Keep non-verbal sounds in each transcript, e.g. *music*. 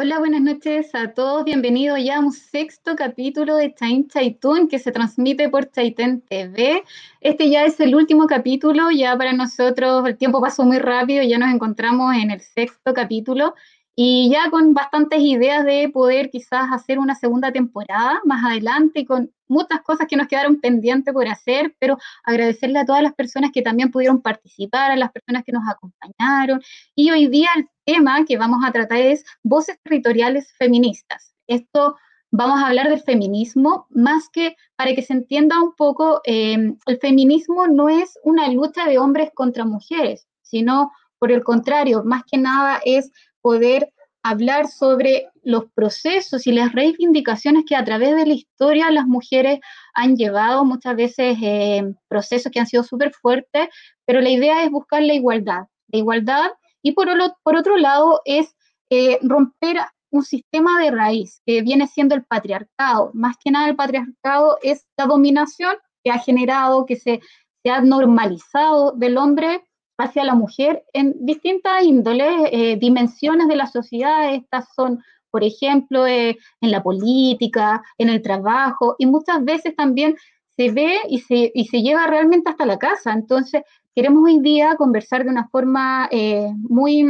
Hola, buenas noches a todos. Bienvenidos ya a un sexto capítulo de Chain Chaitún que se transmite por Chaitén TV. Este ya es el último capítulo, ya para nosotros el tiempo pasó muy rápido, ya nos encontramos en el sexto capítulo y ya con bastantes ideas de poder quizás hacer una segunda temporada más adelante con muchas cosas que nos quedaron pendientes por hacer, pero agradecerle a todas las personas que también pudieron participar, a las personas que nos acompañaron. Y hoy día el tema que vamos a tratar es voces territoriales feministas. Esto vamos a hablar del feminismo, más que para que se entienda un poco, eh, el feminismo no es una lucha de hombres contra mujeres, sino por el contrario, más que nada es poder hablar sobre los procesos y las reivindicaciones que a través de la historia las mujeres han llevado, muchas veces eh, procesos que han sido súper fuertes, pero la idea es buscar la igualdad, la igualdad y por, por otro lado es eh, romper un sistema de raíz que viene siendo el patriarcado. Más que nada el patriarcado es la dominación que ha generado, que se, se ha normalizado del hombre hacia la mujer en distintas índoles, eh, dimensiones de la sociedad. Estas son, por ejemplo, eh, en la política, en el trabajo, y muchas veces también se ve y se, y se lleva realmente hasta la casa. Entonces, queremos hoy día conversar de una forma eh, muy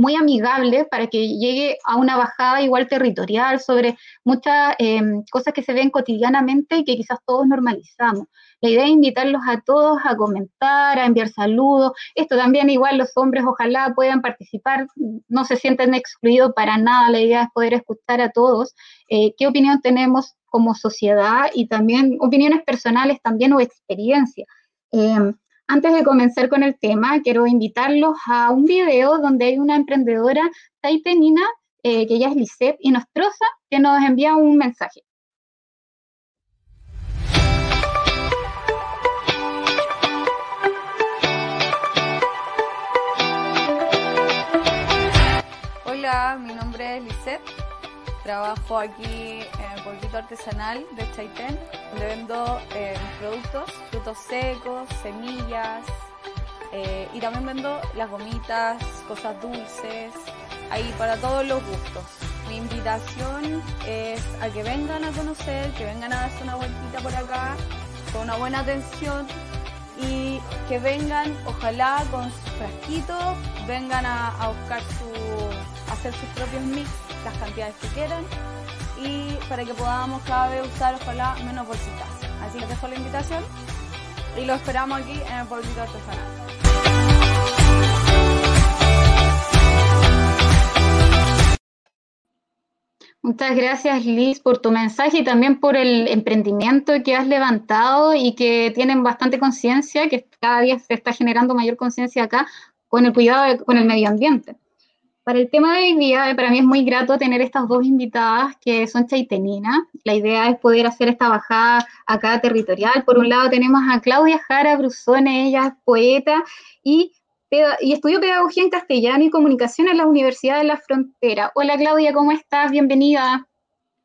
muy amigable para que llegue a una bajada igual territorial sobre muchas em, cosas que se ven cotidianamente y que quizás todos normalizamos. La idea es invitarlos a todos a comentar, a enviar saludos. Esto también igual los hombres ojalá puedan participar, no se sienten excluidos para nada. La idea es poder escuchar a todos eh, qué opinión tenemos como sociedad y también opiniones personales también o experiencia. Em, antes de comenzar con el tema, quiero invitarlos a un video donde hay una emprendedora taitenina, eh, que ella es Lisette y Nostroza, que nos envía un mensaje. Hola, mi nombre es Lisette Trabajo aquí artesanal de Chaitén, donde vendo eh, productos, frutos secos, semillas, eh, y también vendo las gomitas, cosas dulces, ahí para todos los gustos. Mi invitación es a que vengan a conocer, que vengan a darse una vueltita por acá, con una buena atención y que vengan, ojalá con sus frasquitos, vengan a, a buscar su, hacer sus propios mix las cantidades que quieran y para que podamos cada vez usar ojalá menos bolsitas. Así que dejo la invitación y lo esperamos aquí en el pueblito artesanal. Muchas gracias Liz por tu mensaje y también por el emprendimiento que has levantado y que tienen bastante conciencia, que cada día se está generando mayor conciencia acá con el cuidado con el medio ambiente. Para el tema de hoy día, para mí es muy grato tener estas dos invitadas que son chaiteninas. La idea es poder hacer esta bajada acá territorial. Por un lado tenemos a Claudia Jara Brusone, ella es poeta y, y estudió pedagogía en castellano y comunicación en la Universidad de la Frontera. Hola Claudia, ¿cómo estás? Bienvenida.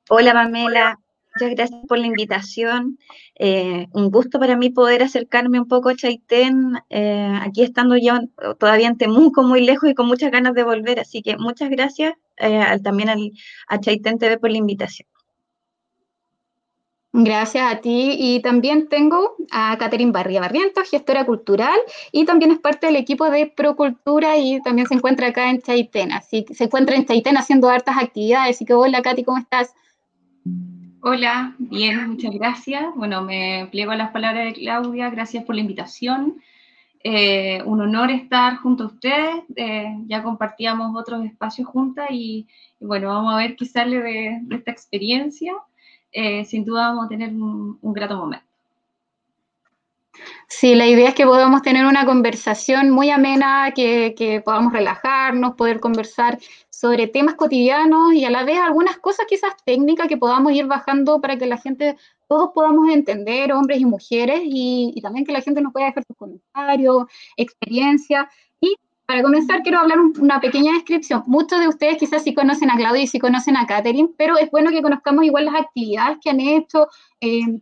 Hola Pamela, Muchas gracias por la invitación. Eh, un gusto para mí poder acercarme un poco a Chaitén, eh, aquí estando yo todavía en Temuco, muy lejos y con muchas ganas de volver. Así que muchas gracias eh, también a Chaitén TV por la invitación. Gracias a ti y también tengo a Catherine Barria Barrientos, gestora cultural y también es parte del equipo de Procultura y también se encuentra acá en Chaitén, así que se encuentra en Chaitén haciendo hartas actividades, así que hola Katy, ¿cómo estás? Hola, bien, muchas gracias. Bueno, me pliego a las palabras de Claudia, gracias por la invitación. Eh, un honor estar junto a ustedes, eh, ya compartíamos otros espacios juntas y, bueno, vamos a ver qué sale de, esta experiencia. Eh, sin duda vamos a tener un grato momento. Sí, la idea es que podamos tener una conversación muy amena, que, podamos relajarnos, poder conversar sobre temas cotidianos y a la vez algunas cosas quizás técnicas que podamos ir bajando para que la gente, todos podamos entender, hombres y mujeres, y, también que la gente nos pueda dejar sus comentarios, experiencias. Y para comenzar, quiero hablar una pequeña descripción. Muchos de ustedes quizás sí conocen a Claudia y sí conocen a Catherine, pero es bueno que conozcamos igual las actividades que han hecho. Eh,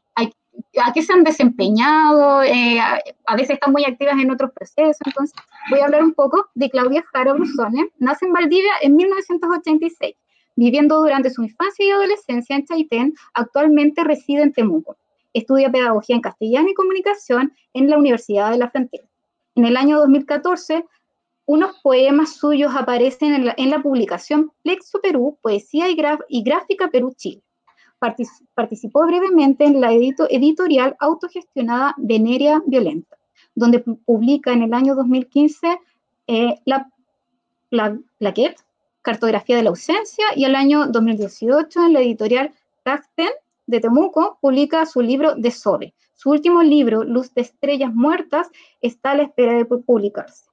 a qué se han desempeñado, eh, a, veces están muy activas en otros procesos. Entonces, voy a hablar un poco de Claudia Jara Brusone. Nace en Valdivia en 1986, viviendo durante su infancia y adolescencia en Chaitén, actualmente reside en Temuco. Estudia pedagogía en castellano y comunicación en la Universidad de la Frontera. En el año 2014, unos poemas suyos aparecen en la, publicación Plexo Perú, Poesía y, y Gráfica Perú-Chile participó brevemente en la editorial autogestionada Veneria Violenta, donde publica en el año 2015 eh, la, la plaquette Cartografía de la Ausencia y el año 2018 en la editorial Taxten de Temuco publica su libro De Sobe. Su último libro, Luz de Estrellas Muertas, está a la espera de publicarse.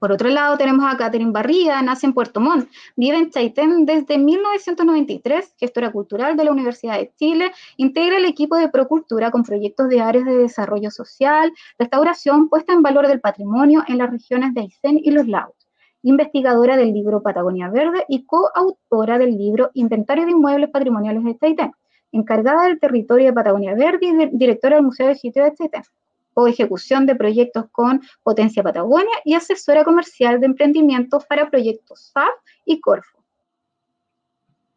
Por otro lado, tenemos a Catherine Barría, nace en Puerto Montt, vive en Chaitén desde 1993, gestora cultural de la Universidad de Chile, integra el equipo de Procultura con proyectos de áreas de desarrollo social, restauración, puesta en valor del patrimonio en las regiones de Aysén y Los Lagos investigadora del libro Patagonia Verde y coautora del libro Inventario de Inmuebles Patrimoniales de Chaitén, encargada del territorio de Patagonia Verde y directora del Museo de Sitio de Chaitén o ejecución de proyectos con Potencia Patagonia y asesora comercial de emprendimientos para proyectos SAP y Corfo.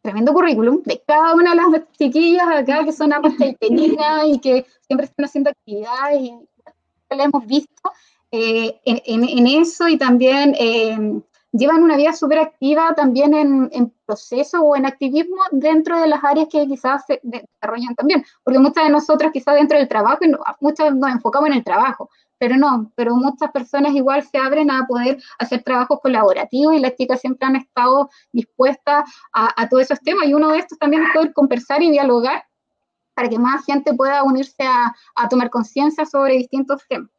Tremendo currículum de cada una de las chiquillas acá que son ambas chaiteninas y que siempre están haciendo actividades y la hemos visto eh, en, eso y también eh, llevan una vida súper activa también en, en proceso o en activismo dentro de las áreas que quizás se desarrollan también, porque muchas de nosotros quizás dentro del trabajo, muchas nos enfocamos en el trabajo, pero no, pero muchas personas igual se abren a poder hacer trabajos colaborativos y las chicas siempre han estado dispuestas a, todos esos temas y uno de estos también es poder conversar y dialogar para que más gente pueda unirse a tomar conciencia sobre distintos temas.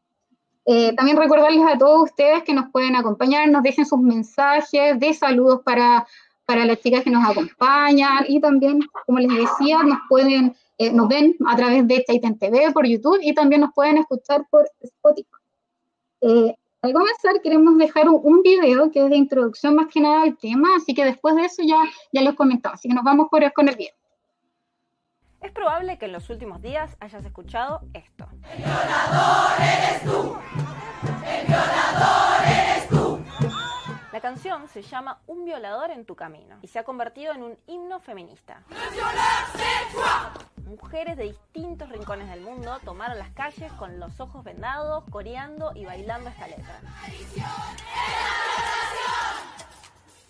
Eh, también recordarles a todos ustedes que nos pueden acompañar, nos dejen sus mensajes de saludos para, para las chicas que nos acompañan y también, como les decía, nos pueden, eh, nos ven a través de Chaiten TV por YouTube y también nos pueden escuchar por Spotify. Eh, al comenzar queremos dejar un, video que es de introducción más que nada al tema, así que después de eso ya, ya les comentamos, así que nos vamos por, con el video. Es probable que en los últimos días hayas escuchado esto. El violador eres tú. El violador eres tú. La canción se llama Un violador en tu camino y se ha convertido en un himno feminista. Mujeres de distintos rincones del mundo tomaron las calles con los ojos vendados, coreando y bailando esta letra.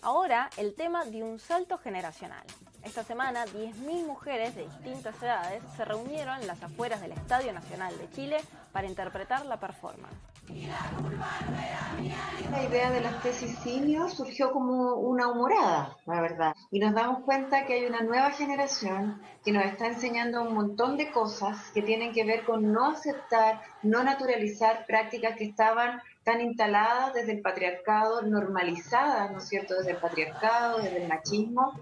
Ahora el tema de un salto generacional. Esta semana, 10.000 mujeres de distintas edades se reunieron en las afueras del Estadio Nacional de Chile para interpretar la performance. La idea de las tesis senior surgió como una humorada, la verdad. Y nos damos cuenta que hay una nueva generación que nos está enseñando un montón de cosas que tienen que ver con no aceptar, no naturalizar prácticas que estaban tan instaladas desde el patriarcado, normalizadas, ¿no es cierto?, desde el patriarcado, desde el machismo,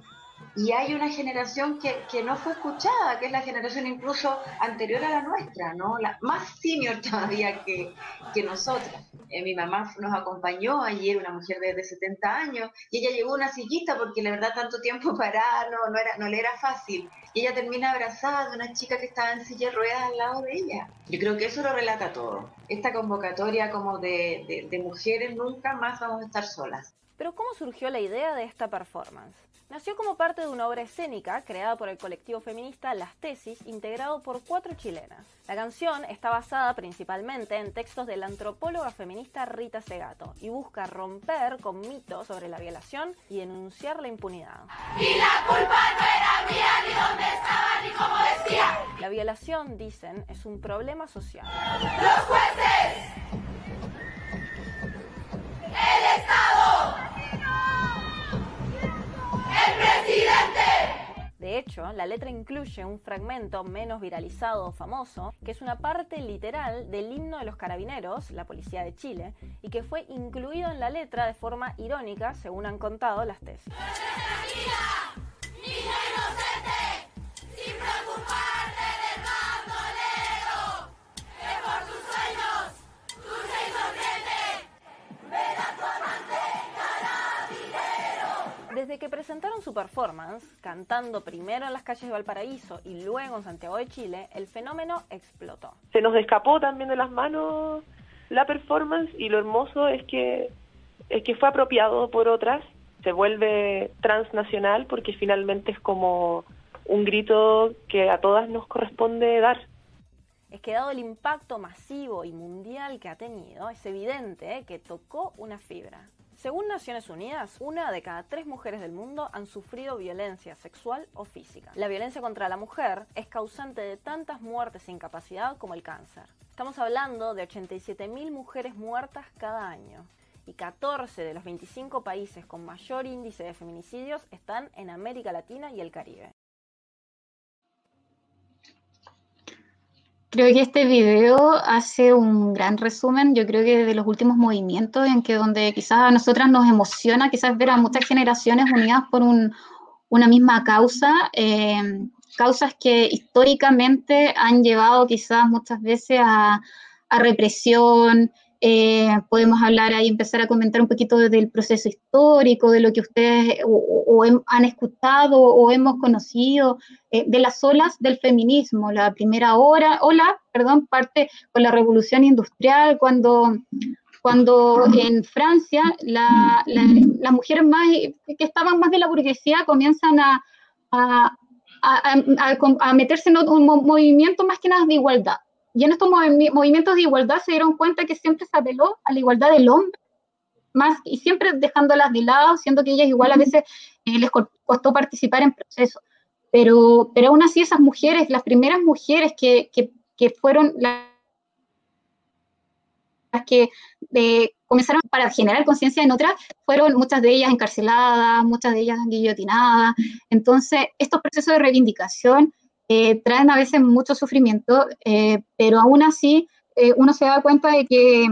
y hay una generación que, que, no fue escuchada, que es la generación incluso anterior a la nuestra, ¿no? La, más senior *laughs* todavía que, que nosotras. Eh, mi mamá nos acompañó ayer, una mujer de, 70 años, y ella llevó una sillita porque la verdad tanto tiempo *laughs* parada no, no, era, no le era fácil. Y ella termina abrazada de una chica que estaba en silla de ruedas al lado de ella. Yo creo que eso lo relata todo. Esta convocatoria como de, de, de mujeres, nunca más vamos a estar solas. Pero ¿cómo surgió la idea de esta performance? Nació como parte de una obra escénica creada por el colectivo feminista Las Tesis, integrado por cuatro chilenas. La canción está basada principalmente en textos de la antropóloga feminista Rita Segato y busca romper con mitos sobre la violación y denunciar la impunidad. Y la culpa no era mía, ni dónde estaba, ni cómo decía. La violación, dicen, es un problema social. Los jueces. De hecho, la letra incluye un fragmento menos viralizado o famoso, que es una parte literal del himno de los carabineros, la policía de Chile, y que fue incluido en la letra de forma irónica, según han contado las tesis. Desde que presentaron su performance, cantando primero en las calles de Valparaíso y luego en Santiago de Chile, el fenómeno explotó. Se nos escapó también de las manos la performance y lo hermoso es que, es que fue apropiado por otras, se vuelve transnacional porque finalmente es como un grito que a todas nos corresponde dar. Es que dado el impacto masivo y mundial que ha tenido, es evidente ¿eh? que tocó una fibra. Según Naciones Unidas, una de cada tres mujeres del mundo han sufrido violencia sexual o física. La violencia contra la mujer es causante de tantas muertes e incapacidad como el cáncer. Estamos hablando de 87.000 mujeres muertas cada año y 14 de los 25 países con mayor índice de feminicidios están en América Latina y el Caribe. Creo que este video hace un gran resumen, yo creo que de los últimos movimientos en que donde quizás a nosotras nos emociona quizás ver a muchas generaciones unidas por una misma causa, eh, causas que históricamente han llevado quizás muchas veces a represión, eh, podemos hablar ahí, empezar a comentar un poquito del proceso histórico, de lo que ustedes o, han escuchado o hemos conocido, eh, de las olas del feminismo. La primera hora, ola, perdón, parte con la revolución industrial, cuando, cuando en Francia las mujeres más, que estaban más de la burguesía comienzan a, a, a meterse en un movimiento más que nada de igualdad y en estos movimientos de igualdad se dieron cuenta que siempre se apeló a la igualdad del hombre, más y siempre dejándolas de lado, siendo que ellas igual a veces eh, les costó participar en procesos. Pero, pero aún así esas mujeres, las primeras mujeres que, que, que fueron las que eh, comenzaron para generar conciencia en otras, fueron muchas de ellas encarceladas, muchas de ellas guillotinadas. Entonces, estos procesos de reivindicación eh, traen a veces mucho sufrimiento, eh, pero aún así eh, uno se da cuenta de que,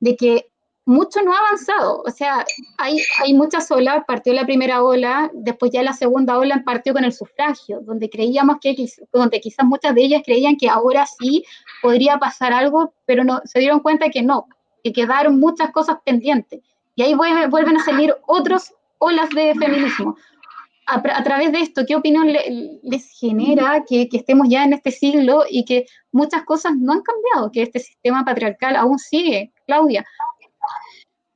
de que mucho no ha avanzado. O sea, hay, hay muchas olas, partió la primera ola, después ya la segunda ola partió con el sufragio, donde creíamos que, donde quizás muchas de ellas creían que ahora sí podría pasar algo, pero no, se dieron cuenta que no, que quedaron muchas cosas pendientes. Y ahí vuelven a salir otras olas de feminismo a, través de esto, ¿qué opinión les genera que, estemos ya en este siglo y que muchas cosas no han cambiado, que este sistema patriarcal aún sigue? Claudia.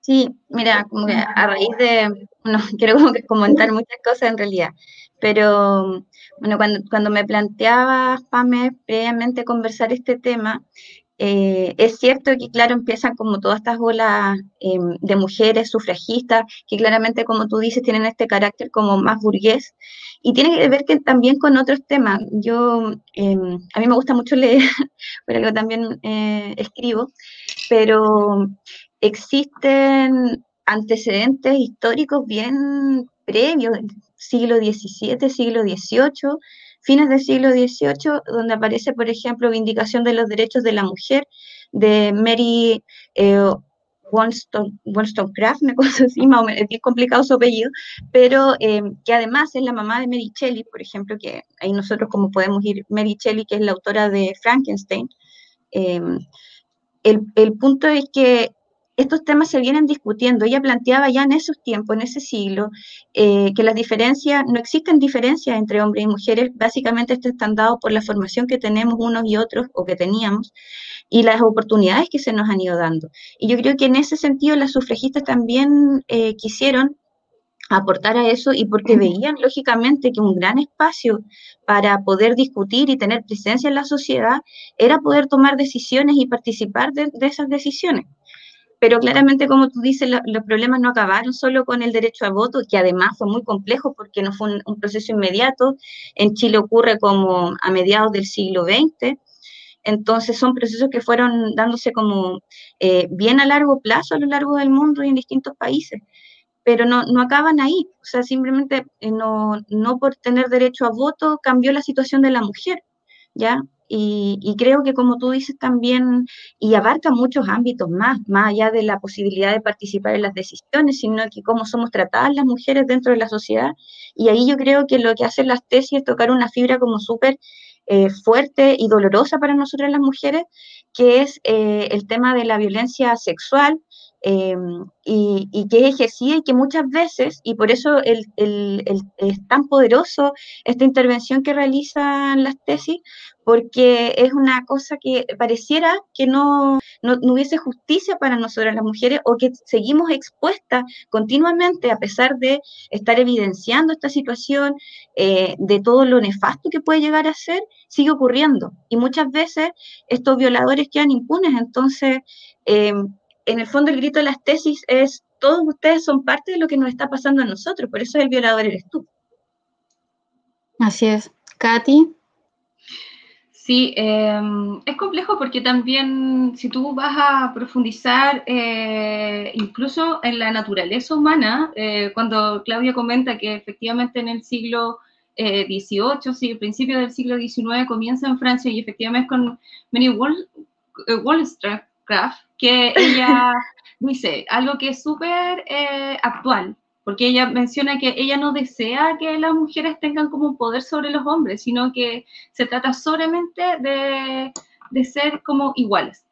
Sí, mira, a raíz de, no *laughs* quiero comentar muchas cosas en realidad, pero bueno, cuando, cuando me planteaba, Pame, previamente conversar este tema, eh, es cierto que, claro, empiezan como todas estas olas em, de mujeres sufragistas, que claramente, como tú dices, tienen este carácter como más burgués, y tiene que ver que, también con otros temas. Yo, em, a mí me gusta mucho leer, *laughs* por algo también eh, escribo, pero existen antecedentes históricos bien previos, siglo XVII, siglo XVIII, fines del siglo XVIII, donde aparece, por ejemplo, Vindicación de los Derechos de la Mujer, de Mary eh, Wollstonecraft, me acuerdo *laughs* así, es bien complicado su apellido, pero eh, que además es la mamá de Mary Shelley, por ejemplo, que ahí nosotros como podemos ir, Mary Shelley, que es la autora de Frankenstein. Eh, el, el punto es que estos temas se vienen discutiendo. Ella planteaba ya en esos tiempos, en ese siglo, eh, que las diferencias, no existen diferencias entre hombres y mujeres, básicamente esto están dado por la formación que tenemos unos y otros o que teníamos y las oportunidades que se nos han ido dando. Y yo creo que en ese sentido las sufragistas también eh, quisieron aportar a eso y porque veían lógicamente que un gran espacio para poder discutir y tener presencia en la sociedad era poder tomar decisiones y participar de esas decisiones pero claramente, como tú dices, los problemas no acabaron solo con el derecho a voto, que además fue muy complejo porque no fue un, proceso inmediato. En Chile ocurre como a mediados del siglo XX. Entonces son procesos que fueron dándose como eh, bien a largo plazo a lo largo del mundo y en distintos países, pero no, no acaban ahí. O sea, simplemente eh, no, no por tener derecho a voto cambió la situación de la mujer, ¿ya? Y, creo que como tú dices también, y abarca muchos ámbitos más, más allá de la posibilidad de participar en las decisiones, sino que cómo somos tratadas las mujeres dentro de la sociedad. Y ahí yo creo que lo que hacen las tesis es tocar una fibra como súper eh, fuerte y dolorosa para nosotras las mujeres, que es eh, el tema de la violencia sexual Em, y, que es ejercida y que muchas veces, y por eso es tan poderoso esta intervención que realizan las tesis, porque es una cosa que pareciera que no, no, hubiese justicia para nosotras las mujeres o que seguimos expuestas continuamente a pesar de estar evidenciando esta situación, eh, de todo lo nefasto que puede llegar a ser, sigue ocurriendo. Y muchas veces estos violadores quedan impunes, entonces... Eh, en el fondo el grito de las tesis es, todos ustedes son parte de lo que nos está pasando a nosotros, por eso el violador eres tú. Así es. Katy. Sí, em, es complejo porque también si tú vas a profundizar eh, incluso en la naturaleza humana, eh, cuando Claudia comenta que efectivamente en el siglo XVIII, eh, sí, el principio del siglo XIX comienza en Francia y efectivamente con Mary Wollstonecraft, que ella *laughs* dice algo que es súper eh, actual, porque ella menciona que ella no desea que las mujeres tengan como poder sobre los hombres, sino que se trata solamente de, de ser como iguales.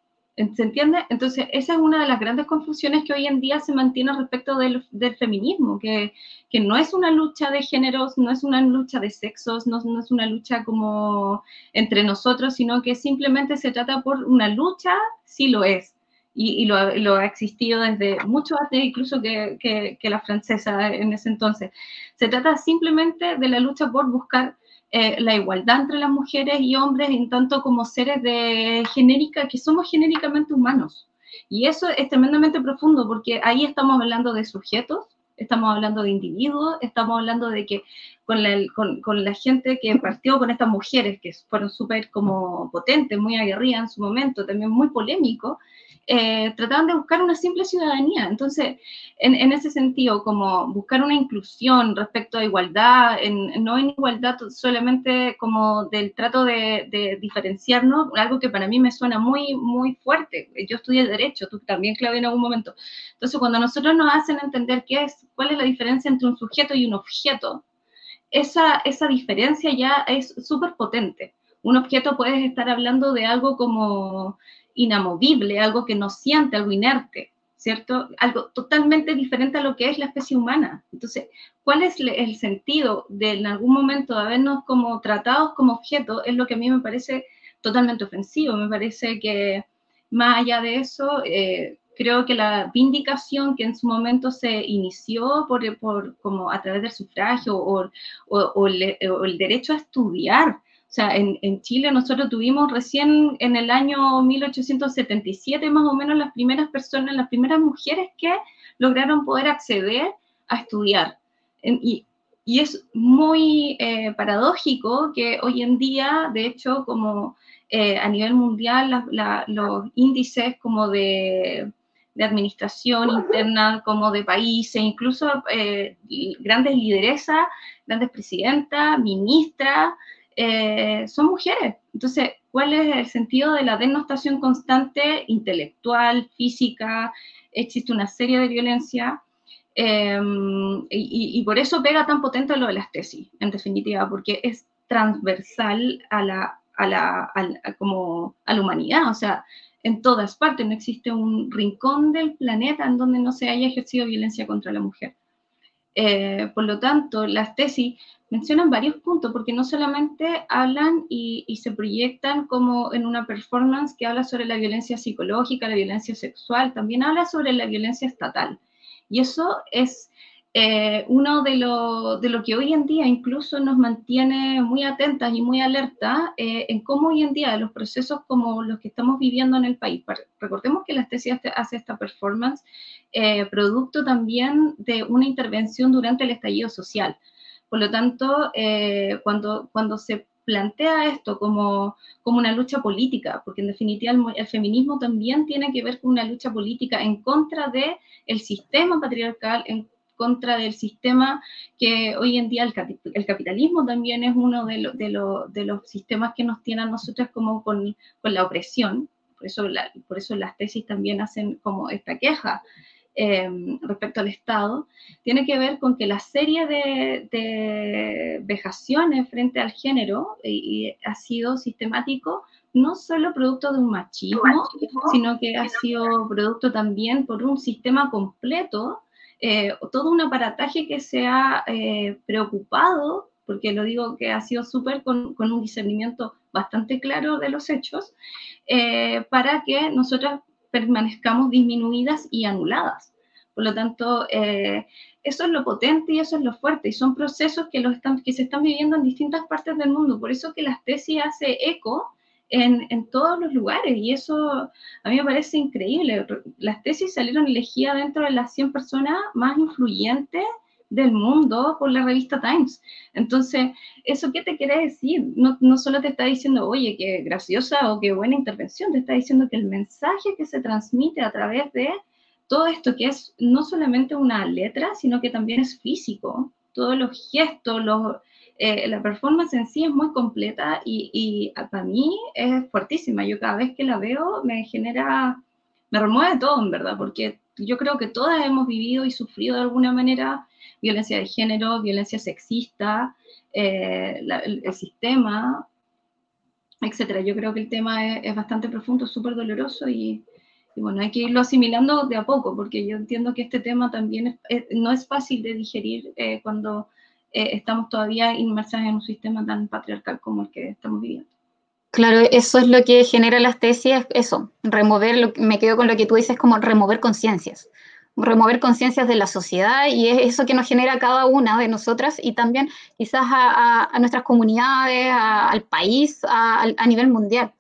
¿Se entiende? Entonces, esa es una de las grandes confusiones que hoy en día se mantiene respecto del, del feminismo, que, que, no es una lucha de géneros, no es una lucha de sexos, no, no, es una lucha como entre nosotros, sino que simplemente se trata por una lucha, sí lo es, y, lo, ha existido desde mucho antes incluso que, que, la francesa en ese entonces. Se trata simplemente de la lucha por buscar eh, la igualdad entre las mujeres y hombres en tanto como seres de genérica, que somos genéricamente humanos. Y eso es tremendamente profundo porque ahí estamos hablando de sujetos, estamos hablando de individuos, estamos hablando de que con la, con, con la gente que partió con estas mujeres que fueron súper como potentes, muy aguerridas en su momento, también muy polémico, eh, trataban de buscar una simple ciudadanía. Entonces, en, ese sentido, como buscar una inclusión respecto a igualdad, no en igualdad solamente como del trato de, diferenciarnos, algo que para mí me suena muy, muy fuerte. Yo estudié Derecho, tú también, Claudia, en algún momento. Entonces, cuando nosotros nos hacen entender qué es, cuál es la diferencia entre un sujeto y un objeto, esa, esa diferencia ya es súper potente. Un objeto puedes estar hablando de algo como inamovible, algo que no siente, algo inerte, ¿cierto? Algo totalmente diferente a lo que es la especie humana. Entonces, ¿cuál es el sentido de en algún momento habernos como tratados como objeto? Es lo que a mí me parece totalmente ofensivo. Me parece que más allá de eso, eh, creo que la vindicación que en su momento se inició por, por como a través del sufragio o, el, derecho a estudiar, sea, en, en, Chile nosotros tuvimos recién en el año 1877 más o menos las primeras personas, las primeras mujeres que lograron poder acceder a estudiar. y, y, es muy eh, paradójico que hoy en día, de hecho, como eh, a nivel mundial, los índices como de, de, administración interna, como de países, incluso eh, grandes lideresas, grandes presidentas, ministras, eh, son mujeres. Entonces, ¿cuál es el sentido de la denostación constante intelectual, física? Existe una serie de violencia. Em, y, por eso pega tan potente lo de las tesis, en definitiva, porque es transversal a la, a la, como a la humanidad, o sea, en todas partes, no existe un rincón del planeta en donde no se haya ejercido violencia contra la mujer. Eh, por lo tanto, las tesis mencionan varios puntos, porque no solamente hablan y, se proyectan como en una performance que habla sobre la violencia psicológica, la violencia sexual, también habla sobre la violencia estatal. Y eso es eh, uno de lo, de lo, que hoy en día incluso nos mantiene muy atentas y muy alertas eh, en cómo hoy en día los procesos como los que estamos viviendo en el país. Recordemos que la tesis hace esta performance eh, producto también de una intervención durante el estallido social. Por lo tanto, eh, cuando, se plantea esto como, como una lucha política, porque en definitiva el, feminismo también tiene que ver con una lucha política en contra del el sistema patriarcal, en contra del sistema que hoy en día el, capitalismo también es uno de, los sistemas que nos tiene a nosotros como con, la opresión. Por eso las tesis también hacen como esta queja Em, respecto al Estado, tiene que ver con que la serie de, vejaciones frente al género y, ha sido sistemático no solo producto de un machismo, sino que ha sido producto también por un sistema completo, eh, todo un aparataje que se ha eh, preocupado, porque lo digo que ha sido súper con, un discernimiento bastante claro de los hechos, eh, para que nosotras permanezcamos disminuidas y anuladas. Por lo tanto, eso es lo potente y eso es lo fuerte, y son procesos que, están, que se están viviendo en distintas partes del mundo. Por eso que las tesis hace eco en, en, todos los lugares y eso a mí me parece increíble. Las tesis salieron elegidas dentro de las 100 personas más influyentes del mundo por la revista Times. Entonces, ¿eso qué te quiere decir? No, no solo te está diciendo, oye, qué graciosa o qué buena intervención, te está diciendo que el mensaje que se transmite a través de todo esto que es no solamente una letra, sino que también es físico. Todos los gestos, los, eh, la performance en sí es muy completa y, y, para mí es fuertísima. Yo cada vez que la veo me genera, me remueve todo, en verdad, porque yo creo que todas hemos vivido y sufrido de alguna manera violencia de género, violencia sexista, eh, el, sistema, etcétera. Yo creo que el tema es, es bastante profundo, súper doloroso y, bueno, hay que irlo asimilando de a poco, porque yo entiendo que este tema también no es fácil de digerir eh, cuando eh, estamos todavía inmersas en un sistema tan patriarcal como el que estamos viviendo. Claro, eso es lo que genera las tesis, eso, remover, lo, me quedo con lo que tú dices, como remover conciencias, remover conciencias de la sociedad y es eso que nos genera cada una de nosotras y también quizás a, nuestras comunidades, al país, a, a, nivel mundial.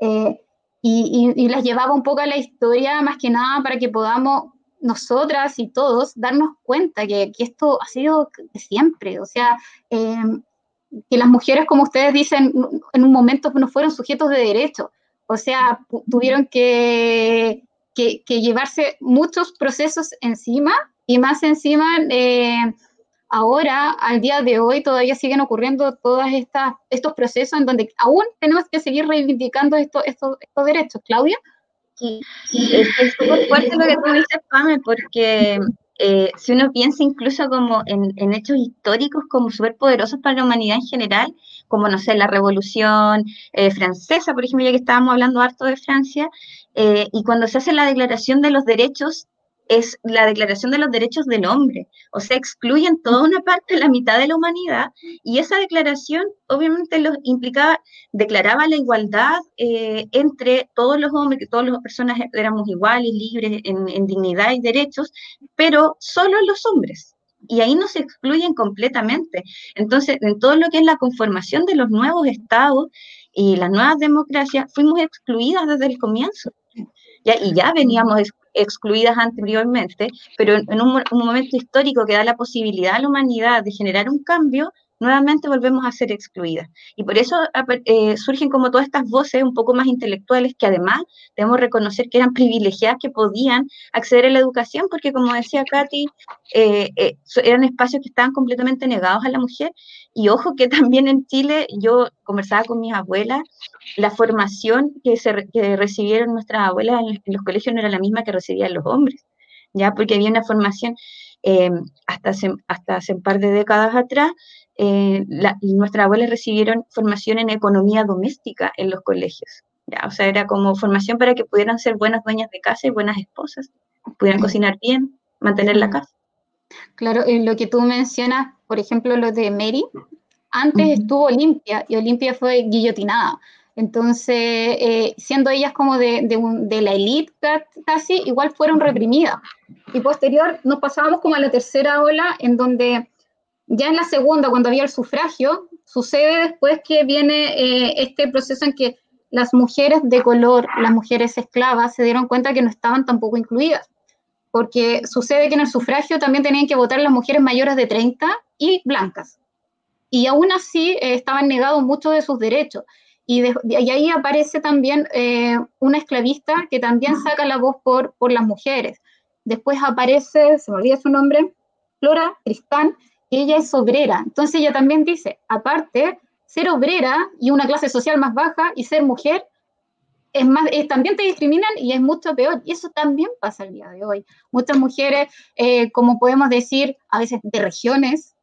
Eh, y, las llevaba un poco a la historia, más que nada para que podamos nosotras y todos darnos cuenta que, que esto ha sido de siempre, o sea, em, que las mujeres, como ustedes dicen, en un momento no fueron sujetos de derecho, o sea, tuvieron que, que, llevarse muchos procesos encima y más encima eh, ahora, al día de hoy, todavía siguen ocurriendo todos estos procesos en donde aún tenemos que seguir reivindicando estos, estos, derechos. Claudia. Sí, es súper fuerte lo que tú dices, Pame, porque eh, si uno piensa incluso como en, hechos históricos como súper poderosos para la humanidad en general, como, no sé, la Revolución eh, Francesa, por ejemplo, ya que estábamos hablando harto de Francia, eh, y cuando se hace la Declaración de los Derechos es la Declaración de los Derechos del Hombre, o sea, excluyen toda una parte, la mitad de la humanidad, y esa declaración obviamente los implicaba, declaraba la igualdad eh, entre todos los hombres, que todas las personas éramos iguales, libres en, dignidad y derechos, pero solo los hombres. Y ahí nos excluyen completamente. Entonces, en todo lo que es la conformación de los nuevos estados y las nuevas democracias, fuimos excluidas desde el comienzo. Ya, y ya veníamos excluidas anteriormente, pero en un, momento histórico que da la posibilidad a la humanidad de generar un cambio, nuevamente volvemos a ser excluidas. Y por eso eh, surgen como todas estas voces un poco más intelectuales que además debemos reconocer que eran privilegiadas que podían acceder a la educación, porque como decía Katy, eh, eh, eran espacios que estaban completamente negados a la mujer. Y ojo que también en Chile yo conversaba con mis abuelas, la formación que, se, recibieron nuestras abuelas en, los colegios no era la misma que recibían los hombres, ya porque había una formación hasta, hasta hace un par de décadas atrás, eh, nuestras abuelas recibieron formación en economía doméstica en los colegios. ¿ya? O sea, era como formación para que pudieran ser buenas dueñas de casa y buenas esposas, pudieran cocinar bien, mantener la casa. Claro, en lo que tú mencionas, por ejemplo, lo de Mary, antes estuvo Olimpia y Olimpia fue guillotinada. Entonces, eh, siendo ellas como de, de, de, la élite casi, igual fueron reprimidas. Y posterior nos pasábamos como a la tercera ola, en donde ya en la segunda, cuando había el sufragio, sucede después que viene eh, este proceso en que las mujeres de color, las mujeres esclavas, se dieron cuenta que no estaban tampoco incluidas, porque sucede que en el sufragio también tenían que votar las mujeres mayores de 30 y blancas. Y aún así eh, estaban negados muchos de sus derechos. Y, ahí aparece también eh, una esclavista que también saca la voz por, por las mujeres. Después aparece, se me olvida su nombre, Flora Tristán, ella es obrera. Entonces ella también dice, aparte, ser obrera y una clase social más baja y ser mujer, es más, también te discriminan y es mucho peor. Y eso también pasa el día de hoy. Muchas mujeres, eh, como podemos decir, a veces de regiones,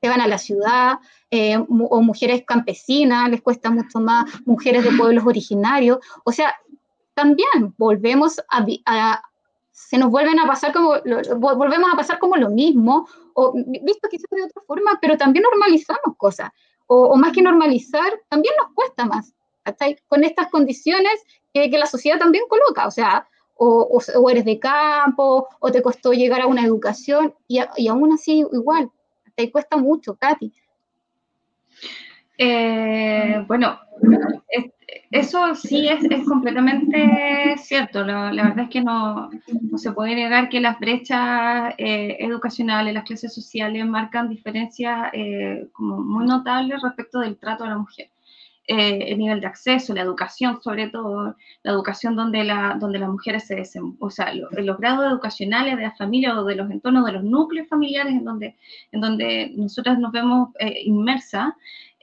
se van a la ciudad, eh, o mujeres campesinas, les cuesta mucho más, mujeres de pueblos originarios. O sea, también volvemos a, se nos vuelven a pasar como, volvemos a pasar como lo mismo, o visto quizás de otra forma, pero también normalizamos cosas, o, más que normalizar, también nos cuesta más, Con estas condiciones que, la sociedad también coloca, o sea, o, eres de campo, o te costó llegar a una educación, y, y aún así igual, te cuesta mucho, Katy. Eh, bueno, eso sí es, completamente cierto. La, verdad es que no, se puede negar que las brechas eh, educacionales, las clases sociales marcan diferencias eh, como muy notables respecto del trato a la mujer. el nivel de acceso, la educación, sobre todo, la educación donde, la, donde las mujeres se desenvuelven, o sea, los grados educacionales de la familia o de los entornos, de los núcleos familiares en donde, en donde nosotras nos vemos inmersas,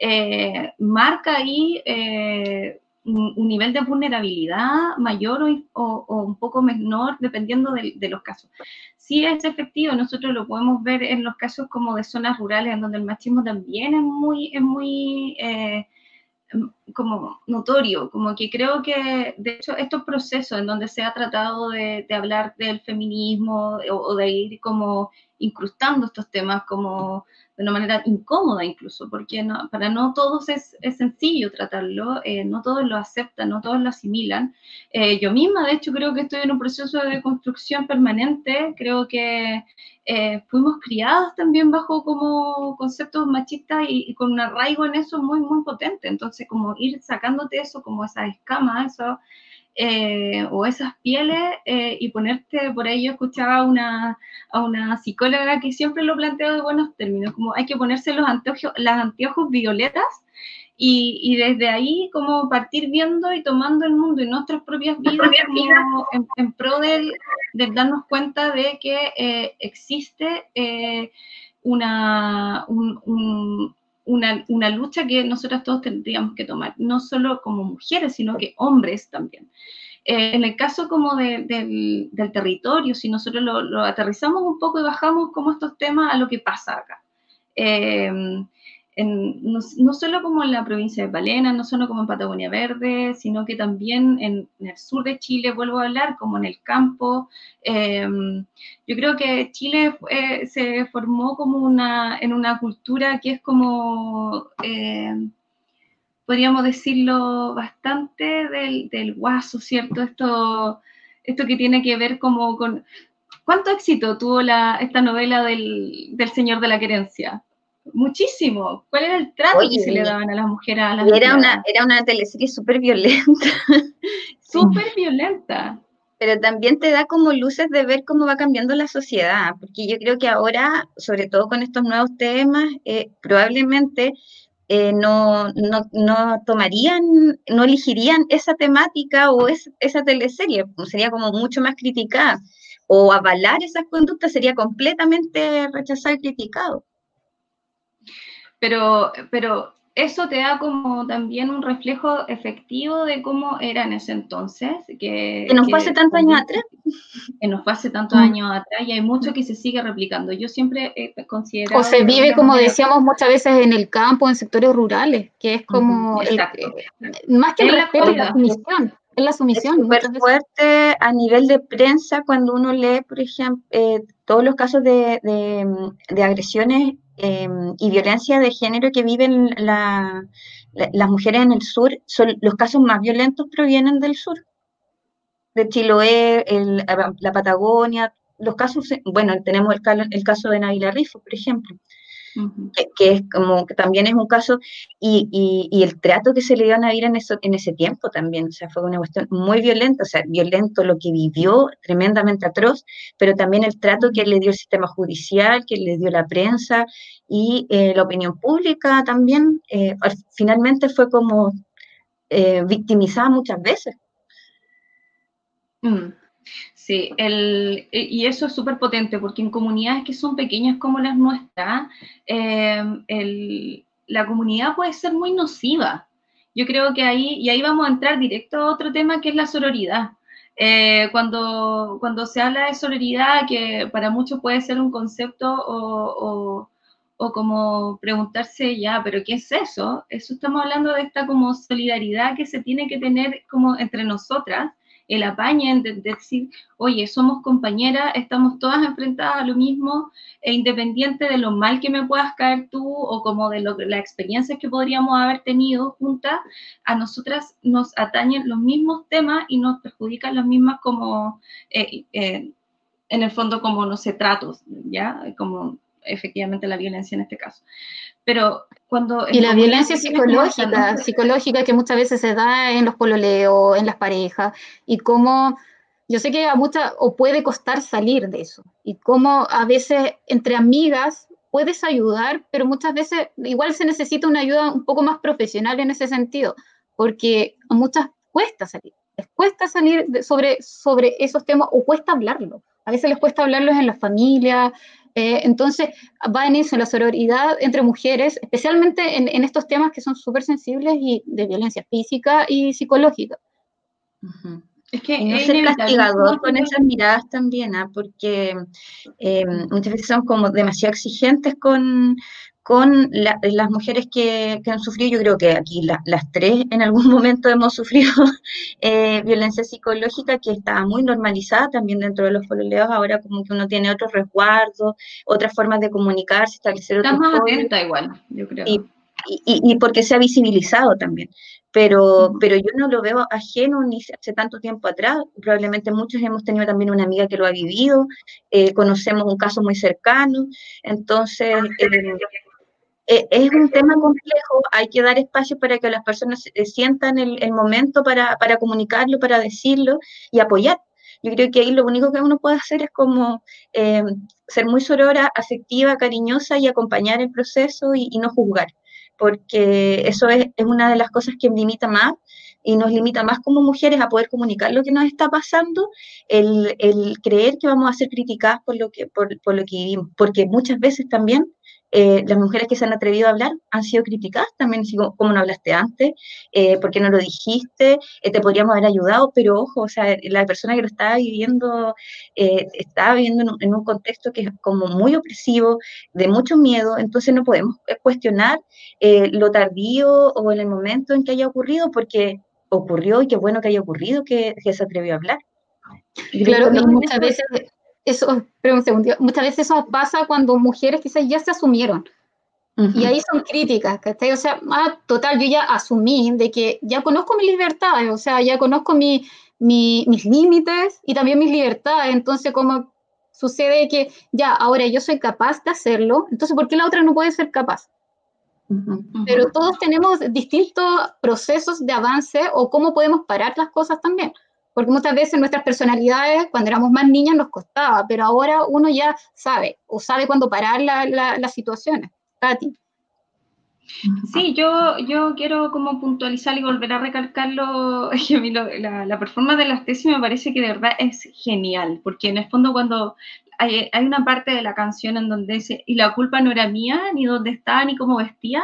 eh, marca ahí eh, un, nivel de vulnerabilidad mayor o, un poco menor dependiendo de, los casos. Si es efectivo, nosotros lo podemos ver en los casos como de zonas rurales en donde el machismo también es muy, es muy eh, como notorio, como que creo que de hecho estos procesos en donde se ha tratado de, hablar del feminismo o, de ir como incrustando estos temas como de una manera incómoda incluso, porque para no todos es, sencillo tratarlo, eh, no todos lo aceptan, no todos lo asimilan. Eh, yo misma, de hecho, creo que estoy en un proceso de construcción permanente, creo que eh, fuimos criados también bajo como conceptos machistas y, con un arraigo en eso muy, muy potente, entonces como ir sacándote eso, como esas escamas, eso eh, o esas pieles eh, y ponerte por ahí. Yo escuchaba una, a una psicóloga que siempre lo plantea de buenos términos, como hay que ponerse los anteojos, las anteojos violetas y, y, desde ahí como partir viendo y tomando el mundo y nuestras propias vidas en, pro de, darnos cuenta de que eh, existe una, un, una, una, lucha que nosotras todos tendríamos que tomar, no solo como mujeres, sino que hombres también. Eh, en el caso como del, del, territorio, si nosotros lo, aterrizamos un poco y bajamos como estos temas a lo que pasa acá. Eh, no, solo como en la provincia de Palena, no solo como en Patagonia Verde, sino que también en, el sur de Chile, vuelvo a hablar, como en el campo. Em, yo creo que Chile se formó como una, en una cultura que es como, em, podríamos decirlo, bastante del, del guaso, ¿cierto? Esto, esto que tiene que ver como con... ¿Cuánto éxito tuvo la, esta novela del, del Señor de la Querencia? Muchísimo. ¿Cuál era el trato que se le daban a las mujeres? A las era, una, era una teleserie súper violenta. Súper *laughs* violenta. Pero también te da como luces de ver cómo va cambiando la sociedad, porque yo creo que ahora, sobre todo con estos nuevos temas, eh, probablemente eh, no, no, no, tomarían, no elegirían esa temática o esa teleserie, sería como mucho más criticada. O avalar esas conductas sería completamente rechazado y criticado pero, pero eso te da como también un reflejo efectivo de cómo era en ese entonces. Que, que nos hace tantos años atrás. Que nos hace tantos mm. años atrás y hay mucho que se sigue replicando. Yo siempre he considerado... O se vive, como decíamos muchas veces, en el campo, en sectores rurales, que es como... El, más que el respeto, la sumisión. Es la sumisión. Es súper fuerte a nivel de prensa cuando uno lee, por ejemplo, eh, todos los casos de, de agresiones Em, y violencia de género que viven las mujeres en el sur, son, los casos más violentos provienen del sur, de Chiloé, la Patagonia, los casos, bueno, tenemos el, el caso de Navila Rifo, por ejemplo, que, es como que también es un caso, y, y, el trato que se le dio a Navidad en, eso, en ese tiempo también, o sea, fue una cuestión muy violenta, o sea, violento lo que vivió, tremendamente atroz, pero también el trato que le dio el sistema judicial, que le dio la prensa y eh, la opinión pública también, eh, finalmente fue como eh, victimizada muchas veces. Mm. Sí, el, y eso es súper potente porque en comunidades que son pequeñas como las nuestras, em, la comunidad puede ser muy nociva. Yo creo que ahí, y ahí vamos a entrar directo a otro tema que es la sororidad. Eh, cuando, cuando se habla de sororidad, que para muchos puede ser un concepto o, o como preguntarse ya, pero ¿qué es eso? Eso estamos hablando de esta como solidaridad que se tiene que tener como entre nosotras, el apañe de, decir, oye, somos compañeras, estamos todas enfrentadas a lo mismo, e independiente de lo mal que me puedas caer tú o como de lo, las experiencias que podríamos haber tenido juntas, a nosotras nos atañen los mismos temas y nos perjudican las mismas como, eh, eh, en el fondo, como, no sé, tratos, ¿ya? Como efectivamente la violencia en este caso. Pero cuando... Y la violencia psicológica, psicológica que muchas veces se da en los pololeos, en las parejas, y cómo yo sé que a muchas, o puede costar salir de eso, y cómo a veces entre amigas puedes ayudar, pero muchas veces igual se necesita una ayuda un poco más profesional en ese sentido, porque a muchas cuesta salir, les cuesta salir sobre, sobre esos temas o cuesta hablarlo. A veces les cuesta hablarlos en la familia, eh, entonces, va en eso, en la sororidad entre mujeres, especialmente en, estos temas que son súper sensibles y de violencia física y psicológica. Es que no ser castigador con esas miradas también, ¿ah? porque eh, muchas veces son como demasiado exigentes con, con las mujeres que, han sufrido, yo creo que aquí las tres en algún *laughs* momento hemos sufrido eh, violencia psicológica que está muy normalizada también dentro de los pololeos, ahora como que uno tiene otros resguardos, otras formas de comunicarse, establecer otros... Está más atenta igual, yo creo. Y, y, porque se ha visibilizado también. Pero, pero yo no lo veo ajeno ni hace tanto tiempo atrás. Probablemente muchos hemos tenido también una amiga que lo ha vivido, eh, conocemos un caso muy cercano. Entonces, eh, eh, es un tema complejo, hay que dar espacio para que las personas sientan el, momento para, comunicarlo, para decirlo y apoyar. Yo creo que ahí lo único que uno puede hacer es como eh, ser muy sorora, afectiva, cariñosa y acompañar el proceso y, no juzgar, porque eso es, una de las cosas que limita más y nos limita más como mujeres a poder comunicar lo que nos está pasando, el, creer que vamos a ser criticadas por lo que, por, por lo que vivimos, porque muchas veces también eh, las mujeres que se han atrevido a hablar han sido criticadas también, como no hablaste antes, eh, ¿por qué no lo dijiste? Eh, te podríamos haber ayudado, pero ojo, o sea, la persona que lo estaba viviendo, eh, estaba viviendo en un, contexto que es como muy opresivo, de mucho miedo, entonces no podemos cuestionar lo tardío o en el momento en que haya ocurrido, porque ocurrió y qué bueno que haya ocurrido que, se atrevió a hablar. Claro, muchas veces eso, pero un segundo, muchas veces eso pasa cuando mujeres quizás ya se asumieron. Y ahí son críticas, ¿cachai? O sea, ah, total, yo ya asumí de que ya conozco mis libertades, o sea, ya conozco mi, mis límites y también mis libertades. Entonces, como sucede que ya, ahora yo soy capaz de hacerlo, entonces, ¿por qué la otra no puede ser capaz? Pero todos tenemos distintos procesos de avance o cómo podemos parar las cosas también porque muchas veces nuestras personalidades, cuando éramos más niñas, nos costaba, pero ahora uno ya sabe, o sabe cuándo parar las situaciones. Tati. Sí, yo, yo quiero como puntualizar y volver a recalcarlo, *laughs* que la, la, performance de las tesis me parece que de verdad es genial, porque en el fondo cuando hay, una parte de la canción en donde dice, y la culpa no era mía, ni dónde estaba, ni cómo vestía,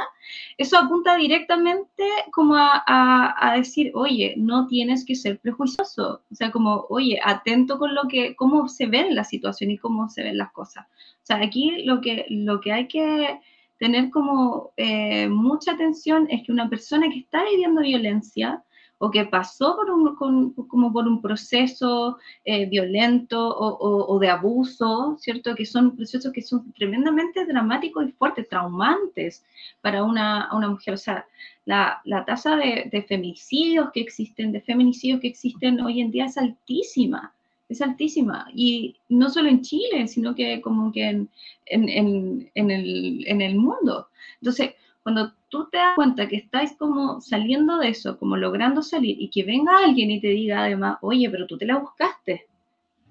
eso apunta directamente como a, decir, oye, no tienes que ser prejuicioso, o sea, como, oye, atento con lo que, cómo se ve la situación y cómo se ven las cosas. O sea, aquí lo que, lo que hay que tener como eh, mucha atención es que una persona que está viviendo violencia, o que pasó por un, como por un proceso eh, violento o, de abuso, ¿cierto? Que son procesos que son tremendamente dramáticos y fuertes, traumantes para una, una mujer. O sea, la, la tasa de, de, femicidios que existen, de feminicidios que existen hoy en día es altísima, es altísima. Y no solo en Chile, sino que como que en, en, en, en el, el mundo. Entonces, cuando tú te das cuenta que estáis como saliendo de eso, como logrando salir, y que venga alguien y te diga además, oye, pero tú te la buscaste,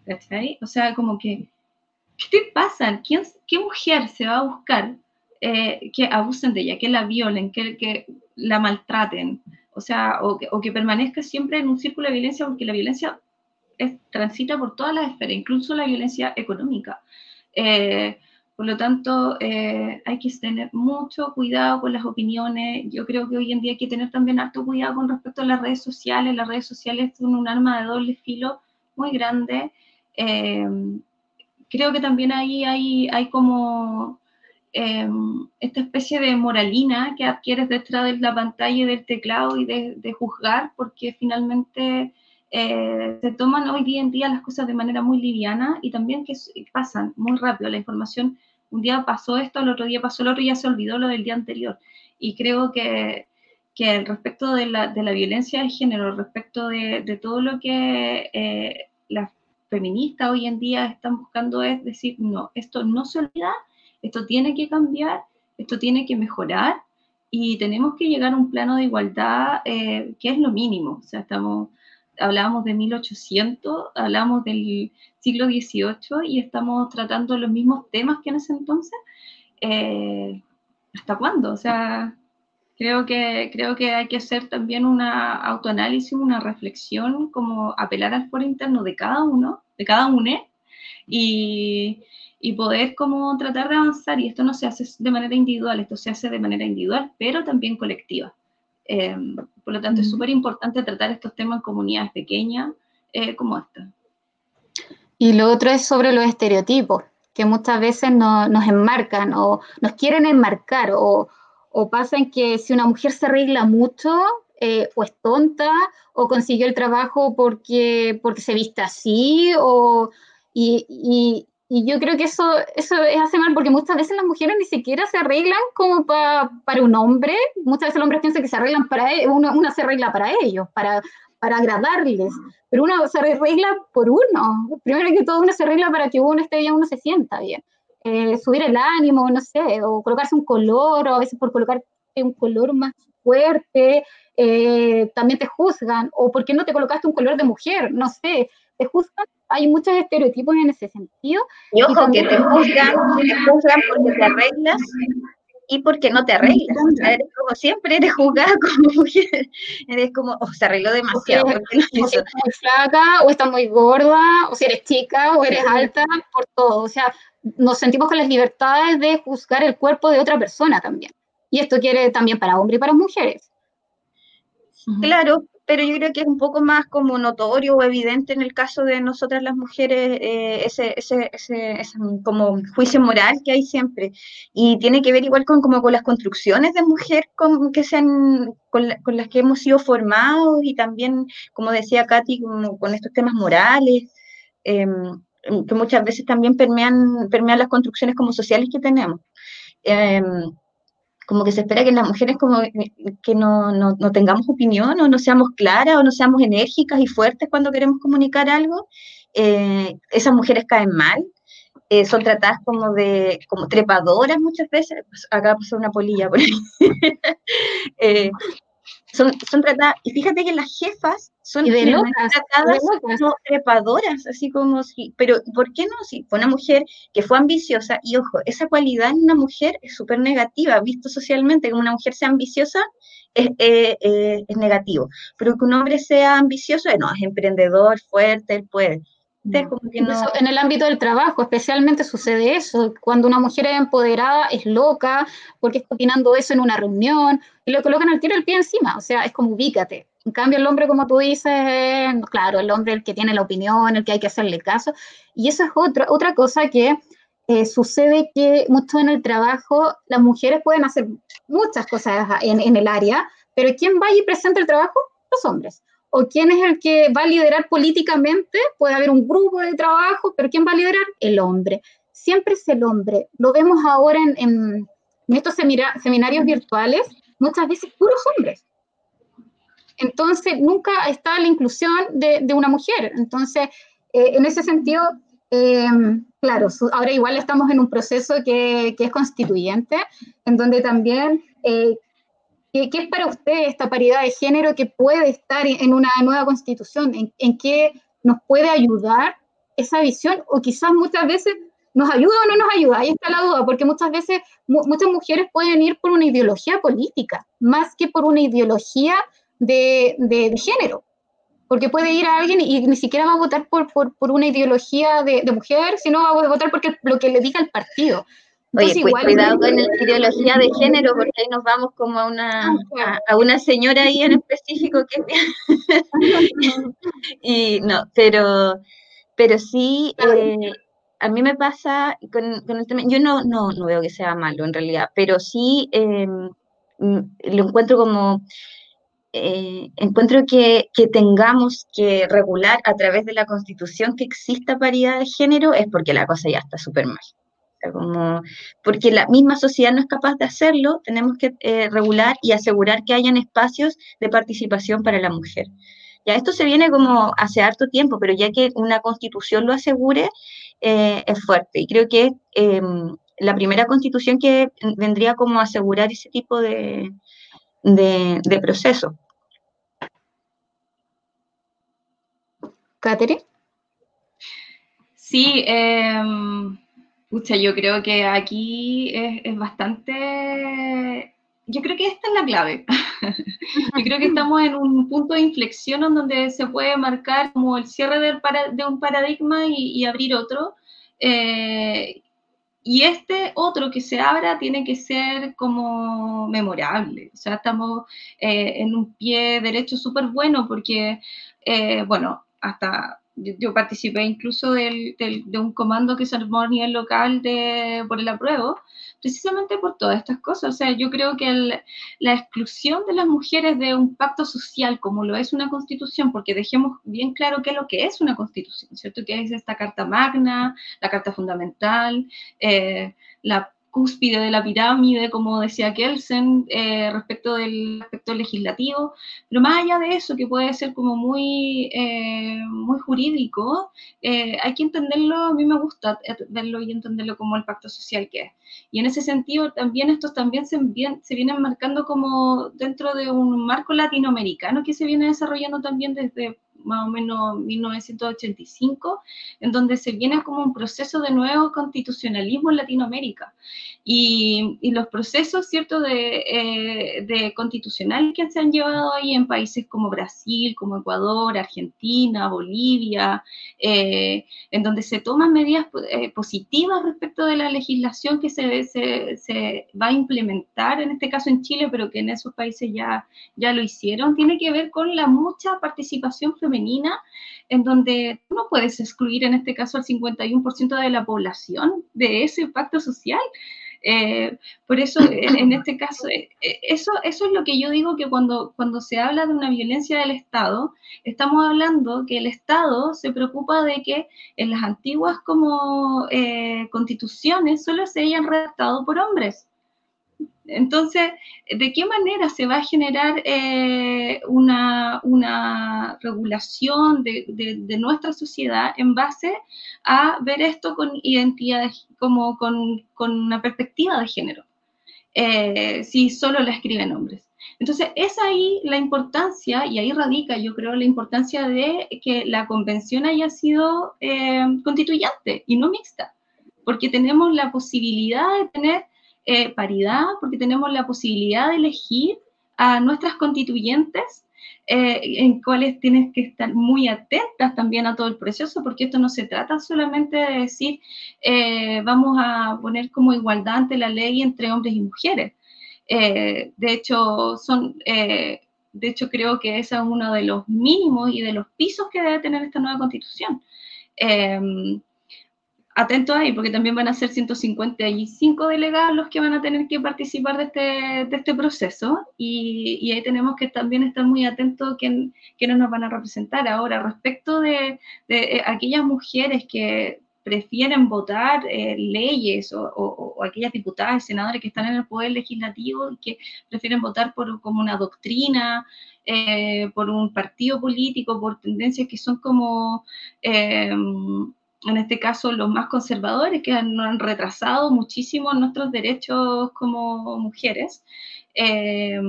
¿cachai? O sea, como que, ¿qué te pasa? ¿Quién, ¿Qué mujer se va a buscar eh, que abusen de ella, que la violen, que, que la maltraten? O sea, o que, o que, permanezca siempre en un círculo de violencia, porque la violencia es, transita por todas las esferas, incluso la violencia económica. Eh, por lo tanto, eh, hay que tener mucho cuidado con las opiniones. Yo creo que hoy en día hay que tener también harto cuidado con respecto a las redes sociales. Las redes sociales son un arma de doble filo muy grande. Eh, creo que también ahí hay, como em, esta especie de moralina que adquieres detrás de la pantalla y del teclado y de, juzgar, porque finalmente eh, se toman hoy día en día las cosas de manera muy liviana y también que pasan muy rápido. La información, un día pasó esto, el otro día pasó el otro y ya se olvidó lo del día anterior. Y creo que, que respecto de la, de la violencia de género, respecto de, de todo lo que eh, las feministas hoy en día están buscando es decir, no, esto no se olvida, esto tiene que cambiar, esto tiene que mejorar y tenemos que llegar a un plano de igualdad eh, que es lo mínimo. O sea, estamos, hablábamos de 1800, hablamos del siglo XVIII y estamos tratando los mismos temas que en ese entonces. Eh, ¿Hasta cuándo? O sea, creo que, creo que hay que hacer también una autoanálisis, una reflexión, como apelar al foro interno de cada uno, de cada UNE, y, y poder como tratar de avanzar. Y esto no se hace de manera individual, esto se hace de manera individual, pero también colectiva. Em, por lo tanto, es súper importante tratar estos temas en comunidades pequeñas eh, como esta. Y lo otro es sobre los estereotipos, que muchas veces nos enmarcan o nos quieren enmarcar o, o pasa en que si una mujer se arregla mucho, eh, o es tonta, o consiguió el trabajo porque, porque se viste así, o, y, y, yo creo que eso, eso es hace mal, porque muchas veces las mujeres ni siquiera se arreglan como para un hombre, muchas veces los hombres piensan que se arreglan para ellos, una, una se arregla para ellos, para, para agradarles, pero uno se arregla por uno, primero que todo uno se arregla para que uno esté bien, uno se sienta bien. Eh, subir el ánimo, no sé, o colocarse un color, o a veces por colocar un color más fuerte, eh, también te juzgan, o por qué no te colocaste un color de mujer, no sé, te juzgan, hay muchos estereotipos en ese sentido. Y ojo, que te juzgan, te juzgan porque te arreglas y porque no te arreglas. eres como siempre, eres juzgada *laughs* como mujer. Eres como, oh, se arregló demasiado. O, no *laughs* si muy flaca, o estás muy gorda, o si eres chica, o eres alta, por todo. O sea, nos sentimos con las libertades de juzgar el cuerpo de otra persona también. Y esto quiere también para hombres y para mujeres. Claro, pero yo creo que es un poco más como notorio o evidente en el caso de nosotras las mujeres eh, ese, ese, ese, como juicio moral que hay siempre. Y tiene que ver igual con, como con las construcciones de mujer con, que sean, con, con, las que hemos sido formados y también, como decía Katy, como con estos temas morales. Eh, que muchas veces también permean, permean las construcciones como sociales que tenemos. Em, como que se espera que las mujeres como que no, no, no, tengamos opinión o no seamos claras o no seamos enérgicas y fuertes cuando queremos comunicar algo. Eh, esas mujeres caen mal, eh, son tratadas como de como trepadoras muchas veces. Pues acá pasó una polilla por ahí. *laughs* eh, son, son tratadas, y fíjate que las jefas son tratadas como trepadoras, así como si, pero ¿por qué no? Si fue una mujer que fue ambiciosa, y ojo, esa cualidad en una mujer es súper negativa, visto socialmente, que una mujer sea ambiciosa es, eh, eh, es negativo, pero que un hombre sea ambicioso, no, es emprendedor, fuerte, él puede. En el ámbito del trabajo, especialmente sucede eso, cuando una mujer es empoderada, es loca, porque está opinando eso en una reunión, y lo colocan al tiro el pie encima, o sea, es como ubícate. En cambio, el hombre, como tú dices, claro, el hombre el que tiene la opinión, el que hay que hacerle caso, y eso es otra, otra cosa que eh, sucede que mucho en el trabajo, las mujeres pueden hacer muchas cosas en, en el área, pero ¿quién va y presenta el trabajo? Los hombres o quién es el que va a liderar políticamente, puede haber un grupo de trabajo, pero ¿quién va a liderar? El hombre. Siempre es el hombre. Lo vemos ahora en, estos seminarios virtuales, muchas veces puros hombres. Entonces, nunca está la inclusión de, una mujer. Entonces, eh, en ese sentido, eh, claro, ahora igual estamos en un proceso que, es constituyente, en donde también eh, ¿Qué, es para usted esta paridad de género que puede estar en una nueva constitución? ¿En, qué nos puede ayudar esa visión? O quizás muchas veces nos ayuda o no nos ayuda, ahí está la duda, porque muchas veces muchas mujeres pueden ir por una ideología política, más que por una ideología de, género. Porque puede ir a alguien y ni siquiera va a votar por, por, una ideología de, de, mujer, sino va a votar porque lo que le diga el partido. Oye, cuidado con la ideología de *laughs* género, porque ahí nos vamos como a una, a, una señora ahí en específico que... *laughs* y no, pero, pero sí, eh, a mí me pasa con, el tema, yo no, no, no, veo que sea malo en realidad, pero sí em, mm, lo encuentro como, eh, encuentro que, que, tengamos que regular a través de la constitución que exista paridad de género es porque la cosa ya está súper mal. Como, porque la misma sociedad no es capaz de hacerlo, tenemos que eh, regular y asegurar que hayan espacios de participación para la mujer. Ya esto se viene como hace harto tiempo, pero ya que una constitución lo asegure, eh, es fuerte. Y creo que em, la primera constitución que vendría como a asegurar ese tipo de, de, proceso. Catherine. Sí, eh, yo creo que aquí es, es bastante yo creo que esta es la clave. *laughs* yo creo que estamos en un punto de inflexión en donde se puede marcar como el cierre de un paradigma y, abrir otro. Eh, y este otro que se abra tiene que ser como memorable. O sea, estamos eh, en un pie derecho súper bueno porque, eh, bueno, hasta yo, participé incluso de un comando que se armó a nivel local de, por el apruebo, precisamente por todas estas cosas. O sea, yo creo que la exclusión de las mujeres de un pacto social como lo es una constitución, porque dejemos bien claro qué es lo que es una constitución, ¿cierto? Que es esta carta magna, la carta fundamental, eh, la cúspide de la pirámide, como decía Kelsen, eh, respecto del aspecto legislativo, pero más allá de eso, que puede ser como muy, eh, muy jurídico, eh, hay que entenderlo, a mí me gusta verlo y entenderlo como el pacto social que es. Y en ese sentido, también estos también se, se vienen marcando como dentro de un marco latinoamericano que se viene desarrollando también desde más o menos 1985, en donde se viene como un proceso de nuevo constitucionalismo en Latinoamérica. Y, los procesos, ¿cierto?, de, eh, de, constitucional que se han llevado ahí en países como Brasil, como Ecuador, Argentina, Bolivia, eh, en donde se toman medidas eh, positivas respecto de la legislación que se, se, se, va a implementar, en este caso en Chile, pero que en esos países ya, ya lo hicieron, tiene que ver con la mucha participación femenina, en donde no puedes excluir en este caso al 51% de la población de ese pacto social. Eh, por eso, en, este caso, eh, eh, eso, eso es lo que yo digo que cuando, cuando se habla de una violencia del Estado, estamos hablando que el Estado se preocupa de que en las antiguas como constituciones solo se hayan redactado por hombres. Entonces, ¿de qué manera se va a generar eh, una, regulación de, nuestra sociedad en base a ver esto con identidad, como con, una perspectiva de género? Eh, si solo la escriben hombres. Entonces, es ahí la importancia, y ahí radica, yo creo, la importancia de que la convención haya sido eh, constituyente y no mixta, porque tenemos la posibilidad de tener eh, paridad, porque tenemos la posibilidad de elegir a nuestras constituyentes, eh, en cuales tienes que estar muy atentas también a todo el proceso, porque esto no se trata solamente de decir, eh, vamos a poner como igualdad ante la ley entre hombres y mujeres. de hecho, son, de hecho, creo que ese es uno de los mínimos y de los pisos que debe tener esta nueva constitución atentos ahí, porque también van a ser 155 delegados los que van a tener que participar de este, de este proceso y, y, ahí tenemos que también estar muy atentos a quién, quiénes nos van a representar. Ahora, respecto de, de eh, aquellas mujeres que prefieren votar eh, leyes o, o, aquellas diputadas y senadores que están en el poder legislativo y que prefieren votar por como una doctrina, eh, por un partido político, por tendencias que son como en este caso los más conservadores, que han, han retrasado muchísimo nuestros derechos como mujeres. Eh,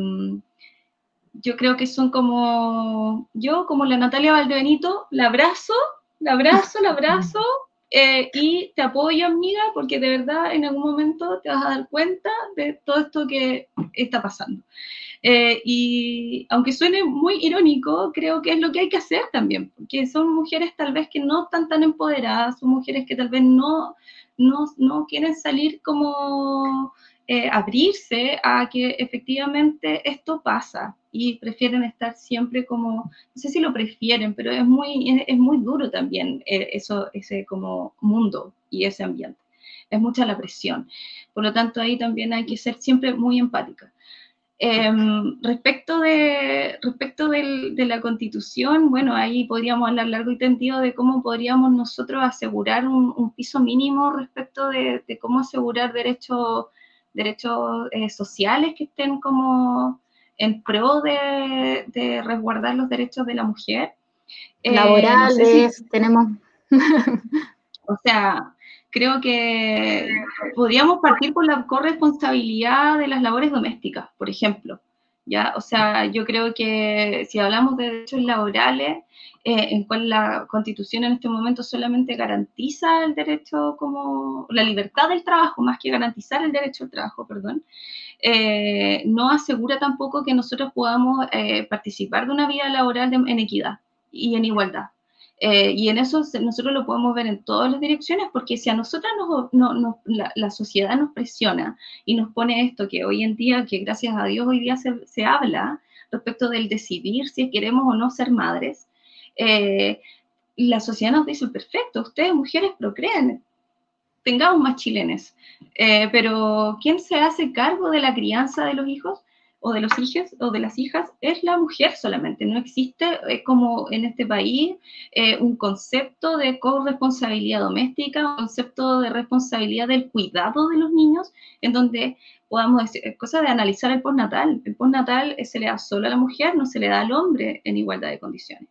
yo creo que son como, yo como la Natalia Valdebenito, la abrazo, la abrazo, la *laughs* abrazo eh, y te apoyo, amiga, porque de verdad en algún momento te vas a dar cuenta de todo esto que está pasando. Eh, y aunque suene muy irónico, creo que es lo que hay que hacer también, porque son mujeres tal vez que no están tan empoderadas, son mujeres que tal vez no, no, no quieren salir como eh, abrirse a que efectivamente esto pasa y prefieren estar siempre como, no sé si lo prefieren, pero es muy, es, muy duro también eh, eso, ese como mundo y ese ambiente. Es mucha la presión. Por lo tanto, ahí también hay que ser siempre muy empática. Em, respecto de, respecto de la constitución, bueno, ahí podríamos hablar largo y tendido de cómo podríamos nosotros asegurar un, piso mínimo respecto de, cómo asegurar derechos, derechos eh, sociales que estén como en pro de, resguardar los derechos de la mujer. Eh, Laborales, tenemos... *laughs* o sea, creo que podríamos partir por la corresponsabilidad de las labores domésticas, por ejemplo. ¿ya? O sea, yo creo que si hablamos de derechos laborales, eh, en cual la Constitución en este momento solamente garantiza el derecho como la libertad del trabajo, más que garantizar el derecho al trabajo, perdón, eh, no asegura tampoco que nosotros podamos eh, participar de una vida laboral en equidad y en igualdad. Eh, y en eso nosotros lo podemos ver en todas las direcciones, porque si a nosotras la, sociedad nos presiona y nos pone esto que hoy en día, que gracias a Dios hoy día se, habla respecto del decidir si queremos o no ser madres, eh, la sociedad nos dice, perfecto, ustedes mujeres procrean, tengamos más chilenes, eh, pero ¿quién se hace cargo de la crianza de los hijos? o de los hijos o de las hijas es la mujer solamente. No existe como en este país eh, un concepto de corresponsabilidad doméstica, un concepto de responsabilidad del cuidado de los niños, en donde podamos decir, es de analizar el postnatal. El postnatal se le da solo a la mujer, no se le da al hombre en igualdad de condiciones.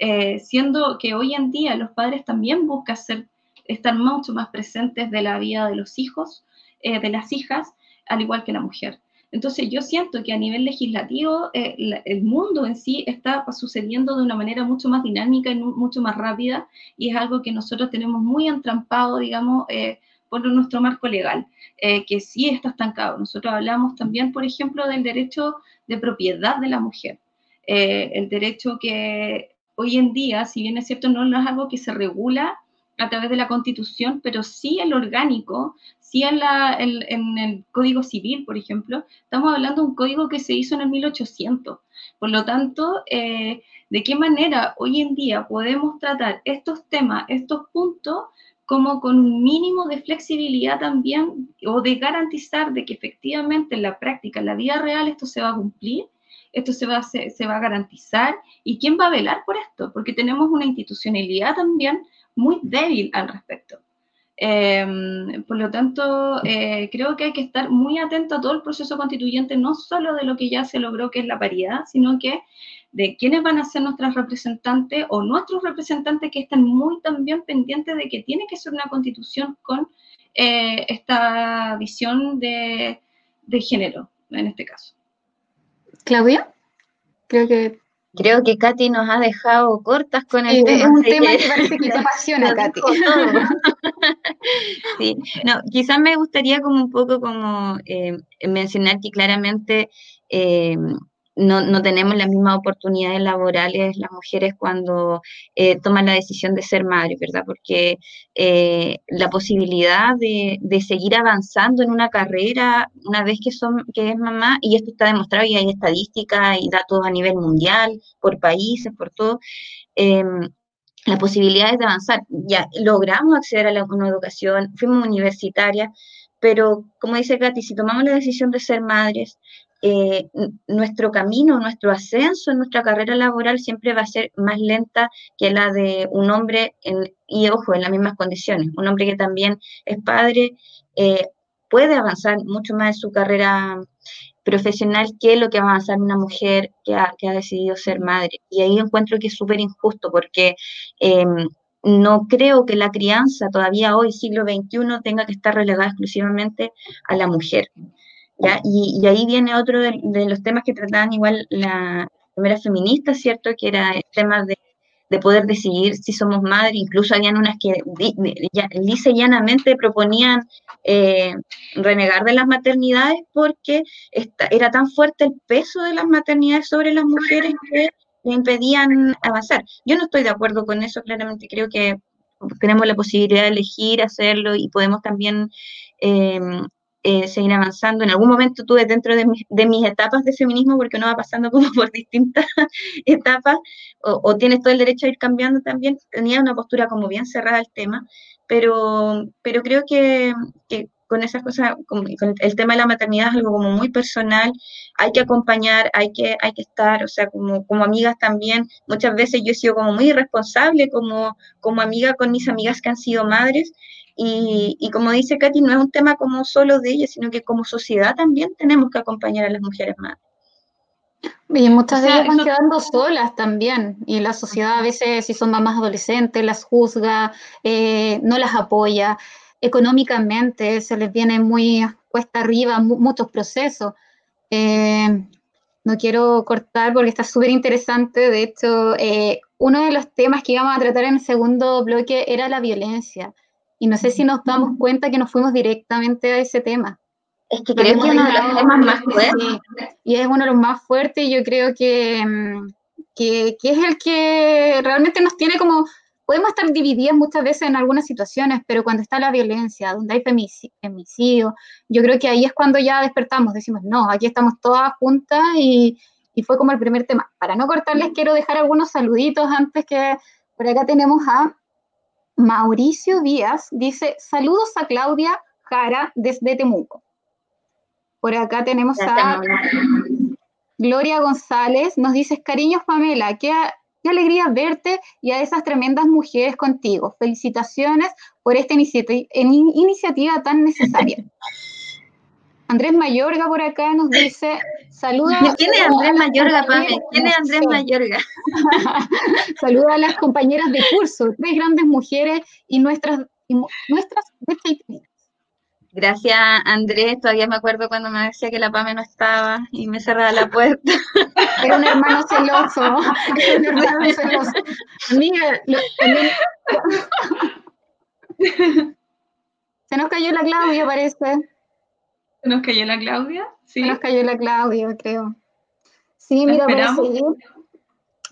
Eh, siendo que hoy en día los padres también buscan ser, estar mucho más presentes de la vida de los hijos, de las hijas, al igual que la mujer. Entonces yo siento que a nivel legislativo eh, el mundo en sí está sucediendo de una manera mucho más dinámica y mucho más rápida y es algo que nosotros tenemos muy entrampado, digamos, eh, por nuestro marco legal, eh, que sí está estancado. Nosotros hablamos también, por ejemplo, del derecho de propiedad de la mujer, el derecho que hoy en día, si bien es cierto, no es algo que se regula a través de la Constitución, pero sí el orgánico, sí en, en, el Código Civil, por ejemplo, estamos hablando de un código que se hizo en el 1800. Por lo tanto, eh, ¿de qué manera hoy en día podemos tratar estos temas, estos puntos, como con un mínimo de flexibilidad también, o de garantizar de que efectivamente en la práctica, en la vida real, esto se va a cumplir? Esto se va, se, se va a garantizar y quién va a velar por esto, porque tenemos una institucionalidad también muy débil al respecto. Em, por lo tanto, eh, creo que hay que estar muy atento a todo el proceso constituyente, no solo de lo que ya se logró, que es la paridad, sino que de quiénes van a ser nuestras representantes o nuestros representantes que están muy también pendientes de que tiene que ser una constitución con eh, esta visión de género, en este caso. Claudia, creo que Creo que Katy nos ha dejado cortas con el tema. Es un tema que, parece que te *laughs* apasiona, Katy. *laughs* sí, no, quizás me gustaría como un poco como eh, mencionar que claramente eh, no, no, tenemos las mismas oportunidades laborales las mujeres cuando eh, toman la decisión de ser madres, ¿verdad? Porque eh, la posibilidad de, de, seguir avanzando en una carrera una vez que, son, que es mamá, y esto está demostrado y hay estadísticas y datos a nivel mundial, por países, por todo, eh, la posibilidad de avanzar. Ya logramos acceder a la, una educación, fuimos universitarias, pero como dice Katy, si tomamos la decisión de ser madres, eh, nuestro camino, nuestro ascenso en nuestra carrera laboral siempre va a ser más lenta que la de un hombre, en, y ojo, en las mismas condiciones. Un hombre que también es padre eh, puede avanzar mucho más en su carrera profesional que lo que va a avanzar una mujer que ha, decidido ser madre. Y ahí encuentro que es súper injusto porque em, no creo que la crianza todavía hoy, siglo XXI, tenga que estar relegada exclusivamente a la mujer. Y, ahí viene otro de, los temas que trataban igual la primera feminista, ¿cierto? Que era el tema de, poder decidir si somos madre, incluso habían unas que lisa y llanamente proponían eh, renegar de las maternidades porque era tan fuerte el peso de las maternidades sobre las mujeres que le impedían avanzar. Yo no estoy de acuerdo con eso, claramente creo que tenemos la posibilidad de elegir hacerlo y podemos también eh, eh, seguir avanzando. En algún momento tuve dentro de, mis etapas de feminismo, porque uno va pasando como *laughs* por distintas etapas, o, tienes todo el derecho a ir cambiando también, tenía una postura como bien cerrada al tema, pero, pero creo que, con esas cosas, con, el tema de la maternidad es algo como muy personal, hay que acompañar, hay que, hay que estar, o sea, como, como amigas también, muchas veces yo he sido como muy irresponsable como, como amiga con mis amigas que han sido madres, y, y, como dice Katy, no es un tema como solo de ellas, sino que como sociedad también tenemos que acompañar a las mujeres madres. Y muchas de ellas van quedando solas también, y la sociedad a veces, si son mamás adolescentes, las juzga, eh, no las apoya, económicamente se les viene muy cuesta arriba muchos procesos. Eh, no quiero cortar porque está súper interesante, de hecho, eh, uno de los temas que íbamos a tratar en el segundo bloque era la violencia, y no sé si nos damos cuenta que nos fuimos directamente a ese tema. Es que creo que es uno de los temas más fuertes. y es uno de los más fuertes, y yo creo que, mm, que, que, es el que realmente nos tiene como, podemos estar divididas muchas veces en algunas situaciones, pero cuando está la violencia, donde hay femicidio, yo creo que ahí es cuando ya despertamos, decimos, no, aquí estamos todas juntas y, y fue como el primer tema. Para no cortarles, quiero dejar algunos saluditos antes que por acá tenemos a Mauricio Díaz, dice, saludos a Claudia Jara desde Temuco. Por acá tenemos a Gloria González, nos dices, cariños Pamela, qué, alegría verte y a esas tremendas mujeres contigo. Felicitaciones por esta iniciativa tan necesaria. *laughs* Andrés Mayorga por acá nos dice, saluda. ¿Quién es Andrés Mayorga, Pamela? ¿Quién es Andrés Mayorga? saluda a las compañeras de curso, tres grandes mujeres y nuestras, y nuestras Gracias, Andrés. Todavía me acuerdo cuando me decía que la PAME no estaba y me cerraba la puerta. *laughs* Era un hermano celoso. Era un hermano *laughs* celoso. Amiga, *laughs* se nos cayó la Claudia, parece. ¿Se nos cayó la Claudia? Sí. Se nos cayó la Claudia, creo. Sí, mira, para seguir,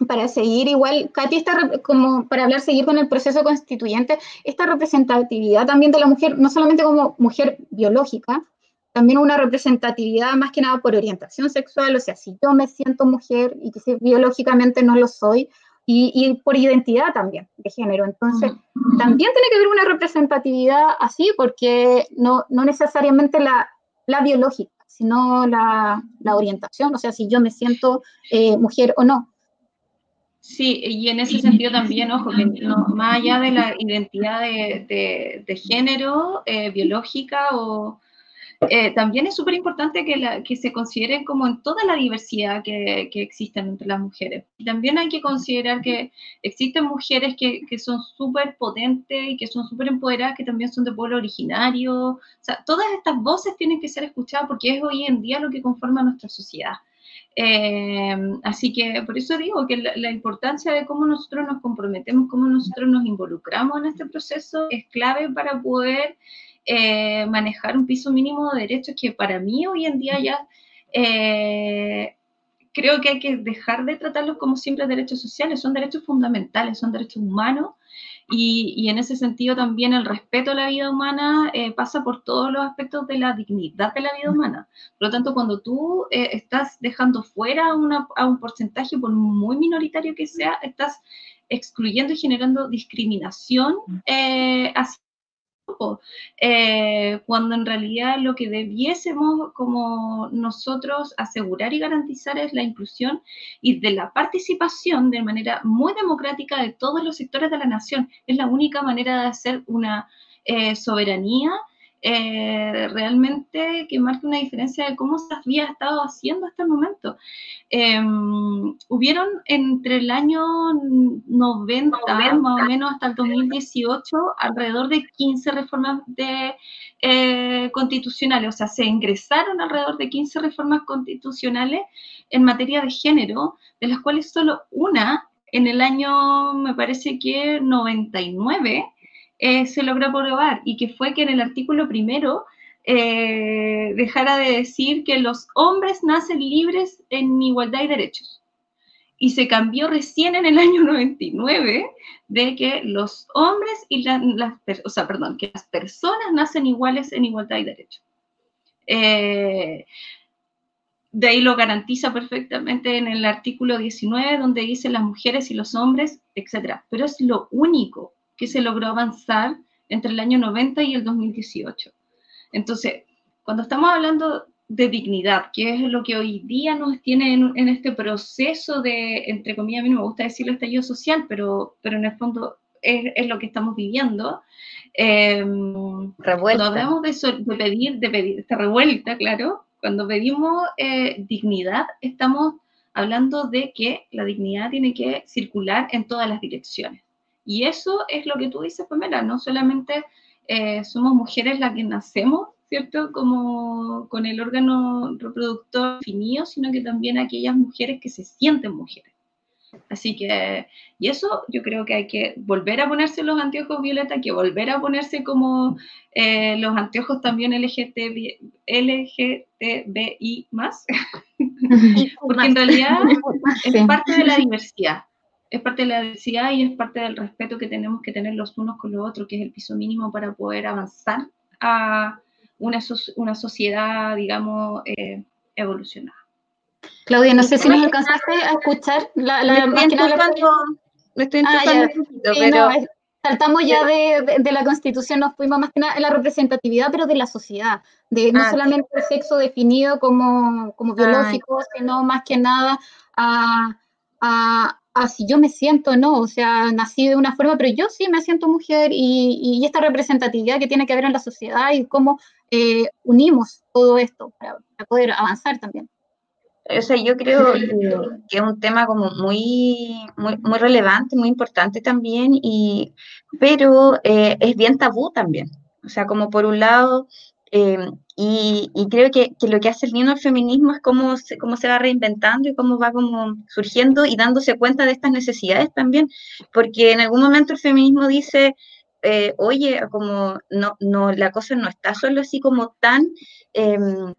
para seguir igual, Katy está como para hablar, seguir con el proceso constituyente, esta representatividad también de la mujer, no solamente como mujer biológica, también una representatividad más que nada por orientación sexual, o sea, si yo me siento mujer y que biológicamente no lo soy, y, por identidad también de género. Entonces, también tiene que haber una representatividad así, porque no, no necesariamente la, la biológica, sino la, la, orientación, o sea, si yo me siento eh, mujer o no. Sí, y en ese sentido también, ojo, que más allá de la identidad de, de, género eh, biológica o, eh, también es súper importante que, se considere como en toda la diversidad que, que entre las mujeres. También hay que considerar que existen mujeres que, son súper potentes y que son súper empoderadas, que también son de pueblo originario. O sea, todas estas voces tienen que ser escuchadas porque es hoy en día lo que conforma nuestra sociedad. Eh, así que por eso digo que la, importancia de cómo nosotros nos comprometemos, cómo nosotros nos involucramos en este proceso es clave para poder eh, manejar un piso mínimo de derechos que para mí hoy en día ya eh, creo que hay que dejar de tratarlos como simples derechos sociales, son derechos fundamentales, son derechos humanos. Y, en ese sentido también el respeto a la vida humana eh, pasa por todos los aspectos de la dignidad de la vida humana. Por lo tanto, cuando tú eh, estás dejando fuera a un porcentaje, por muy minoritario que sea, estás excluyendo y generando discriminación eh, hacia eh, cuando en realidad lo que debiésemos como nosotros asegurar y garantizar es la inclusión y de la participación de manera muy democrática de todos los sectores de la nación. Es la única manera de hacer una eh, soberanía eh, realmente que marque una diferencia de cómo se había estado haciendo hasta el momento. Em, hubieron entre el año 90, más o menos hasta el 2018, alrededor de 15 reformas de, eh, constitucionales, o sea, se ingresaron alrededor de 15 reformas constitucionales en materia de género, de las cuales solo una en el año, me parece que 99, eh, se logró aprobar y que fue que en el artículo primero eh, dejara de decir que los hombres nacen libres en igualdad y derechos. Y se cambió recién en el año 99 de que los hombres y las, o sea, perdón, que las personas nacen iguales en igualdad y derechos. Eh, de ahí lo garantiza perfectamente en el artículo 19, donde dice las mujeres y los hombres, etc. Pero es lo único que se logró avanzar entre el año 90 y el 2018. Entonces, cuando estamos hablando de dignidad, que es lo que hoy día nos tiene en, este proceso de, entre comillas, a mí no me gusta decirlo estallido social, pero, pero en el fondo es, lo que estamos viviendo. Eh, cuando hablamos de, de, pedir, de pedir esta revuelta, claro, cuando pedimos eh, dignidad, estamos hablando de que la dignidad tiene que circular en todas las direcciones. Y eso es lo que tú dices, Pamela, no solamente eh, somos mujeres las que nacemos, ¿cierto? Como con el órgano reproductor definido, sino que también aquellas mujeres que se sienten mujeres. Así que, y eso yo creo que hay que volver a ponerse los anteojos violeta, hay que volver a ponerse como eh, los anteojos también LGTBI, LGTBI más, *laughs* porque en realidad es parte de la diversidad, es parte de la diversidad y es parte del respeto que tenemos que tener los unos con los otros, que es el piso mínimo para poder avanzar a una, una sociedad, digamos, eh, evolucionada. Claudia, no sé si nos alcanzaste a escuchar la, la me estoy me estoy ah, pero... saltamos ya de, de, la constitución, nos fuimos más que nada en la representatividad, pero de la sociedad, de no ah, solamente el sexo definido como, como biológico, sino más que nada a, a, a, si yo me siento no, o sea, nací de una forma, pero yo sí me siento mujer y, y esta representatividad que tiene que haber en la sociedad y cómo eh, unimos todo esto para, para poder avanzar también. O sea, yo creo que, es un tema como muy, muy, muy relevante, muy importante también, y, pero eh, es bien tabú también. O sea, como por un lado, eh, y, creo que, lo que hace el niño el feminismo es cómo se, cómo se va reinventando y cómo va como surgiendo y dándose cuenta de estas necesidades también, porque en algún momento el feminismo dice, eh, oye, como no, no, la cosa no está solo así como tan em,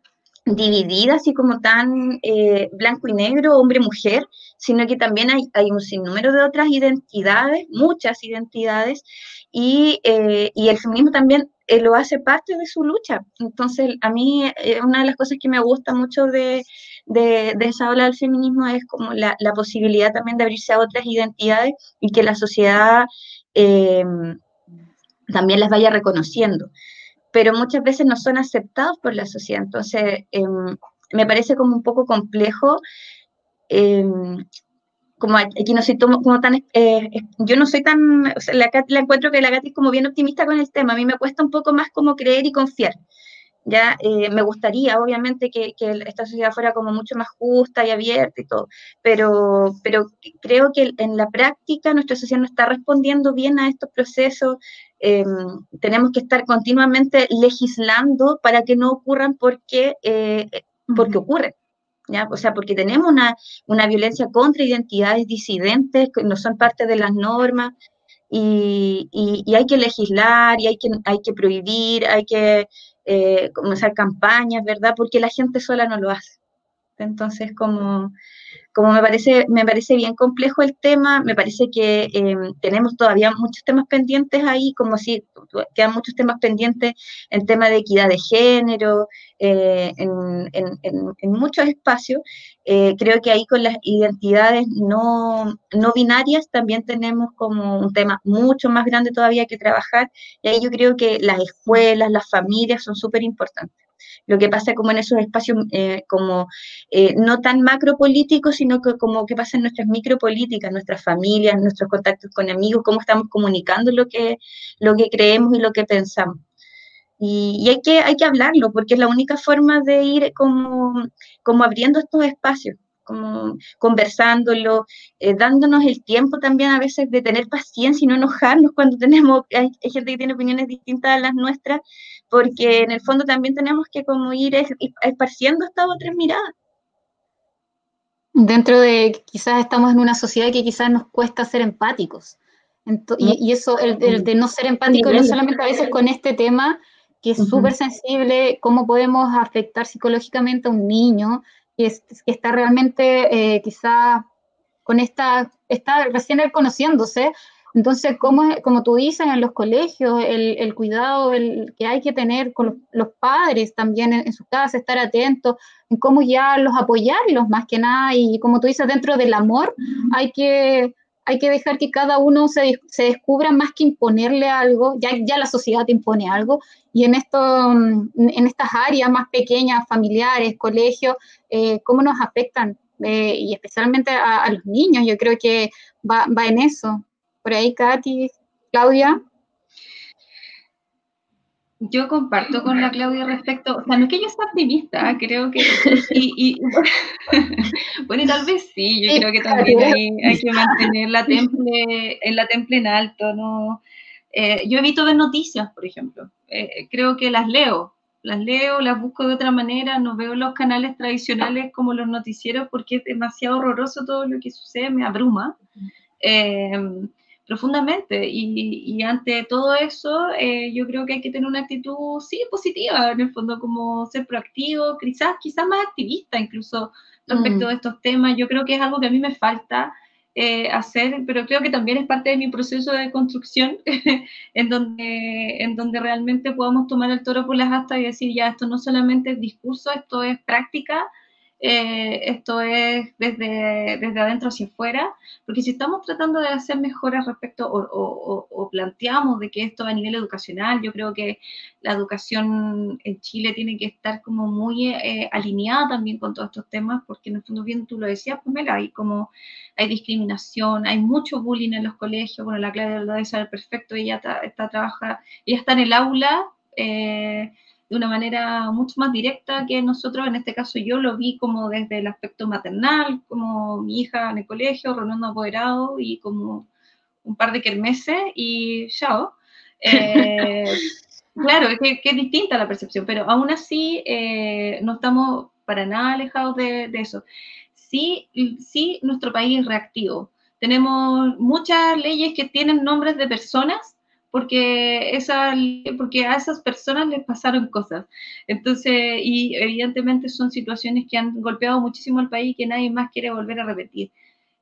dividida, así como tan eh, blanco y negro, hombre-mujer, sino que también hay, hay, un sinnúmero de otras identidades, muchas identidades, y, eh, y el feminismo también eh, lo hace parte de su lucha. Entonces, a mí una de las cosas que me gusta mucho de, de, de esa ola del feminismo es como la, la, posibilidad también de abrirse a otras identidades y que la sociedad también las vaya reconociendo pero muchas veces no son aceptados por la sociedad. Entonces, em, me parece como un poco complejo. Como aquí no soy como tan, eh, yo no soy tan, o sea, la, la, encuentro que la Gati es como bien optimista con el tema, a mí me cuesta un poco más como creer y confiar. Ya eh, me gustaría, obviamente, que, que, esta sociedad fuera como mucho más justa y abierta y todo, pero, pero creo que en la práctica nuestra sociedad no está respondiendo bien a estos procesos, Em, tenemos que estar continuamente legislando para que no ocurran porque, eh, porque ocurren. ¿Ya? O sea, porque tenemos una, una, violencia contra identidades disidentes que no son parte de las normas y, y, hay que legislar y hay que, hay que prohibir, hay que eh, comenzar campañas, ¿verdad? Porque la gente sola no lo hace. Entonces, como como me parece, me parece bien complejo el tema, me parece que em, tenemos todavía muchos temas pendientes ahí, como si quedan muchos temas pendientes en tema de equidad de género, eh, en, muchos espacios. Eh, creo que ahí con las identidades no, no binarias también tenemos como un tema mucho más grande todavía que trabajar, y ahí yo creo que las escuelas, las familias son súper importantes lo que pasa como en esos espacios eh, como eh, no tan macropolíticos, sino que como que pasa en nuestras micropolíticas, nuestras familias, nuestros contactos con amigos, cómo estamos comunicando lo que, lo que creemos y lo que pensamos. Y, hay, que, hay que hablarlo, porque es la única forma de ir como, como abriendo estos espacios como conversándolo, eh, dándonos el tiempo también a veces de tener paciencia y no enojarnos cuando *laughs* tenemos, hay, gente que tiene opiniones distintas a las nuestras, porque en el fondo también tenemos que como ir esparciendo estas otras miradas. Dentro de quizás estamos en una sociedad que quizás nos cuesta ser empáticos. y, eso, el, de no ser empático, no solamente a veces con este tema, que es súper sensible, cómo podemos afectar psicológicamente a un niño que, está realmente eh, quizás con esta, está recién conociéndose, entonces, como, como tú dices, en los colegios, el, cuidado el, que hay que tener con los, padres también en, su casa, estar atentos en cómo ya los apoyarlos más que nada, y como tú dices, dentro del amor hay que, hay que dejar que cada uno se, se descubra más que imponerle algo, ya, ya la sociedad te impone algo, y en, esto, mm, en estas áreas más pequeñas, familiares, colegios, eh, cómo nos afectan, eh, y especialmente a, los niños, yo creo que va, va en eso. Por ahí, Katy, Claudia. Yo comparto con la Claudia respecto, o sea, no es que yo sea optimista, creo que, y, *laughs* bueno, y tal vez sí, yo creo que también hay, que mantener la temple, en la temple en alto, ¿no? Eh, yo evito ver noticias, por ejemplo, eh, creo que las leo, las leo, las busco de otra manera, no veo los canales tradicionales como los noticieros porque es demasiado horroroso todo lo que sucede, me abruma. Eh, profundamente. Y, ante todo eso, eh, yo creo que hay que tener una actitud, sí, positiva, en el fondo, como ser proactivo, quizás, quizás más activista incluso respecto mm. de estos temas. Yo creo que es algo que a mí me falta eh, hacer, pero creo que también es parte de mi proceso de construcción, *laughs* en, donde, en donde realmente podamos tomar el toro por las astas y decir, ya, esto no solamente es discurso, esto es práctica eh, esto es desde, desde adentro hacia afuera, porque si estamos tratando de hacer mejoras respecto o, planteamos de que esto a nivel educacional, yo creo que la educación en Chile tiene que estar como muy eh, alineada también con todos estos temas, porque en el fondo bien tú lo decías, Pamela, hay como, hay discriminación, hay mucho bullying en los colegios, bueno, la clave de saber perfecto, ella está, está, trabaja, ella está en el aula, eh, de una manera mucho más directa que nosotros. En este caso yo lo vi como desde el aspecto maternal, como mi hija en el colegio, Ronaldo apoderado y como un par de kermeses y chao. *laughs* Eh, claro, es que, es distinta la percepción, pero aún así eh, no estamos para nada alejados de, de, eso. Sí, sí, nuestro país es reactivo. Tenemos muchas leyes que tienen nombres de personas porque, esa, porque a esas personas les pasaron cosas. Entonces, y evidentemente son situaciones que han golpeado muchísimo al país y que nadie más quiere volver a repetir.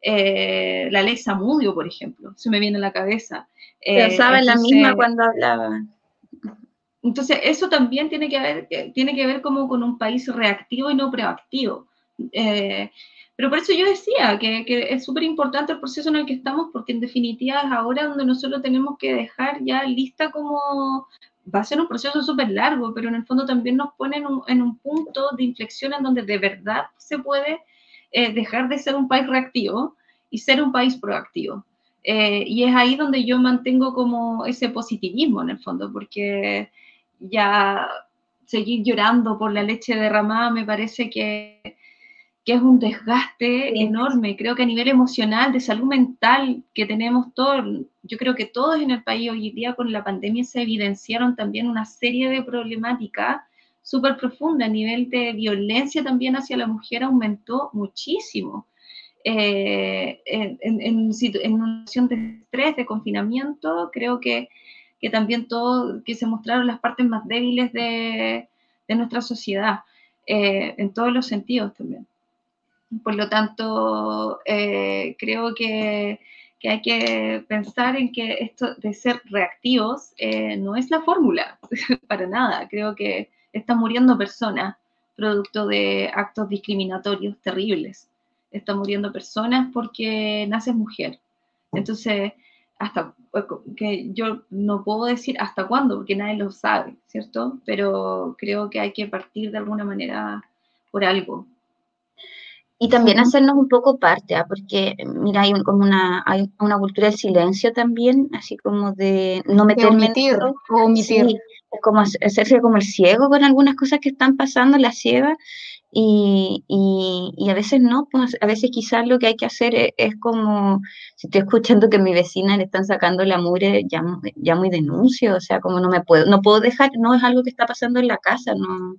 Eh, la ley Samudio, por ejemplo, se me viene a la cabeza. Pensaba en la misma cuando hablaba. Entonces, eso también tiene que ver, tiene que ver como con un país reactivo y no proactivo. Eh, pero por eso yo decía que, es súper importante el proceso en el que estamos, porque en definitiva es ahora donde nosotros tenemos que dejar ya lista como... Va a ser un proceso súper largo, pero en el fondo también nos pone en un, punto de inflexión en donde de verdad se puede eh, dejar de ser un país reactivo y ser un país proactivo. Eh, y es ahí donde yo mantengo como ese positivismo en el fondo, porque ya seguir llorando por la leche derramada me parece que que es un desgaste enorme. Creo que a nivel emocional, de salud mental que tenemos todos, yo creo que todos en el país hoy día con la pandemia se evidenciaron también una serie de problemáticas súper profundas. A nivel de violencia también hacia la mujer aumentó muchísimo. Eh, en, en, una situación de estrés, de confinamiento, creo que, que también todo, que se mostraron las partes más débiles de, de nuestra sociedad, eh, en todos los sentidos también. Por lo tanto, eh, creo que, hay que pensar en que esto de ser reactivos eh, no es la fórmula, *laughs* para nada. Creo que están muriendo personas producto de actos discriminatorios terribles. Están muriendo personas porque naces mujer. Entonces, hasta que yo no puedo decir hasta cuándo, porque nadie lo sabe, ¿cierto? Pero creo que hay que partir de alguna manera por algo. Y también hacernos un poco parte, ¿ah? porque mira, hay como una, hay una cultura del silencio también, así como de no meterme omitir, o omitir. es como hacerse como el ciego con algunas cosas que están pasando, la ciega, y, y, a veces no, pues a veces quizás lo que hay que hacer es, como, si estoy escuchando que a mi vecina le están sacando la mugre, ya, ya muy denuncio, o sea, como no me puedo, no puedo dejar, no es algo que está pasando en la casa, no,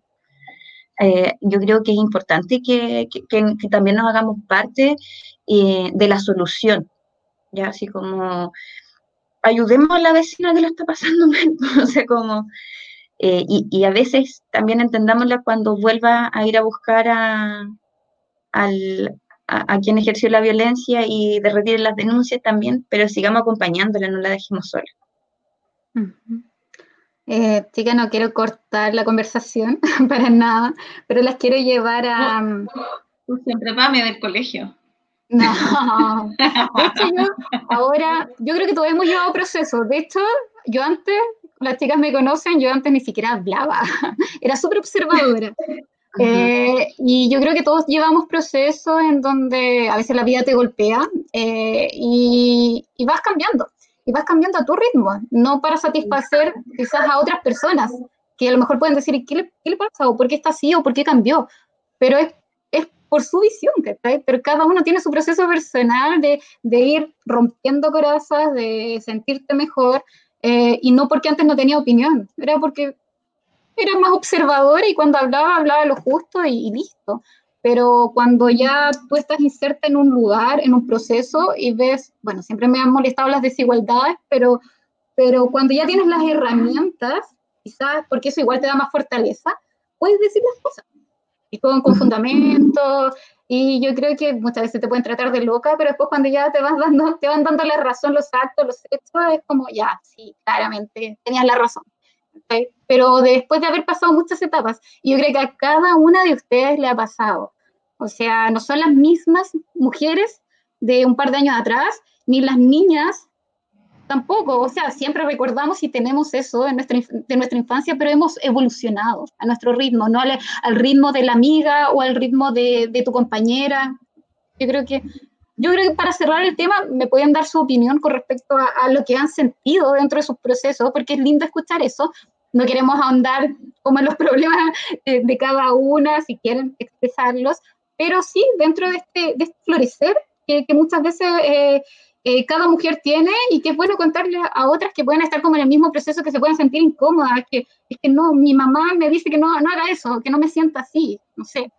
eh, yo creo que es importante que, también nos hagamos parte eh, de la solución, ya así como ayudemos a la vecina que lo está pasando mal, *laughs* o sea, como, eh, y, a veces también entendámosla cuando vuelva a ir a buscar a, a, quien ejerció la violencia y de retirar las denuncias también, pero sigamos acompañándola, no la dejemos sola. Eh, chica, no quiero cortar la conversación *laughs* para nada, pero las quiero llevar a... Tú siempre mami del colegio. No, de hecho yo ahora, yo creo que todos hemos llevado procesos. De hecho, yo antes, las chicas me conocen, yo antes ni siquiera hablaba, *laughs* era súper observadora. *laughs* Eh, y yo creo que todos llevamos procesos en donde a veces la vida te golpea eh, y, y, vas cambiando, y vas cambiando a tu ritmo, no para satisfacer quizás a otras personas que a lo mejor pueden decir, ¿qué le, qué le pasa? ¿O por qué está así? ¿O por qué cambió? Pero es por su visión, Pero cada uno tiene su proceso personal de, de ir rompiendo corazas, de sentirte mejor, eh, y no porque antes no tenía opinión, era porque era más observador y cuando hablaba, hablaba lo justo y, listo. Pero cuando ya tú estás inserta en un lugar, en un proceso y ves, bueno, siempre me han molestado las desigualdades, pero, pero cuando ya tienes las herramientas, quizás porque eso igual te da más fortaleza, puedes decir las cosas y con, con fundamento. Y yo creo que muchas veces te pueden tratar de loca, pero después cuando ya te, vas dando, te van dando la razón los actos, los hechos, es como, ya, sí, claramente, tenías la razón. Pero después de haber pasado muchas etapas, y yo creo que a cada una de ustedes le ha pasado. O sea, no son las mismas mujeres de un par de años atrás, ni las niñas Tampoco, o sea, siempre recordamos y tenemos eso en nuestra, de nuestra infancia, pero hemos evolucionado a nuestro ritmo, no al, ritmo de la amiga o al ritmo de, de, tu compañera. Yo creo que, yo creo que para cerrar el tema me pueden dar su opinión con respecto a, lo que han sentido dentro de sus procesos, porque es lindo escuchar eso. No queremos ahondar como en los *laughs* problemas de, cada una, si quieren expresarlos, pero sí dentro de este, de este florecer que, muchas veces... Eh, eh, cada mujer tiene y que es bueno contarle a otras que pueden estar como en el mismo proceso, que se pueden sentir incómodas, que es que no, mi mamá me dice que no, no haga eso, que no me sienta así, no sé.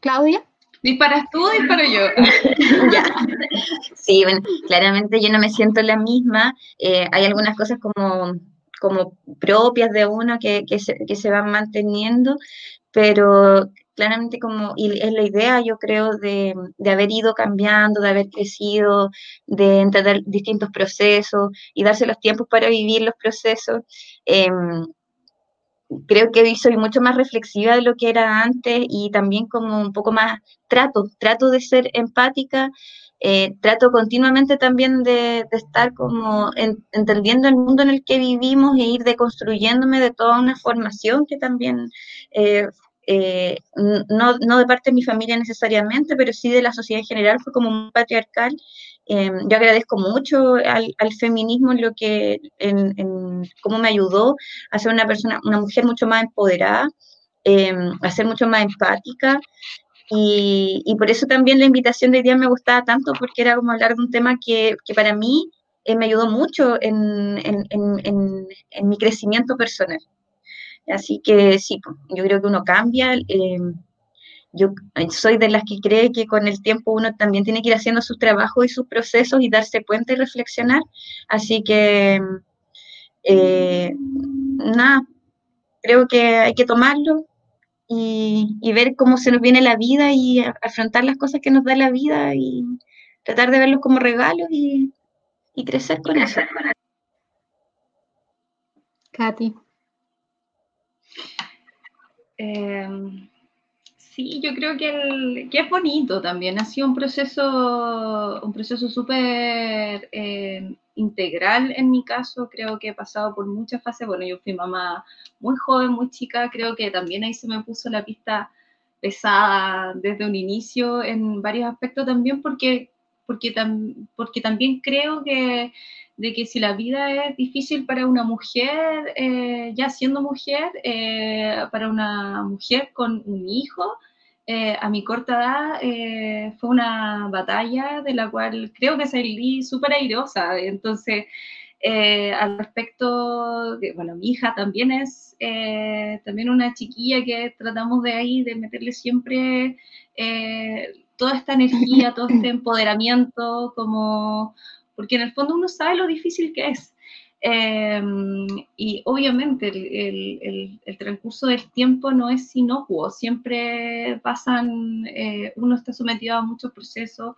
Claudia. ¿Disparas tú disparo yo? *laughs* Sí, bueno, claramente yo no me siento la misma. Eh, hay algunas cosas como, como propias de uno que, que, se, que se van manteniendo, pero claramente como, y es la idea, yo creo, de, de, haber ido cambiando, de haber crecido, de entender distintos procesos y darse los tiempos para vivir los procesos. Em, creo que hoy soy mucho más reflexiva de lo que era antes y también como un poco más trato, trato de ser empática. Eh, trato continuamente también de, de estar como entendiendo el mundo en el que vivimos e ir deconstruyéndome de toda una formación que también eh, eh, no, no, de parte de mi familia necesariamente, pero sí de la sociedad en general, fue como un patriarcal. Eh, yo agradezco mucho al, al, feminismo en lo que, en, en, cómo me ayudó a ser una persona, una mujer mucho más empoderada, eh, a ser mucho más empática. Y, y, por eso también la invitación de hoy día me gustaba tanto, porque era como hablar de un tema que, que para mí me ayudó mucho en, en mi crecimiento personal. Así que sí, yo creo que uno cambia. Eh, yo soy de las que cree que con el tiempo uno también tiene que ir haciendo sus trabajos y sus procesos y darse cuenta y reflexionar. Así que, eh, nada, creo que hay que tomarlo y, ver cómo se nos viene la vida y afrontar las cosas que nos da la vida y tratar de verlos como regalos y, y crecer con eso. Katy. Em, sí, yo creo que, el, que es bonito también. Ha sido un proceso, un proceso súper em, integral en mi caso. Creo que he pasado por muchas fases. Bueno, yo fui mamá muy joven, muy chica. Creo que también ahí se me puso la pista pesada desde un inicio en varios aspectos también porque, porque, porque también creo que de que si la vida es difícil para una mujer, eh, ya siendo mujer, eh, para una mujer con un hijo, eh, a mi corta edad fue una batalla de la cual creo que salí súper airosa. Entonces, al respecto, de, bueno, mi hija también es también una chiquilla que tratamos de ahí, de meterle siempre toda esta energía, todo este *laughs* empoderamiento como porque en el fondo uno sabe lo difícil que es. Em, y obviamente el, el, transcurso del tiempo no es inocuo, siempre pasan, eh, uno está sometido a muchos procesos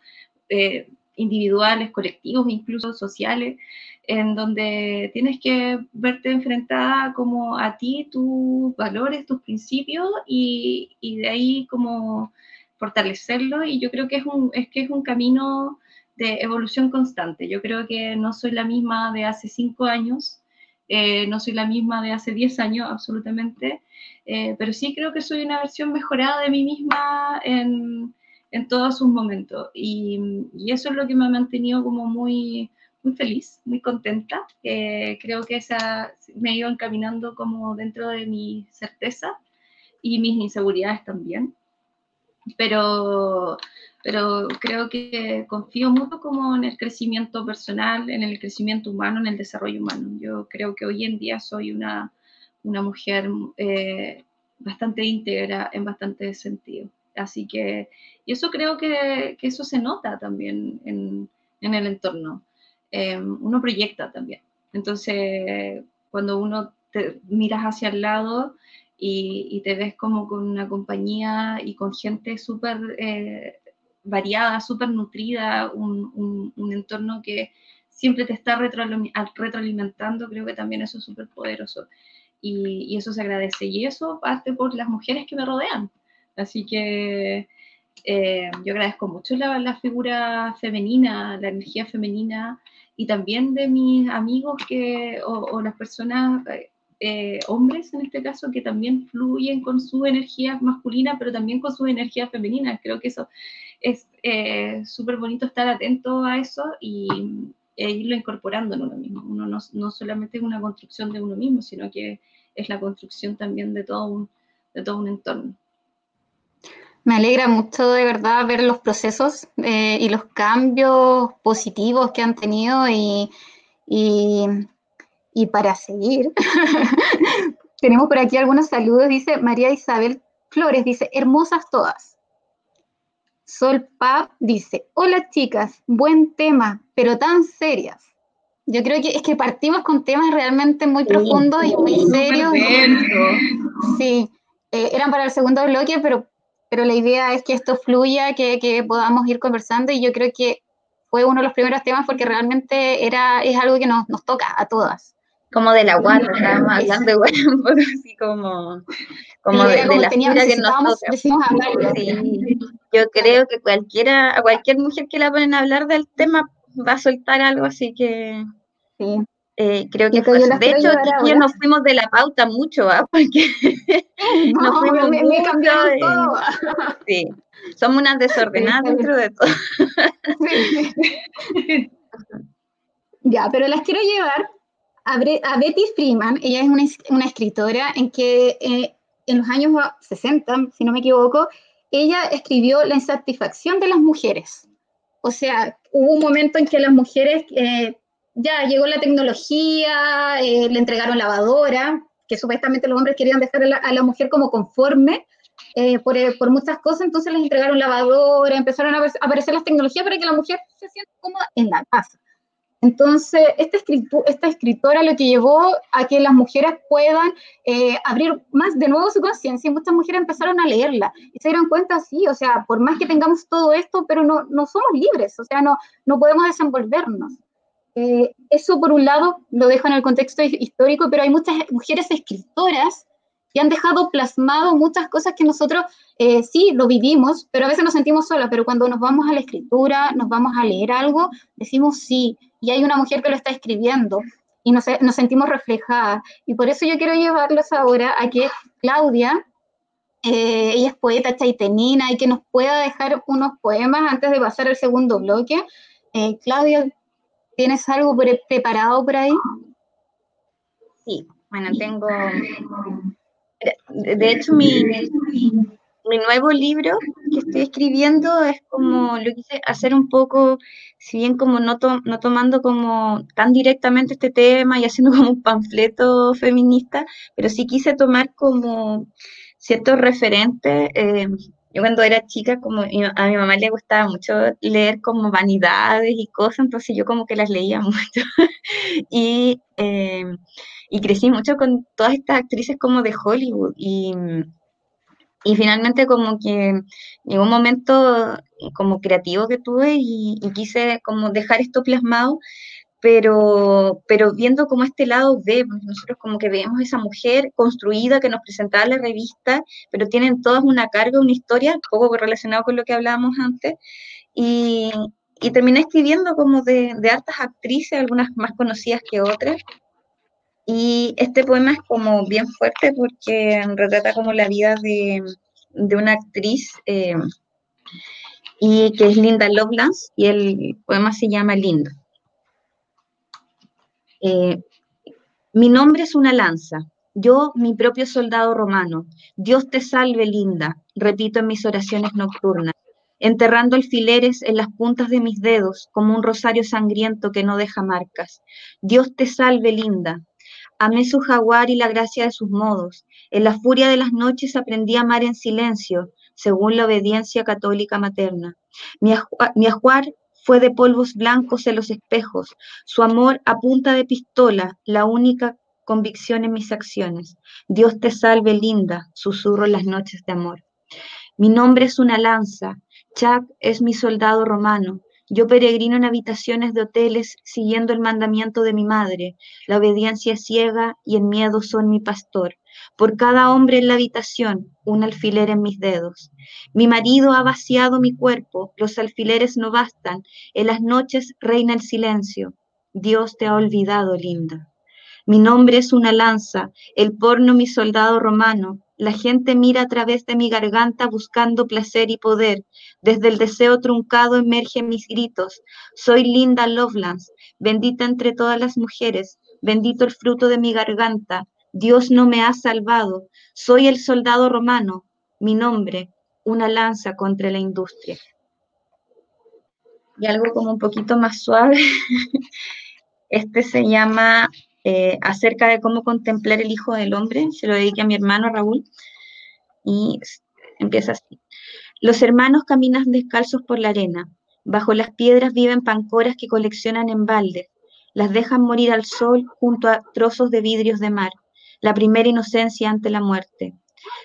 eh, individuales, colectivos, incluso sociales, en donde tienes que verte enfrentada como a ti, tus valores, tus principios, y, y de ahí como fortalecerlo y yo creo que es, un, es que es un camino de evolución constante. Yo creo que no soy la misma de hace cinco años, eh, no soy la misma de hace diez años, absolutamente, eh, pero sí creo que soy una versión mejorada de mí misma en, en todos sus momentos. Y, y, eso es lo que me ha mantenido como muy, muy feliz, muy contenta. creo que esa me ha ido encaminando como dentro de mi certeza y mis inseguridades también. Pero, pero creo que confío mucho como en el crecimiento personal, en el crecimiento humano, en el desarrollo humano. Yo creo que hoy en día soy una, una mujer eh, bastante íntegra en bastante sentido. Así que, y eso creo que, que eso se nota también en, en el entorno. Eh, uno proyecta también. Entonces, cuando uno te miras hacia el lado y, te ves como con una compañía y con gente súper eh, variada, súper nutrida, un, un, entorno que siempre te está retroalimentando, creo que también eso es súper poderoso. Y, y, eso se agradece. Y eso parte por las mujeres que me rodean. Así que eh, yo agradezco mucho la, la, figura femenina, la energía femenina y también de mis amigos que, o, o las personas eh, hombres en este caso que también fluyen con su energía masculina, pero también con su energía femenina. Creo que eso es eh, súper bonito estar atento a eso y e irlo incorporando en uno mismo. Uno no, no, solamente es una construcción de uno mismo, sino que es la construcción también de todo un, de todo un entorno. Me alegra mucho de verdad ver los procesos eh, y los cambios positivos que han tenido y, y y para seguir, *laughs* tenemos por aquí algunos saludos. Dice María Isabel Flores, dice, hermosas todas. Sol Pap dice, hola chicas, buen tema, pero tan serias. Yo creo que es que partimos con temas realmente muy profundos y muy serios. Sí, eh, eran para el segundo bloque, pero, pero la idea es que esto fluya, que, que podamos ir conversando y yo creo que fue uno de los primeros temas porque realmente era, es algo que nos, nos toca a todas como de la guata, estábamos hablando igual *laughs* un poco así como, como de, de, la figura que nosotros. Sí, yo creo que cualquiera, a cualquier mujer que la ponen a hablar del tema va a soltar algo, así que sí. Eh, creo que fue, de hecho aquí nos fuimos de la pauta mucho, ¿ah? *laughs* porque *laughs* no, nos fuimos me, me cambiaron todo. Sí, somos unas desordenadas dentro de todo. ya, pero las quiero llevar a, Betty Freeman, ella es una, escritora en que eh, en los años 60, si no me equivoco, ella escribió La insatisfacción de las mujeres. O sea, hubo un momento en que las mujeres, eh, ya llegó la tecnología, eh, le entregaron lavadora, que supuestamente los hombres querían dejar a la, mujer como conforme por, por, muchas cosas, entonces les entregaron lavadora, empezaron a aparecer las tecnologías para que la mujer se sienta cómoda en la casa. Entonces, esta, esta, escritora lo que llevó a que las mujeres puedan eh, abrir más de nuevo su conciencia y muchas mujeres empezaron a leerla y se dieron cuenta, sí, o sea, por más que tengamos todo esto, pero no, no somos libres, o sea, no, no podemos desenvolvernos. Eh, eso por un lado lo dejo en el contexto histórico, pero hay muchas mujeres escritoras que han dejado plasmado muchas cosas que nosotros eh, sí lo vivimos, pero a veces nos sentimos solas, pero cuando nos vamos a la escritura, nos vamos a leer algo, decimos sí, y hay una mujer que lo está escribiendo y nos, sentimos reflejadas. Y por eso yo quiero llevarlos ahora a que Claudia, eh, ella es poeta chaitenina y que nos pueda dejar unos poemas antes de pasar al segundo bloque. Eh, Claudia, ¿tienes algo preparado por ahí? Sí, bueno, tengo... De hecho, mi, mi nuevo libro que estoy escribiendo es como lo quise hacer un poco, si bien como no, no tomando como tan directamente este tema y haciendo *laughs* como un panfleto feminista, pero sí quise tomar como ciertos referentes. Eh, yo cuando era chica, como a mi mamá le gustaba mucho leer como vanidades y cosas, entonces yo como que las leía *laughs* mucho. y, eh, y crecí mucho con todas estas actrices como de Hollywood. Y y finalmente como que llegó un momento como creativo que tuve y, quise como dejar esto plasmado pero, pero viendo como este lado de, nosotros como que vemos esa mujer construida que nos presentaba la revista, pero tienen todas una carga, una historia, poco relacionado con lo que hablábamos antes, y, y terminé escribiendo como de, de hartas actrices, algunas más conocidas que otras, y este poema es como bien fuerte porque retrata como la vida de, de una actriz eh, y que es Linda Lovelace y el poema se llama Linda. Eh, mi nombre es una lanza, yo mi propio soldado romano. Dios te salve, Linda, repito en mis oraciones nocturnas, enterrando alfileres en las puntas de mis dedos como un rosario sangriento que no deja marcas. Dios te salve, Linda. Amé su jaguar y la gracia de sus modos. En la furia de las noches aprendí a amar en silencio, según la obediencia católica materna. Mi, ajuar fue de polvos blancos en los espejos, su amor a punta de pistola, la única convicción en mis acciones. Dios te salve, linda, susurro en las noches de amor. Mi nombre es una lanza, Chuck es mi soldado romano, yo peregrino en habitaciones de hoteles siguiendo el mandamiento de mi madre. La obediencia ciega y el miedo son mi pastor. Por cada hombre en la habitación, un alfiler en mis dedos. Mi marido ha vaciado mi cuerpo, los alfileres no bastan. En las noches reina el silencio. Dios te ha olvidado, linda. Mi nombre es una lanza, el porno mi soldado romano, la gente mira a través de mi garganta buscando placer y poder. Desde el deseo truncado emergen mis gritos. Soy Linda Lovelace, bendita entre todas las mujeres, bendito el fruto de mi garganta. Dios no me ha salvado. Soy el soldado romano. Mi nombre, una lanza contra la industria. Y algo como un poquito más suave. *laughs* Este se llama eh, acerca de cómo contemplar el Hijo del Hombre, se lo dediqué a mi hermano Raúl, y empieza así. Los hermanos caminan descalzos por la arena, bajo las piedras viven pancoras que coleccionan en baldes, las dejan morir al sol junto a trozos de vidrios de mar, la primera inocencia ante la muerte.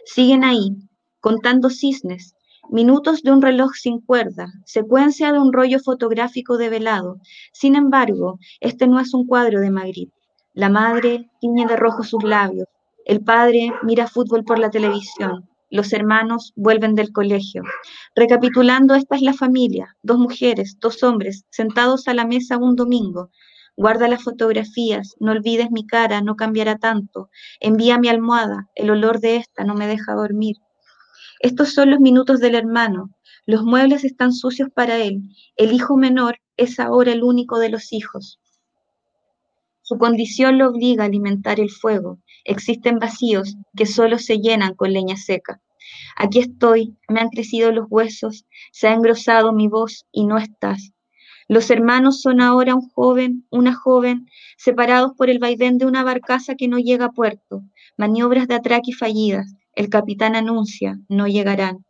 Siguen ahí, contando cisnes, minutos de un reloj sin cuerda, secuencia de un rollo fotográfico develado. Sin embargo, este no es un cuadro de Magritte. La madre tiñe de rojo sus labios. El padre mira fútbol por la televisión. Los hermanos vuelven del colegio. Recapitulando, esta es la familia, dos mujeres, dos hombres, sentados a la mesa un domingo. Guarda las fotografías, no olvides mi cara, no cambiará tanto. Envía mi almohada, el olor de esta no me deja dormir. Estos son los minutos del hermano. Los muebles están sucios para él. El hijo menor es ahora el único de los hijos. Su condición lo obliga a alimentar el fuego. Existen vacíos que solo se llenan con leña seca. Aquí estoy, me han crecido los huesos, se ha engrosado mi voz y no estás. Los hermanos son ahora un joven, una joven, separados por el vaivén de una barcaza que no llega a puerto, maniobras de atraque fallidas. El capitán anuncia, no llegarán.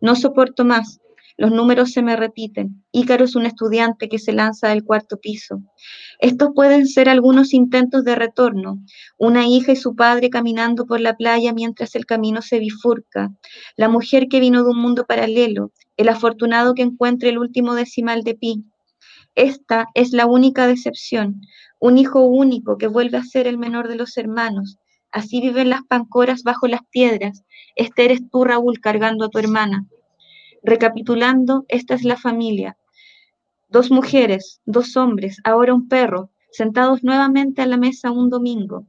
No soporto más, los números se me repiten. Ícaro es un estudiante que se lanza del cuarto piso. Estos pueden ser algunos intentos de retorno. Una hija y su padre caminando por la playa mientras el camino se bifurca. La mujer que vino de un mundo paralelo. El afortunado que encuentra el último decimal de pi. Esta es la única decepción. Un hijo único que vuelve a ser el menor de los hermanos. Así viven las pancoras bajo las piedras. Este eres tú, Raúl, cargando a tu hermana. Recapitulando, esta es la familia. Dos mujeres, dos hombres, ahora un perro, sentados nuevamente a la mesa un domingo.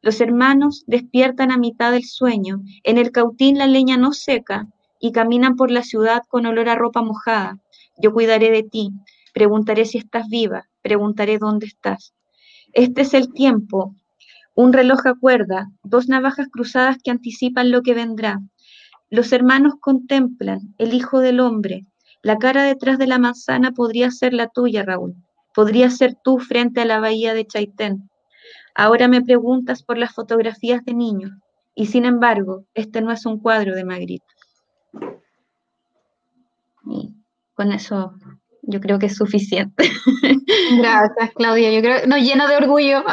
Los hermanos despiertan a mitad del sueño, en el cautín la leña no seca y caminan por la ciudad con olor a ropa mojada. Yo cuidaré de ti, preguntaré si estás viva, preguntaré dónde estás. Este es el tiempo, un reloj a cuerda, dos navajas cruzadas que anticipan lo que vendrá. Los hermanos contemplan el Hijo del Hombre. La cara detrás de la manzana podría ser la tuya, Raúl. Podría ser tú frente a la bahía de Chaitén. Ahora me preguntas por las fotografías de niños, y sin embargo, este no es un cuadro de Magritte. Y con eso yo creo que es suficiente. *laughs* Gracias, Claudia. Yo creo, no, lleno de orgullo. *laughs*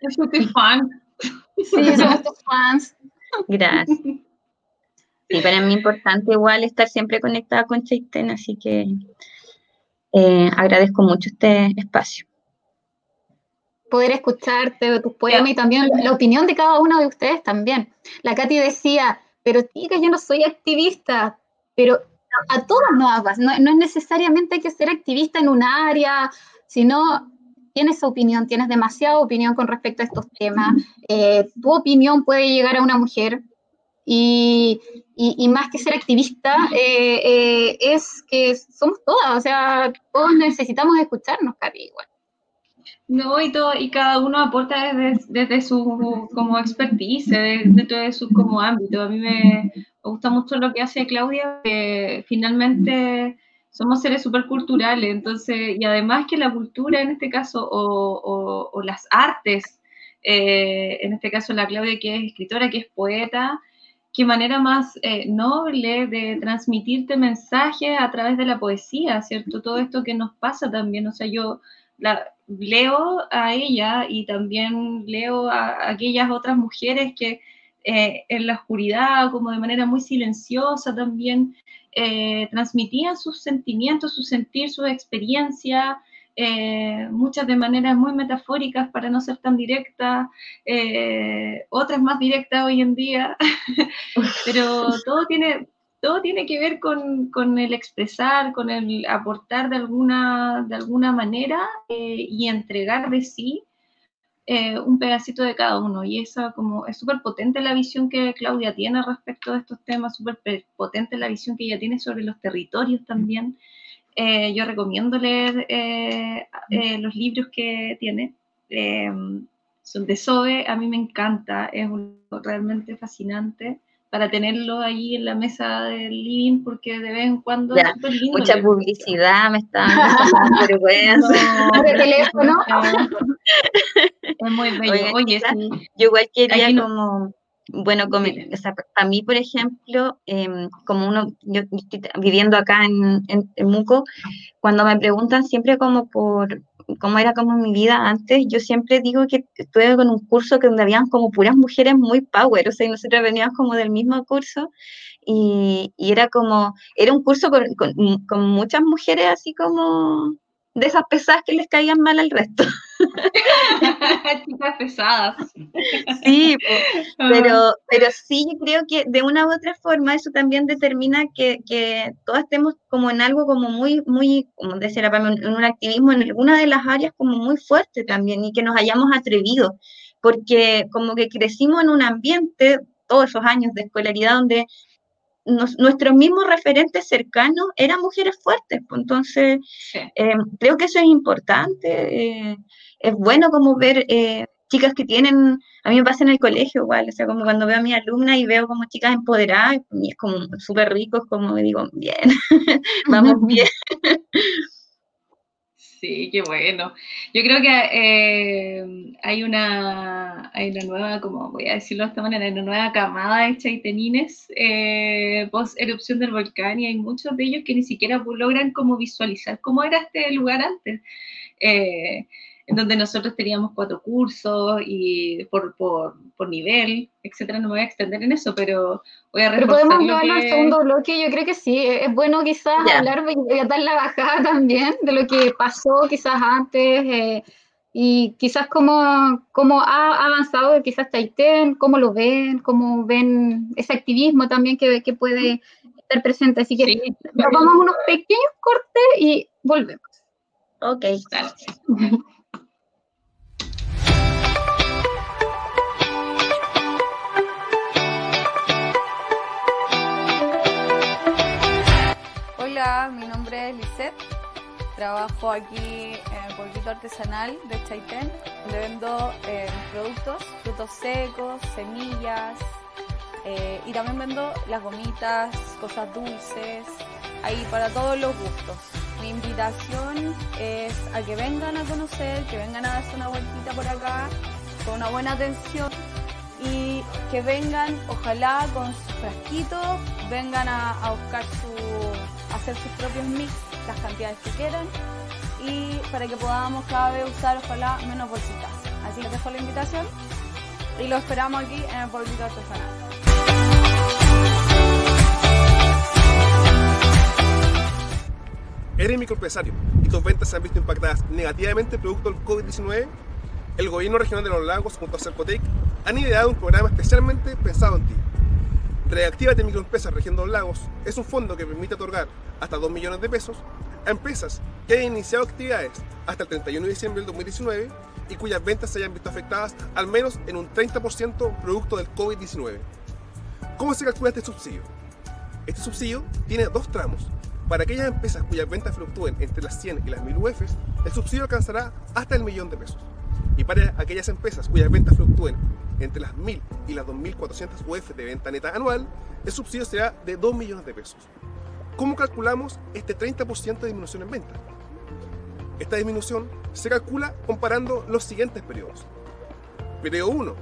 *laughs* es fan. Sí, somos tus fans. *laughs* Gracias. Y para mí es importante igual estar siempre conectada con Chaitén, así que eh, agradezco mucho este espacio. Poder escucharte, tus poemas y también la opinión de cada uno de ustedes también. La Katy decía, pero chica, yo no soy activista, pero a todos nos no, no es necesariamente que ser activista en un área, sino tienes opinión, tienes demasiada opinión con respecto a estos temas, eh, tu opinión puede llegar a una mujer y, y, más que ser activista eh, eh, es que somos todas, o sea, todos necesitamos escucharnos, Katy, igual. No, y, todo, y cada uno aporta desde, desde su como expertise, dentro de su como ámbito. A mí me, gusta mucho lo que hace Claudia, que finalmente somos seres superculturales, entonces, y además que la cultura en este caso, o, las artes, eh, en este caso la Claudia que es escritora, que es poeta, qué manera más eh, noble de transmitirte mensajes a través de la poesía, ¿cierto? Todo esto que nos pasa también, o sea, yo leo a ella y también leo a, aquellas otras mujeres que eh, en la oscuridad, como de manera muy silenciosa también, eh, transmitían sus sentimientos, su sentir, su experiencia, eh, muchas de maneras muy metafóricas para no ser tan directas, otras más directas hoy en día, *laughs* pero todo tiene, todo tiene que ver con, con, el expresar, con el aportar de alguna, de alguna manera eh, y entregar de sí eh, un pedacito de cada uno. Y esa como es súper potente la visión que Claudia tiene respecto de estos temas, súper potente la visión que ella tiene sobre los territorios también. Eh, yo recomiendo leer los libros que tiene. son de Sobe, a mí me encanta, es un, realmente fascinante para tenerlo ahí en la mesa del living, porque de vez en cuando es lindo. Mucha publicidad, me está dando vergüenza. No, teléfono. Es muy bello. Oye, yo igual quería como, bueno, como, o sea, para mí, por ejemplo, em, como uno, yo, estoy viviendo acá en, en Muco, cuando me preguntan siempre como por, cómo era como mi vida antes, yo siempre digo que estuve con un curso que donde habían como puras mujeres muy power, o sea, y nosotros veníamos como del mismo curso y, y era como, era un curso con, con, muchas mujeres así como de esas pesadas que les caían mal al resto. *laughs* *laughs* Chicas pesadas. Sí, *laughs* pero, pero sí, yo creo que de una u otra forma eso también determina que, que todas estemos como en algo como muy, muy, como decía la en un activismo en alguna de las áreas como muy fuerte también y que nos hayamos atrevido, porque como que crecimos en un ambiente todos esos años de escolaridad donde nuestros mismos referentes cercanos eran mujeres fuertes. Pues, entonces, eh, creo que eso es importante. Eh, es bueno como ver eh, chicas que tienen, a mí me pasa en el colegio igual, o sea, como cuando veo a mi alumna y veo como chicas empoderadas, y es como súper rico, es como digo, bien, *laughs* vamos bien. Sí, qué bueno. Yo creo que eh, hay, una, hay una nueva, como voy a decirlo de esta manera, hay una nueva camada de chaitenines eh, post erupción del volcán y hay muchos de ellos que ni siquiera logran como visualizar cómo era este lugar antes. Eh, en donde nosotros teníamos cuatro cursos y por, por, por, nivel, etcétera. No me voy a extender en eso, pero voy a Pero podemos hablar que... al segundo bloque, yo creo que sí. Es bueno quizás hablar y dar la bajada *laughs* también de lo que pasó quizás antes eh, y quizás cómo, cómo ha avanzado quizás Taitén, cómo lo ven, cómo ven ese activismo también que, que puede estar presente. Así que sí, nos vamos a unos pequeños cortes y volvemos. Ok. *laughs* mi nombre es Lisette. Trabajo aquí en el pueblito artesanal de Chaitén, donde vendo eh, productos, frutos secos, semillas eh, y también vendo las gomitas, cosas dulces, ahí para todos los gustos. Mi invitación es a que vengan a conocer, que vengan a darse una vueltita por acá, con una buena atención y que vengan, ojalá con su frasquito, vengan a buscar su hacer sus propios mix, las cantidades que quieran y para que podamos cada vez usar ojalá menos bolsitas. Así que dejo la invitación y lo esperamos aquí en el pueblito artesanal. eres microempresario y tus ventas se han visto impactadas negativamente producto del COVID-19, el Gobierno Regional de los Lagos junto a Cercotec han ideado un programa especialmente pensado en ti. Reactívate Microempresas Región de los Lagos es un fondo que permite otorgar hasta 2 millones de pesos a empresas que hayan iniciado actividades hasta el 31 de diciembre del 2019 y cuyas ventas se hayan visto afectadas al menos en un 30% producto del COVID-19. ¿Cómo se calcula este subsidio? Este subsidio tiene dos tramos. Para aquellas empresas cuyas ventas fluctúen entre las 100 y las 1000 UFs, el subsidio alcanzará hasta el millón de pesos. Y para aquellas empresas cuyas ventas fluctúen entre las 1000 y las 2400 UF de venta neta anual, el subsidio será de 2 millones de pesos. ¿Cómo calculamos este 30% de disminución en venta? Esta disminución se calcula comparando los siguientes periodos. Periodo 1,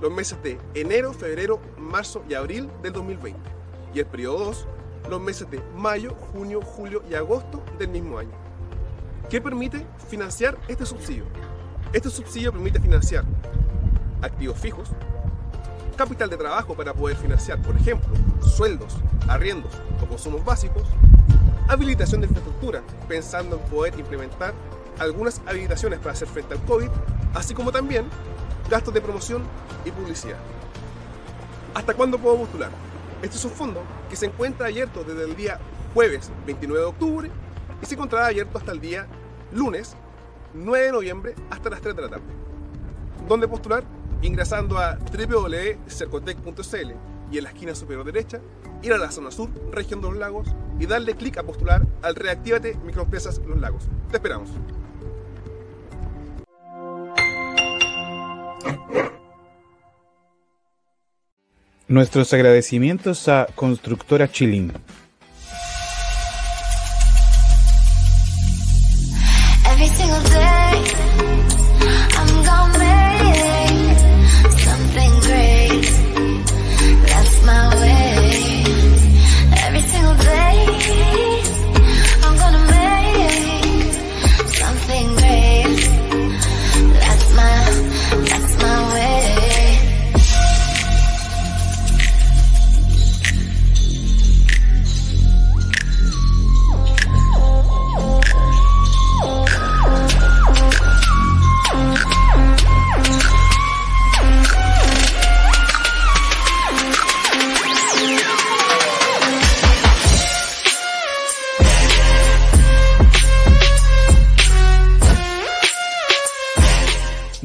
los meses de enero, febrero, marzo y abril del 2020. Y el periodo 2, los meses de mayo, junio, julio y agosto del mismo año. ¿Qué permite financiar este subsidio? Este subsidio permite financiar activos fijos, capital de trabajo para poder financiar, por ejemplo, sueldos, arriendos o consumos básicos, habilitación de infraestructura, pensando en poder implementar algunas habilitaciones para hacer frente al COVID, así como también gastos de promoción y publicidad. ¿Hasta cuándo puedo postular? Este es un fondo que se encuentra abierto desde el día jueves 29 de octubre y se encontrará abierto hasta el día lunes 9 de noviembre hasta las 3 de la tarde. ¿Dónde postular? Ingresando a www.cercotec.cl y en la esquina superior derecha, ir a la zona sur, región de los lagos, y darle clic a postular al Reactívate Microempresas Los Lagos. Te esperamos. Nuestros agradecimientos a Constructora Chilín. Every single day,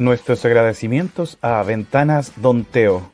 Nuestros agradecimientos a Ventanas Don Teo.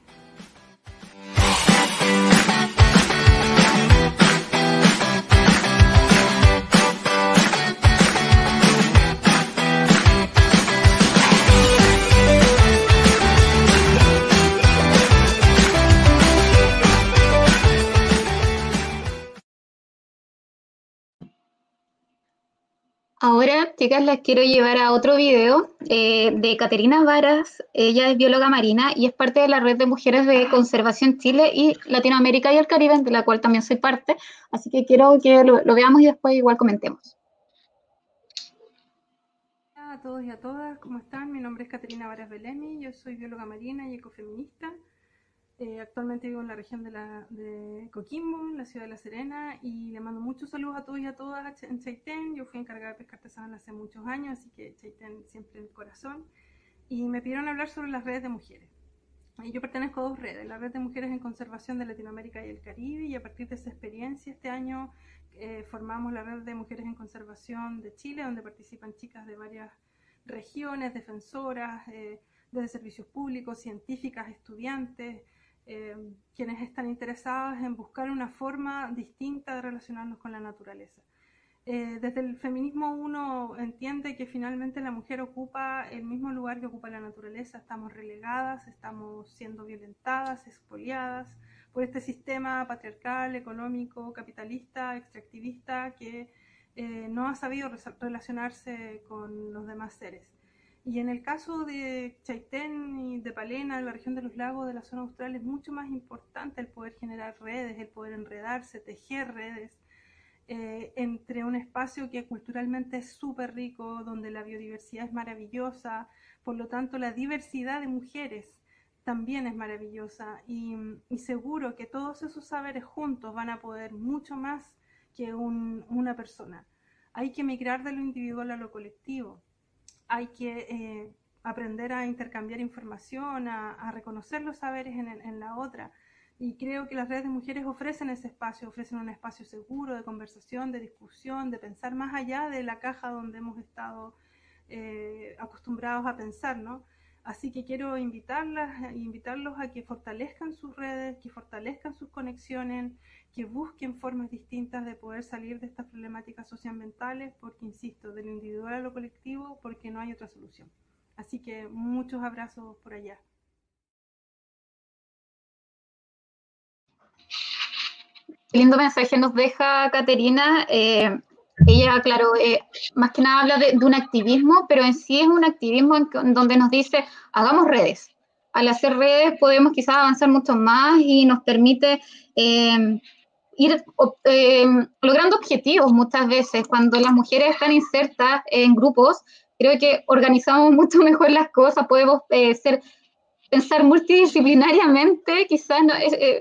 Ahora, chicas, las quiero llevar a otro video eh, de Caterina Varas. Ella es bióloga marina y es parte de la red de mujeres de conservación Chile y Latinoamérica y el Caribe, de la cual también soy parte. Así que quiero que lo, veamos y después igual comentemos. Hola a todos y a todas, ¿cómo están? Mi nombre es Caterina Varas Belemi, yo soy bióloga marina y ecofeminista. Eh, actualmente vivo en la región de, la, de Coquimbo, en la ciudad de La Serena, y le mando muchos saludos a todos y a todas en Chaitén. Yo fui encargada de pesca artesanal hace muchos años, así que Chaitén siempre en el corazón. Y me pidieron hablar sobre las redes de mujeres. Y yo pertenezco a dos redes, la Red de Mujeres en Conservación de Latinoamérica y el Caribe, y a partir de esa experiencia este año eh, formamos la Red de Mujeres en Conservación de Chile, donde participan chicas de varias regiones, defensoras, eh, desde servicios públicos, científicas, estudiantes, eh, quienes están interesadas en buscar una forma distinta de relacionarnos con la naturaleza. Eh, desde el feminismo uno entiende que finalmente la mujer ocupa el mismo lugar que ocupa la naturaleza, estamos relegadas, estamos siendo violentadas, expoliadas por este sistema patriarcal, económico, capitalista, extractivista que eh, no ha sabido relacionarse con los demás seres. Y en el caso de Chaitén y de Palena, en la región de los lagos de la zona austral, es mucho más importante el poder generar redes, el poder enredarse, tejer redes eh, entre un espacio que culturalmente es súper rico, donde la biodiversidad es maravillosa, por lo tanto la diversidad de mujeres también es maravillosa y, seguro que todos esos saberes juntos van a poder mucho más que un, una persona. hay que migrar de lo individual a lo colectivo, hay que eh, aprender a intercambiar información, a, reconocer los saberes en, la otra. Y creo que las redes de mujeres ofrecen ese espacio, ofrecen un espacio seguro de conversación, de discusión, de pensar más allá de la caja donde hemos estado eh, acostumbrados a pensar, ¿no? Así que quiero invitarlas, invitarlos a que fortalezcan sus redes, que fortalezcan sus conexiones, que busquen formas distintas de poder salir de estas problemáticas socioambientales, porque, insisto, de lo individual a lo colectivo, porque no hay otra solución. Así que muchos abrazos por allá. lindo mensaje nos deja Caterina. Eh, ella, claro, eh, más que nada habla de, un activismo, pero en sí es un activismo en, donde nos dice, hagamos redes. Al hacer redes podemos quizás avanzar mucho más y nos permite eh, ir logrando objetivos muchas veces. Cuando las mujeres están insertas en grupos, creo que organizamos *laughs* mucho mejor las cosas, podemos ser, pensar multidisciplinariamente, quizás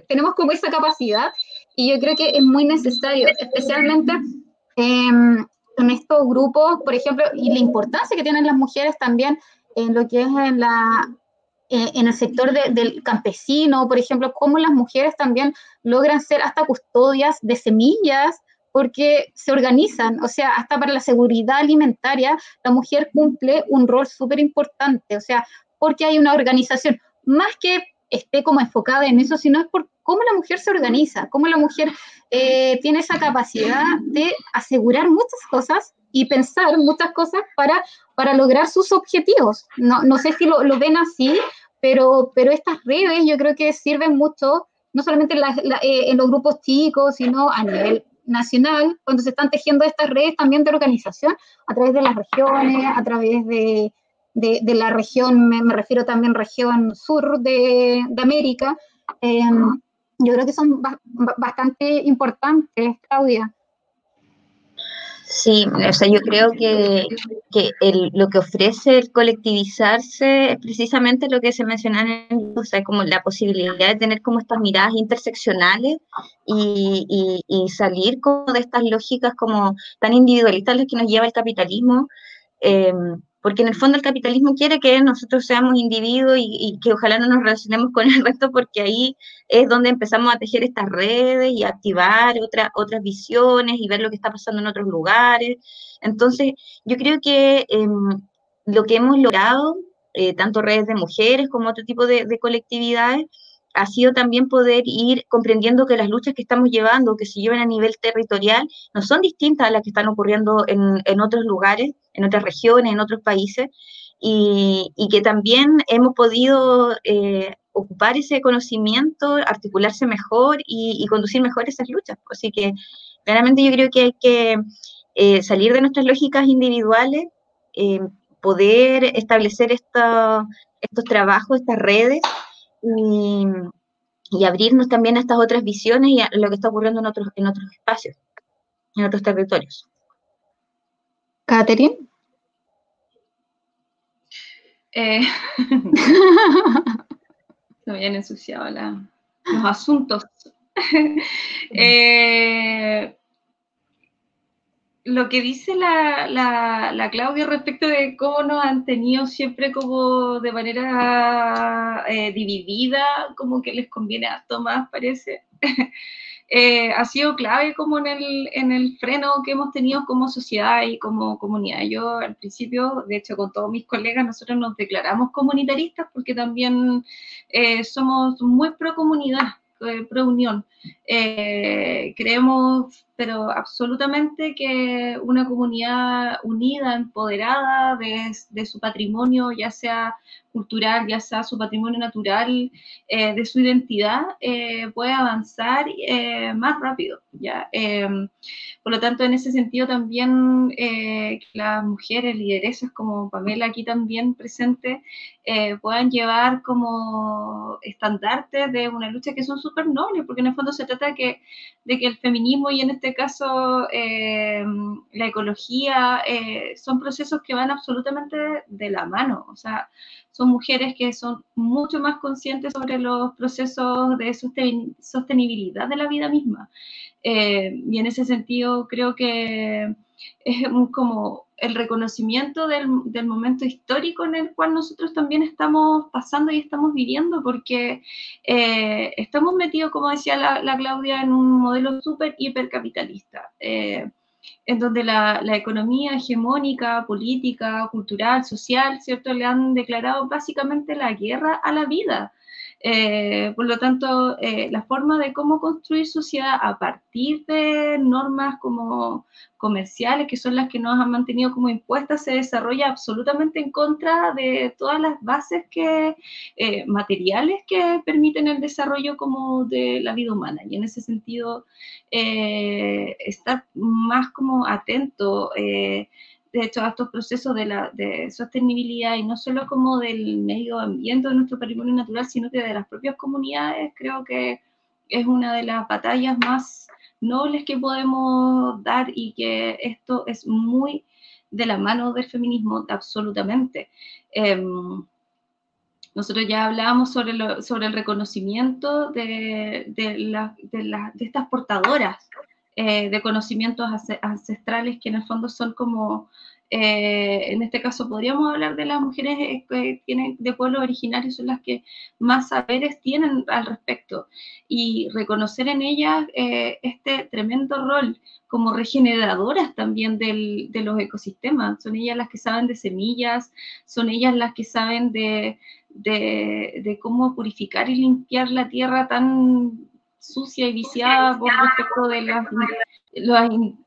tenemos como esa capacidad y yo creo que es muy necesario, especialmente en estos grupos, por ejemplo, y la importancia que tienen las mujeres también en lo que es en, la, eh, en el sector del campesino, por ejemplo, cómo las mujeres también logran ser hasta custodias de semillas porque se organizan, o sea, hasta para la seguridad alimentaria, la mujer cumple un rol súper importante, o sea, porque hay una organización, más que esté como enfocada en eso, sino es por cómo la mujer se organiza, cómo la mujer eh, tiene esa capacidad de asegurar muchas cosas y pensar muchas cosas para, para lograr sus objetivos. No, no sé si lo, ven así, pero, pero estas redes yo creo que sirven mucho, no solamente en, eh, en los grupos chicos, sino a nivel nacional, cuando se están tejiendo estas redes también de organización a través de las regiones, a través de, de, la región, me, me, refiero también región sur de, de América, eh, yo creo que son bastante importantes, Claudia. Sí, o sea, yo creo que, que el, lo que ofrece el colectivizarse es precisamente lo que se menciona en o sea, como la posibilidad de tener como estas miradas interseccionales y, y, salir como de estas lógicas como tan individualistas las que nos lleva el capitalismo. Eh, porque en el fondo el capitalismo quiere que nosotros seamos individuos y, que ojalá no nos relacionemos con el *laughs* resto, porque ahí es donde empezamos a tejer estas redes y activar otras visiones y ver lo que está pasando en otros lugares. Entonces, yo creo que em, lo que hemos logrado, eh, tanto redes de mujeres como otro tipo de, colectividades, ha sido también poder ir comprendiendo que las luchas que estamos llevando, que se llevan a nivel territorial, no son distintas a las que están ocurriendo en, en otros lugares, en otras regiones, en otros países, y, que también hemos podido eh, ocupar ese conocimiento, articularse mejor y, conducir mejor esas luchas. Así que claramente yo creo que hay que eh, salir de nuestras lógicas individuales, eh, poder establecer estos trabajos, estas redes y, abrirnos también a estas otras visiones y a lo que está ocurriendo en otros, en otros espacios, en otros territorios. Catherine. Eh, *laughs* se me habían ensuciado los asuntos. *laughs* Eh, lo que dice la, la, Claudia respecto de cómo nos han tenido siempre como de manera eh, dividida, como que les conviene a Tomás, parece. *laughs* Eh, ha sido clave como en el, en el freno que hemos tenido como sociedad y como comunidad. Yo al principio, de hecho con todos mis colegas, nosotros nos declaramos comunitaristas porque también eh, somos muy pro comunidad, eh, pro unión. creemos pero absolutamente que una comunidad unida, empoderada de, su patrimonio, ya sea cultural, ya sea su patrimonio natural, eh, de su identidad, eh, puede avanzar eh, más rápido. ¿ya? Em, por lo tanto, en ese sentido también las mujeres lideresas como Pamela aquí también presente puedan llevar como estandartes de una lucha que son súper nobles, porque en el fondo se trata que, de que el feminismo y en este caso la ecología son procesos que van absolutamente de la mano. O sea, son mujeres que son mucho más conscientes sobre los procesos de sostenibilidad de la vida misma. Eh, y en ese sentido creo que es como el reconocimiento del, del, momento histórico en el cual nosotros también estamos pasando y estamos viviendo, porque eh, estamos metidos, como decía la, la, Claudia, en un modelo súper hipercapitalista. Eh, en donde la, la, economía hegemónica, política, cultural, social, ¿cierto? Le han declarado básicamente la guerra a la vida. Eh, por lo tanto, eh, la forma de cómo construir sociedad a partir de normas como comerciales, que son las que nos han mantenido como impuestas, se desarrolla absolutamente en contra de todas las bases que, eh, materiales que permiten el desarrollo como de la vida humana. Y en ese sentido, estar más como atento de hecho, a estos procesos de, la, de sostenibilidad y no solo como del medio ambiente, de nuestro patrimonio natural, sino que de las propias comunidades, creo que es una de las batallas más nobles que podemos dar y que esto es muy de la mano del feminismo, absolutamente. Em, nosotros ya hablábamos sobre, lo, sobre el reconocimiento de, de, la, de, la, de estas portadoras eh, de conocimientos ancestrales que en el fondo son como, eh, en este caso podríamos hablar de las mujeres eh, que tienen de pueblos originarios, son las que más saberes tienen al respecto, y reconocer en ellas este tremendo rol como regeneradoras también del, de los ecosistemas, son ellas las que saben de semillas, son ellas las que saben de, de, de cómo purificar y limpiar la tierra tan sucia y viciada por respecto de las,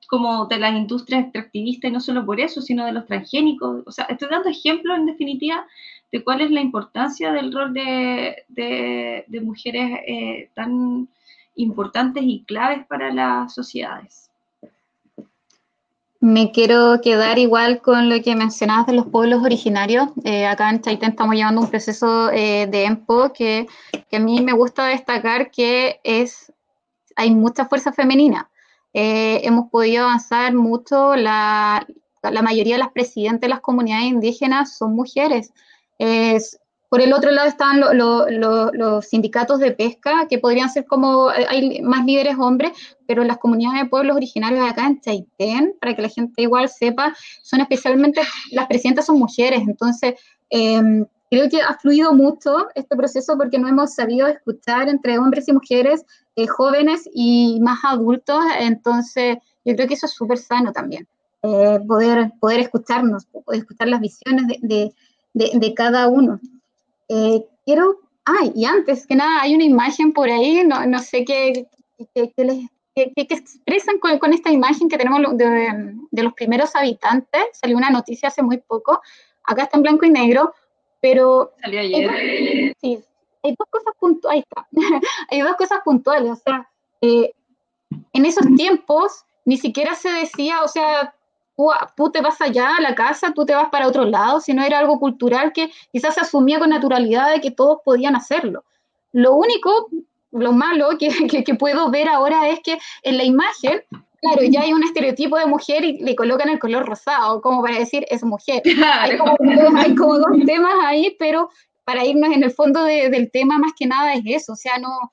como de las industrias extractivistas y no solo por eso, sino de los transgénicos. O sea, estoy dando ejemplos en definitiva de cuál es la importancia del rol de, de, mujeres eh, tan importantes y claves para las sociedades. Me quiero quedar igual con lo que mencionabas de los pueblos originarios. Eh, acá en Chaitén estamos llevando un proceso eh, de EMPO que, que, a mí me gusta destacar que es, hay mucha fuerza femenina. Eh, hemos podido avanzar mucho, la, la, mayoría de las presidentes de las comunidades indígenas son mujeres. Es, por el otro lado están los sindicatos de pesca, que podrían ser como, eh, hay más líderes hombres, pero las comunidades de pueblos originarios acá en Chaitén, para que la gente igual sepa, son especialmente, las presidentas son mujeres, entonces em, creo que ha fluido mucho este proceso porque no hemos sabido escuchar entre hombres y mujeres, eh, jóvenes y más adultos, entonces yo creo que eso es súper sano también, eh, poder, poder escucharnos, poder escuchar las visiones de, de cada uno. Eh, quiero, ay, y antes que nada, hay una imagen por ahí, no, no sé qué, qué, qué les, expresan con, con, esta imagen que tenemos de, de, los primeros habitantes. Salió una noticia hace muy poco. Acá está en blanco y negro, pero. Salió ayer. sí, hay dos cosas puntuales. *laughs* hay dos cosas puntuales. O sea, eh, en esos tiempos ni siquiera se decía, o sea, tú te vas allá a la casa, tú te vas para otro lado, si no era algo cultural que quizás se asumía con naturalidad de que todos podían hacerlo. Lo único, lo malo que, *laughs* que, puedo ver ahora es que en la imagen, claro, ya hay un estereotipo de mujer y le colocan el color rosado, como para decir es mujer. *laughs* Hay, como, hay, como, dos temas ahí, pero para irnos en el fondo de, del tema, más que nada es eso, o sea, no...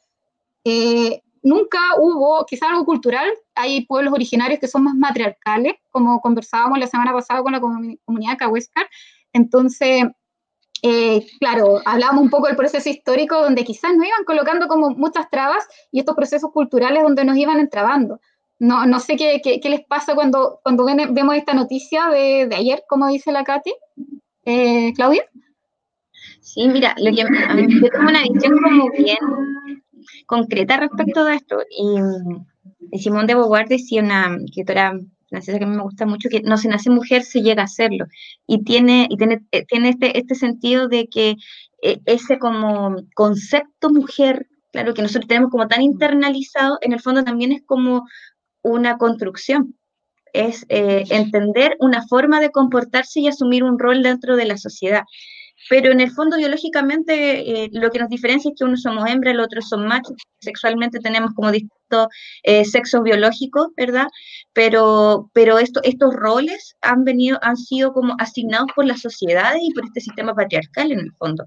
Eh, nunca hubo, quizá algo cultural, hay pueblos originarios que son más matriarcales, como conversábamos la semana pasada con la comunidad Cahuéscar. Entonces, eh, claro, hablábamos un poco del proceso histórico donde quizás nos iban colocando como muchas trabas y estos procesos culturales donde nos iban entrabando. No, no sé qué, qué, les pasa cuando, cuando vemos esta noticia de, de, ayer, como dice la Katy. Eh, Claudia. Sí, mira, lo que, yo tengo una visión como bien concreta respecto de esto. Y, y Simón de Beauvoir decía, una escritora francesa que a mí me gusta mucho, que no se nace mujer, se llega a serlo. Y tiene, y tiene, eh, tiene este, este sentido de que eh, ese como concepto mujer, claro, que nosotros tenemos como tan internalizado, en el fondo también es como una construcción. Es eh, entender una forma de comportarse y asumir un rol dentro de la sociedad pero en el fondo biológicamente eh, lo que nos diferencia es que uno somos hembra, el otro son machos, sexualmente tenemos como distintos eh, sexos biológicos, ¿verdad? Pero, pero esto, estos roles han, venido, han sido como asignados por las sociedades y por este sistema patriarcal en el fondo.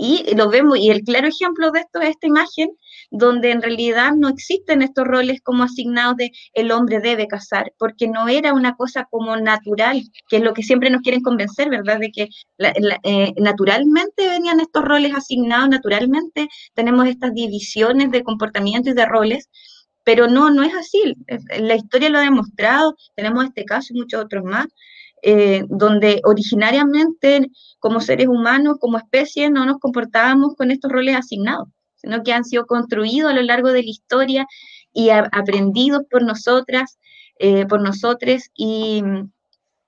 Y lo vemos, y el claro ejemplo de esto es esta imagen, donde en realidad no existen estos roles como asignados de el hombre debe casar, porque no era una cosa como natural, que es lo que siempre nos quieren convencer, ¿verdad? De que eh, naturalmente venían estos roles asignados, naturalmente tenemos estas divisiones de comportamiento y de roles, pero no, no es así. La historia lo ha demostrado, tenemos este caso y muchos otros más, eh, donde originariamente como seres humanos, como especie, no nos comportábamos con estos roles asignados, sino que han sido construidos a lo largo de la historia y aprendidos por nosotras, eh, por nosotros y,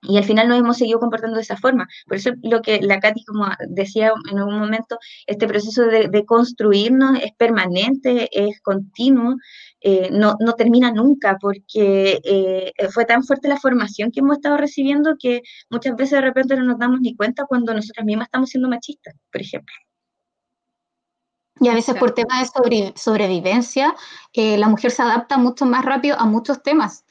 y al final nos hemos seguido comportando de esa forma. Por eso lo que la Katy, como decía en algún momento, este proceso de, de construirnos es permanente, es continuo, eh, no, no, termina nunca, porque eh, fue tan fuerte la formación que hemos estado recibiendo que muchas veces de repente no nos damos ni cuenta cuando nosotras mismas estamos siendo machistas, por ejemplo. Y a veces por temas de sobrevivencia, eh, la mujer se adapta mucho más rápido a muchos temas.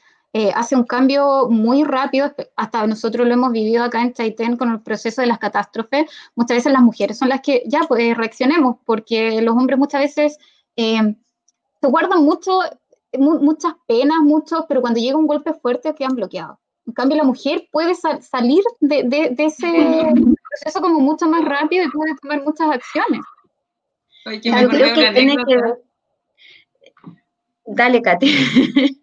Hace un cambio muy rápido, hasta nosotros lo hemos vivido acá en Chaitén con el proceso de las catástrofes. Muchas veces las mujeres son las que ya pues reaccionemos, porque los hombres muchas veces se guardan mucho, muchas penas, muchos, pero cuando llega un golpe fuerte quedan bloqueados. En cambio, la mujer puede salir de, de, ese proceso como mucho más rápido y puede tomar muchas acciones. Oye, me creo que tiene que ver. Dale, Katy. *laughs*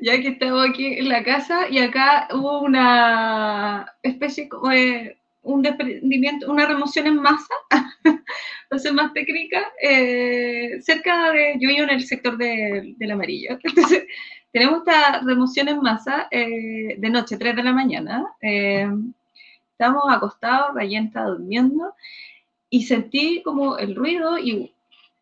ya que estamos aquí en la casa y acá hubo una especie como de un desprendimiento, una remoción en masa, *laughs* ser más técnica, eh, cerca de, yo vivo en el sector de, del amarillo, *laughs* entonces tenemos esta remoción en masa eh, de noche, 3 de la mañana, eh, estábamos acostados, Rayen estaba durmiendo, y sentí como el ruido y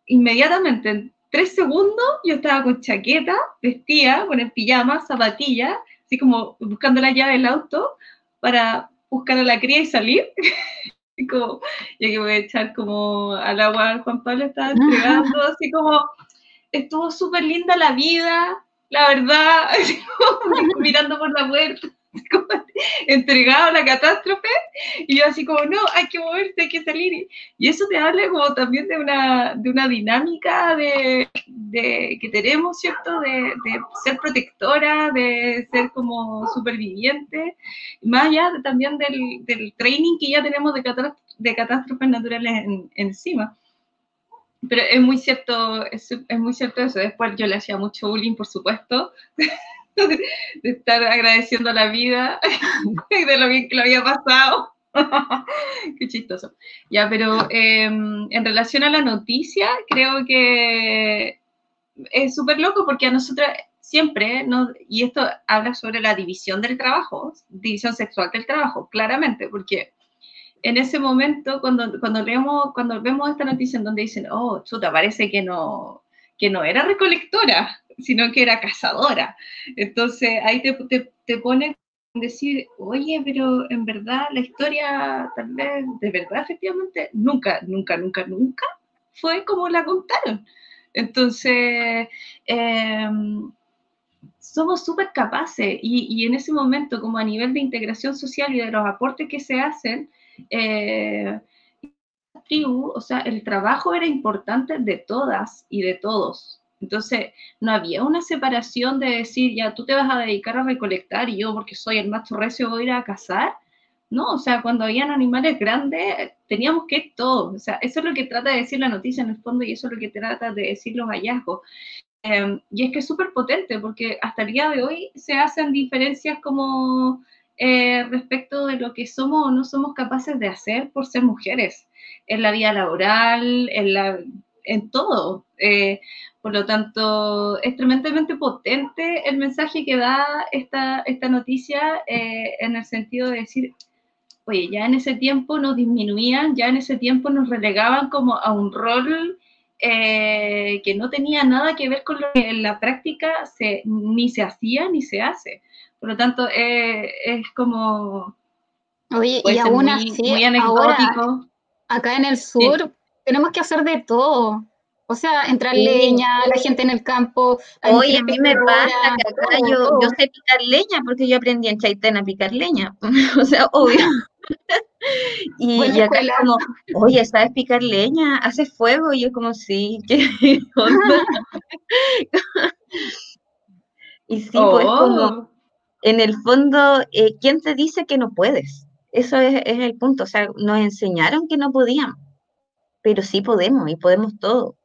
inmediatamente, en tres segundos, yo estaba con chaqueta, vestía, con el pijama, zapatilla, así como buscando la llave del auto para buscar a la cría y salir. *laughs* y como, que voy a echar como al agua Juan Pablo estaba entregando, así como, estuvo súper linda la vida, la verdad, *laughs* *laughs* mirando por la puerta. *laughs* entregado a la catástrofe, y yo así como, no, hay que moverse, hay que salir. Y eso te habla como también de una, de una dinámica de, de que tenemos, ¿cierto? De, de, ser protectora, de ser como superviviente, más allá también del, del, training que ya tenemos de, de catástrofes naturales encima. Pero es muy cierto, es, es muy cierto eso. Después yo le hacía mucho bullying, por supuesto. *laughs* *laughs* de estar agradeciendo la vida, *laughs* de lo bien que lo había pasado. *laughs* Qué chistoso. Ya, pero em, en relación a la noticia, creo que es súper loco porque a nosotros siempre, ¿no? y esto habla sobre la división del trabajo, división sexual del trabajo, claramente, porque en ese momento, cuando, cuando, leemos, cuando vemos esta noticia en donde dicen, oh, chuta, parece que no, que no era recolectora, sino que era cazadora. Entonces ahí te, te, te pone decir, oye, pero en verdad la historia, tal vez, de verdad, efectivamente, nunca, nunca, nunca, nunca fue como la contaron. Entonces, em, somos súper capaces y, y, en ese momento, como a nivel de integración social y de los aportes que se hacen, eh, tribu, o sea, el trabajo era importante de todas y de todos. Entonces, no había una separación de decir, ya tú te vas a dedicar a recolectar y yo, porque soy el macho recio, voy a ir a cazar. No, o sea, cuando habían animales grandes, teníamos que ir todos. O sea, eso es lo que trata de decir la noticia en el fondo y eso es lo que trata de decir los hallazgos. Eh, y es que es súper potente porque hasta el día de hoy se hacen diferencias como eh, respecto de lo que somos o no somos capaces de hacer por ser mujeres en la vida laboral, en, la, en todo. Eh, por lo tanto, es tremendamente potente el mensaje que da esta, esta noticia eh, en el sentido de decir, oye, ya en ese tiempo nos disminuían, ya en ese tiempo nos relegaban como a un rol eh, que no tenía nada que ver con lo que en la práctica se, ni se hacía ni se hace. Por lo tanto, eh, es como... Oye, y aún muy, así, muy anecdótico. acá en el sur, sí. Tenemos que hacer de todo O sea, entrar leña, la gente en el campo. Oye, a mí me pasa que acá yo, yo sé picar leña porque yo aprendí en Chaitén a picar leña. *laughs* o sea, obvio. *laughs* y, y acá es como, oye, ¿sabes picar leña? ¿Haces fuego? Y yo como, sí, *laughs* ¿qué onda? y sí, pues como, Oh, en el fondo, eh, ¿quién te dice que no puedes? Eso es, es el punto. O sea, nos enseñaron que no podíamos, pero sí podemos y podemos todo.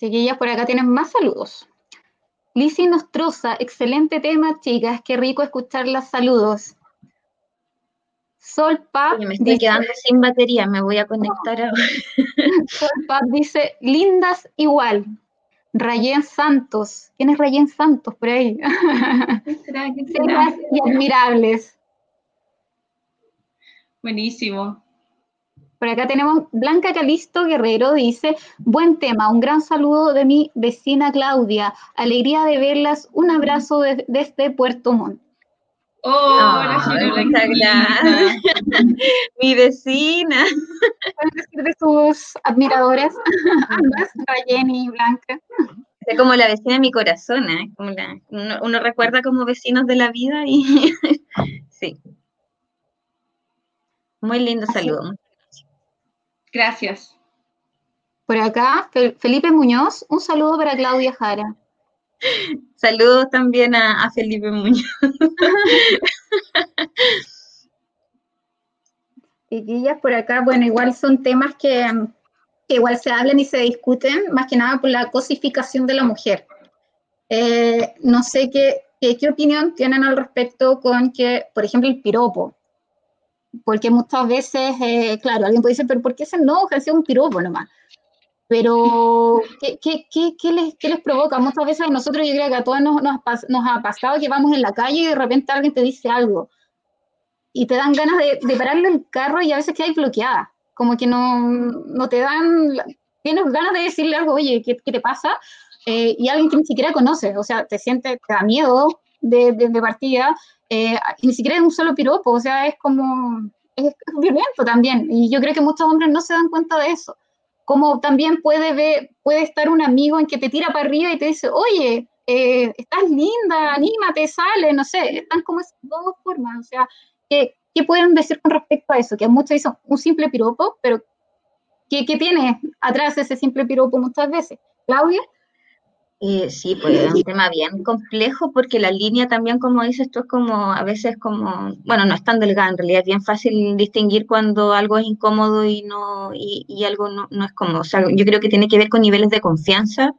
Chiquillas, por acá tienen más saludos. Lizzy Nostroza, excelente tema, chicas. Qué rico escuchar los saludos. Sol Pap me estoy dice, quedando sin batería, me voy a conectar ahora. *laughs* Sol Pap dice, lindas igual. Rayen Santos. ¿Quién es Rayen Santos por ahí? ¿qué será? ¿Qué *laughs* será? Bellas y admirables. Buenísimo. Por acá tenemos Blanca Calisto Guerrero, dice, buen tema, un gran saludo de mi vecina Claudia, alegría de verlas, un abrazo de- desde Puerto Montt. Oh, qué gracias. linda. Mi vecina. ¿Pueden decir de sus admiradoras? Ambas, Rayen y Blanca. Es como la vecina de mi corazón, ¿eh? Como la- uno, uno recuerda como vecinos de la vida y *laughs* sí. Muy lindo saludo. Gracias. Por acá, Fe- Felipe Muñoz, un saludo para Claudia Jara. Saludos también a, a Felipe Muñoz. *laughs* Chiquillas, por acá, bueno, igual son temas que, que igual se hablan y se discuten, más que nada por la cosificación de la mujer. Eh, no sé qué, qué, qué opinión tienen al respecto con que, por ejemplo, el piropo. Porque muchas veces, eh, claro, alguien puede decir, pero ¿por qué se enoja es un piropo nomás? Pero, ¿qué, qué, qué, qué les, les provoca? Muchas veces a nosotros, yo creo que a todos nos, nos, nos ha pasado que vamos en la calle y de repente alguien te dice algo y te dan ganas de, de pararle el carro y a veces quedas bloqueada, como que no, no te dan, tienes ganas de decirle algo, oye, ¿qué, qué te pasa? Eh, y alguien que ni siquiera conoces, o sea, te siente, te da miedo de, de, de partida, eh, ni siquiera es un solo piropo, o sea, es como, es violento también, y yo creo que muchos hombres no se dan cuenta de eso. Como también puede, ver, puede estar un amigo en que te tira para arriba y te dice, oye, eh, estás linda, anímate, sale, no sé, están como esas dos formas, o sea, ¿qué, qué pueden decir con respecto a eso? Que muchos dicen un simple piropo, pero ¿qué, qué tiene atrás ese simple piropo muchas veces? Claudia, Eh, sí, pues es un tema bien complejo porque la línea también, como dices tú, es como a veces como, bueno, no es tan delgada, en realidad es bien fácil distinguir cuando algo es incómodo y no y, y algo no, no es cómodo. O sea, yo creo que tiene que ver con niveles de confianza.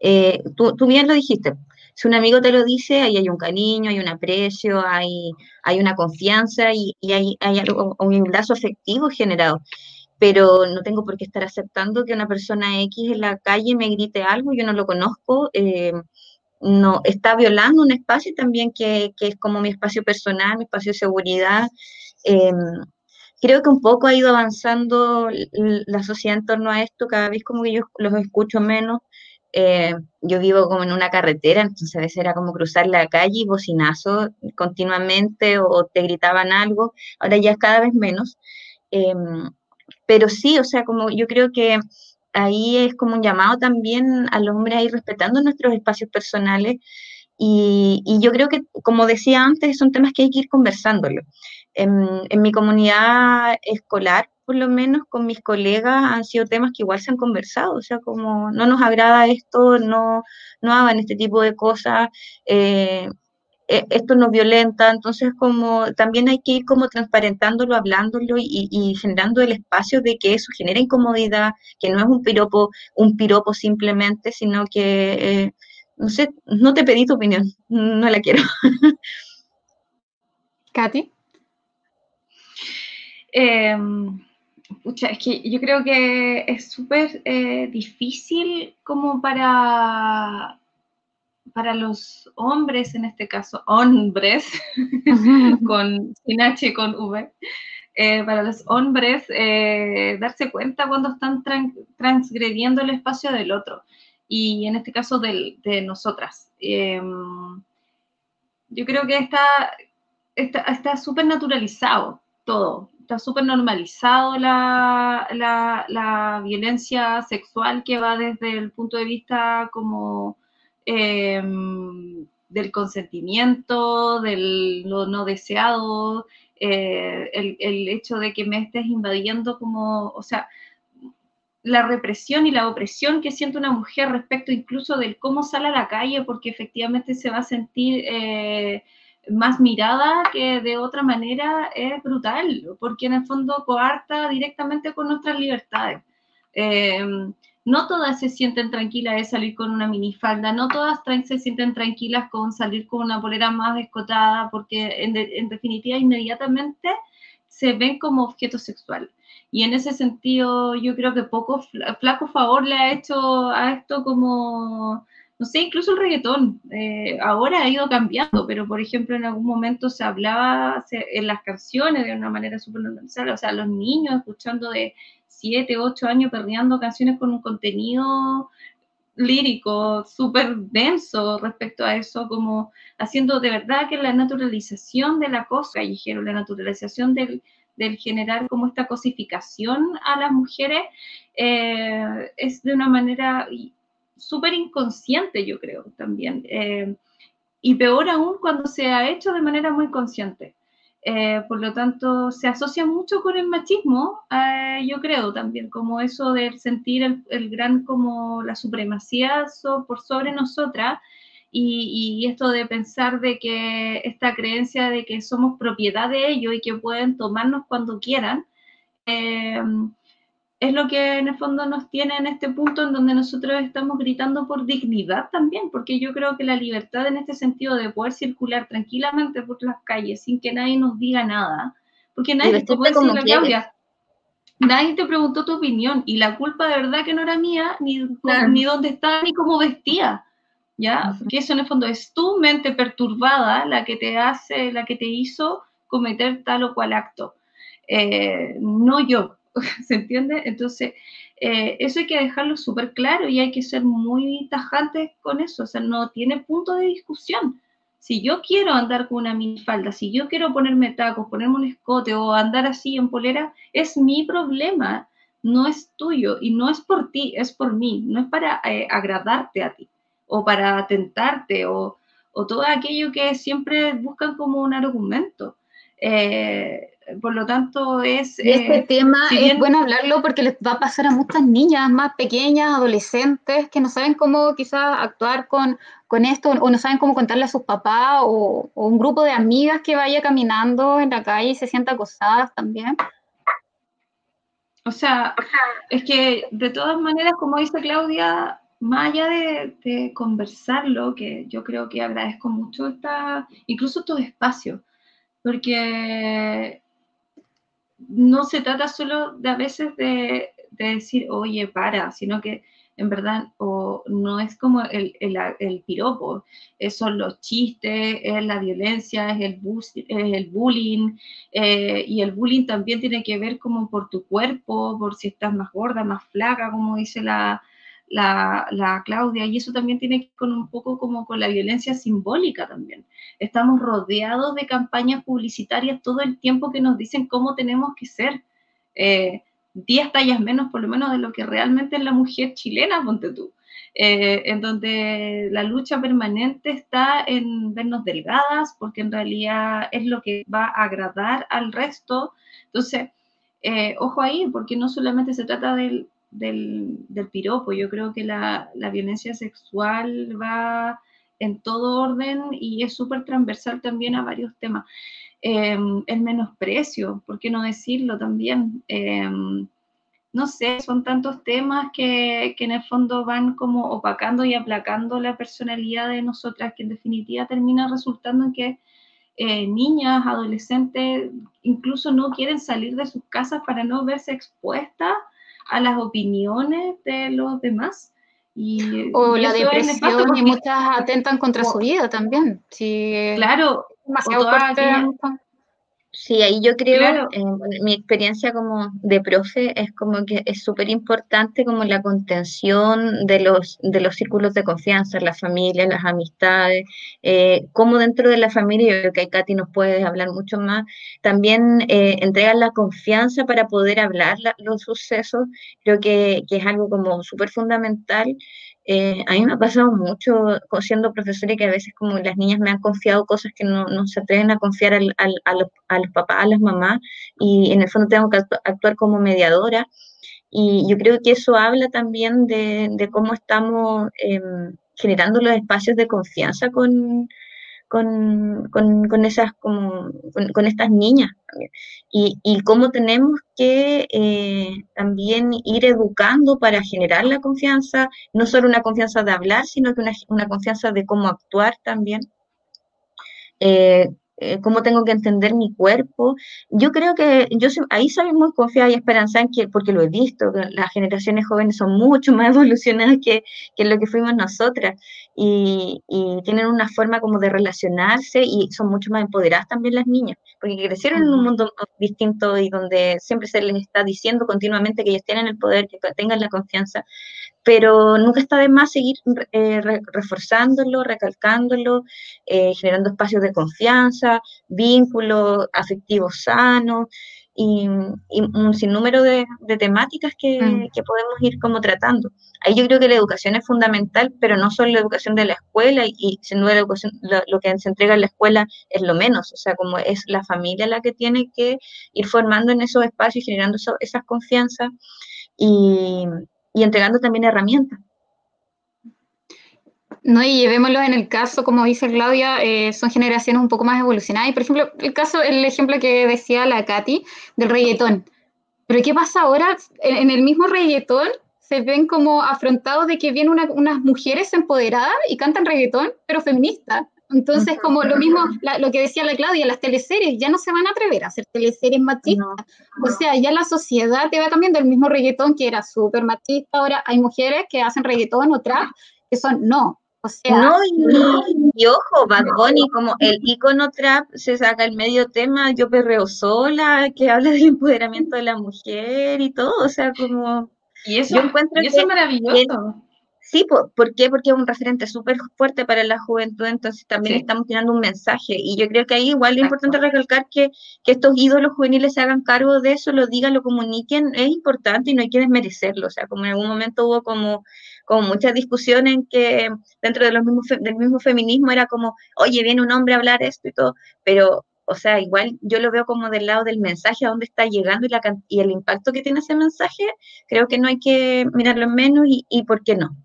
Eh, tú, tú bien lo dijiste. Si un amigo te lo dice, ahí hay un cariño, hay un aprecio, hay, hay una confianza y, y hay, hay algo, un lazo afectivo generado pero no tengo por qué estar aceptando que una persona X en la calle me grite algo, yo no lo conozco, eh, no, está violando un espacio también que, que, es como mi espacio personal, mi espacio de seguridad. Eh, creo que un poco ha ido avanzando la sociedad en torno a esto, cada vez como que yo los escucho menos. Eh, yo vivo como en una carretera, entonces a veces era como cruzar la calle y bocinazo continuamente o te gritaban algo, ahora ya es cada vez menos. Pero sí, o sea, como yo creo que ahí es como un llamado también al hombre a ir respetando nuestros espacios personales y, y yo creo que, como decía antes, son temas que hay que ir conversándolo. En, en, mi comunidad escolar, por lo menos con mis colegas, han sido temas que igual se han conversado, o sea, como no nos agrada esto, no, no hagan este tipo de cosas. Eh, esto nos violenta, entonces como también hay que ir como transparentándolo, hablándolo y, y, generando el espacio de que eso genera incomodidad, que no es un piropo, un piropo simplemente, sino que, eh, no sé, no te pedí tu opinión, no la quiero. *laughs* Katy. Eh, pucha, es que yo creo que es súper eh, difícil como para para los hombres, en este caso, hombres, *laughs* con, sin H con V, eh, para los hombres, eh, darse cuenta cuando están tran transgrediendo el espacio del otro, y en este caso del, de nosotras. Eh, yo creo que está súper está, está naturalizado todo, está súper normalizado la, la, la, violencia sexual que va desde el punto de vista como eh, del consentimiento, del lo no deseado, eh, el, hecho de que me estés invadiendo como, o sea, la represión y la opresión que siente una mujer respecto incluso del cómo sale a la calle, porque efectivamente se va a sentir eh, más mirada que de otra manera, es brutal, porque en el fondo coarta directamente con nuestras libertades. Eh, no todas se sienten tranquilas de salir con una minifalda, no todas se sienten tranquilas con salir con una polera más descotada, porque en, definitiva inmediatamente se ven como objetos sexuales. Y en ese sentido, yo creo que poco flaco favor le ha hecho a esto como, no sé, incluso el reggaetón. Eh, ahora ha ido cambiando, pero por ejemplo, en algún momento se hablaba en las canciones de una manera súper normal, o sea, los niños escuchando de 7, 8 años perreando canciones con un contenido lírico, súper denso respecto a eso, como haciendo de verdad que la naturalización del acoso callejero, la naturalización del, del generar como esta cosificación a las mujeres eh, es de una manera súper inconsciente, yo creo, también. Eh, y peor aún cuando se ha hecho de manera muy consciente. Eh, por lo tanto, se asocia mucho con el machismo, yo creo también, como eso de sentir el, el gran, como la supremacía por sobre nosotras, y, esto de pensar de que esta creencia de que somos propiedad de ellos y que pueden tomarnos cuando quieran, eh, es lo que en el fondo nos tiene en este punto en donde nosotros estamos gritando por dignidad también, porque yo creo que la libertad en este sentido de poder circular tranquilamente por las calles sin que nadie nos diga nada, porque nadie, como la Claudia, nadie te preguntó tu opinión y la culpa de verdad que no era mía, ni, ni dónde estaba, ni cómo vestía. ¿ya? Porque eso en el fondo es tu mente perturbada la que te hace, la que te hizo cometer tal o cual acto, eh, no yo, *laughs* ¿se entiende? Entonces, eh, eso hay que dejarlo súper claro y hay que ser muy tajantes con eso, o sea, no tiene punto de discusión. Si yo quiero andar con una minifalda, si yo quiero ponerme tacos, ponerme un escote o andar así en polera, es mi problema, no es tuyo y no es por ti, es por mí, no es para eh, agradarte a ti o para tentarte o, todo aquello que siempre buscan como un argumento. Eh, por lo tanto, es... este eh, tema es bueno hablarlo porque les va a pasar a muchas niñas más pequeñas, adolescentes, que no saben cómo quizás actuar con, con esto o no saben cómo contarle a sus papás o, o, un grupo de amigas que vaya caminando en la calle y se sienta acosadas también. O sea, es que de todas maneras, como dice Claudia, más allá de, conversarlo, que yo creo que agradezco mucho esta, incluso estos espacios, porque no se trata solo de a veces de, decir, oye, para, sino que en verdad o no es como el, el, piropo, son los chistes, es la violencia, es el, es el bullying, eh, y el bullying también tiene que ver como por tu cuerpo, por si estás más gorda, más flaca, como dice la, la, Claudia, y eso también tiene que ver con un poco como con la violencia simbólica también. Estamos rodeados de campañas publicitarias todo el tiempo que nos dicen cómo tenemos que ser. Eh, diez tallas menos por lo menos de lo que realmente es la mujer chilena, ponte tú. Eh, en donde la lucha permanente está en vernos delgadas, porque en realidad es lo que va a agradar al resto. Entonces, eh, ojo ahí, porque no solamente se trata del, del, piropo. Yo creo que la, violencia sexual va en todo orden y es súper transversal también a varios temas. Em, el menosprecio, ¿por qué no decirlo también? Em, no sé, son tantos temas que, en el fondo van como opacando y aplacando la personalidad de nosotras, que en definitiva termina resultando en que eh, niñas, adolescentes, incluso no quieren salir de sus casas para no verse expuestas a las opiniones de los demás. Y, o la depresión y muchas atentan contra su vida también. Sí, claro, Sí, ahí yo creo, Claro. eh, mi experiencia como de profe es como que es súper importante como la contención de los, de los círculos de confianza, la familia, las amistades, eh, cómo dentro de la familia, yo creo que ahí Katy nos puede hablar mucho más, también eh, entregar la confianza para poder hablar la- los sucesos, creo que, que es algo como súper fundamental. Eh, a mí me ha pasado mucho siendo profesora y que a veces como las niñas me han confiado cosas que no, se atreven a confiar al- a, los, papás, a las mamás, y en el fondo tengo que actu- actuar como mediadora. Y yo creo que eso habla también de, de cómo estamos em, generando los espacios de confianza con, con, con, con esas, como, con, estas niñas. Y, y cómo tenemos que eh, también ir educando para generar la confianza, no solo una confianza de hablar, sino que una, una confianza de cómo actuar también. Eh, eh, cómo tengo que entender mi cuerpo. Yo creo que yo ahí soy muy confiada y esperanzada en que, porque lo he visto, las generaciones jóvenes son mucho más *laughs* evolucionadas que, que lo que fuimos nosotras y, y tienen una forma como de relacionarse y son mucho más empoderadas también las niñas, porque crecieron en un mundo distinto y donde siempre se les está diciendo continuamente que ellos tienen el poder, que tengan la confianza, pero nunca está de más seguir eh, re- reforzándolo, recalcándolo, eh, generando espacios de confianza, vínculos afectivos sanos y, y un sinnúmero de, de temáticas que, Mm. que podemos ir como tratando. Ahí yo creo que la educación es fundamental, pero no solo la educación de la escuela y, y sin duda la educación, lo, lo que se entrega en la escuela es lo menos, o sea, como es la familia la que tiene que ir formando en esos espacios y generando eso- esas confianzas y, y entregando también herramientas. No, y llevémoslo en el caso, como dice Claudia, eh, son generaciones un poco más evolucionadas. Y por ejemplo, el caso, el ejemplo que decía la Katy del reggaetón. Pero ¿qué pasa ahora? En, en el mismo reggaetón se ven como afrontados de que vienen una- unas mujeres empoderadas y cantan reggaetón, pero feministas. Entonces, como lo mismo, la- lo que decía la Claudia, las teleseries ya no se van a atrever a hacer teleseries machistas. O sea, ya la sociedad te va cambiando el mismo reggaetón que era súper machista. Ahora hay mujeres que hacen reggaetón o trap que son no. O sea, No, y, y ojo, Bad Bunny, como el icono trap, se saca el medio tema Yo perreo sola, que habla del empoderamiento de la mujer y todo, o sea, como... Y eso, yo encuentro y eso es que- maravilloso. Sí, po- ¿por qué? Porque es un referente súper fuerte para la juventud, entonces también Sí. estamos tirando un mensaje. Y yo creo que ahí igual es importante recalcar que, que estos ídolos juveniles se hagan cargo de eso, lo digan, lo comuniquen, es importante y no hay que desmerecerlo. O sea, como en algún momento hubo como, como mucha discusión en que dentro de los mismos del mismo feminismo era como, oye, viene un hombre a hablar esto y todo, pero... O sea, igual yo lo veo como del lado del mensaje, a dónde está llegando y, la, y el impacto que tiene ese mensaje, creo que no hay que mirarlo en menos y, y por qué no.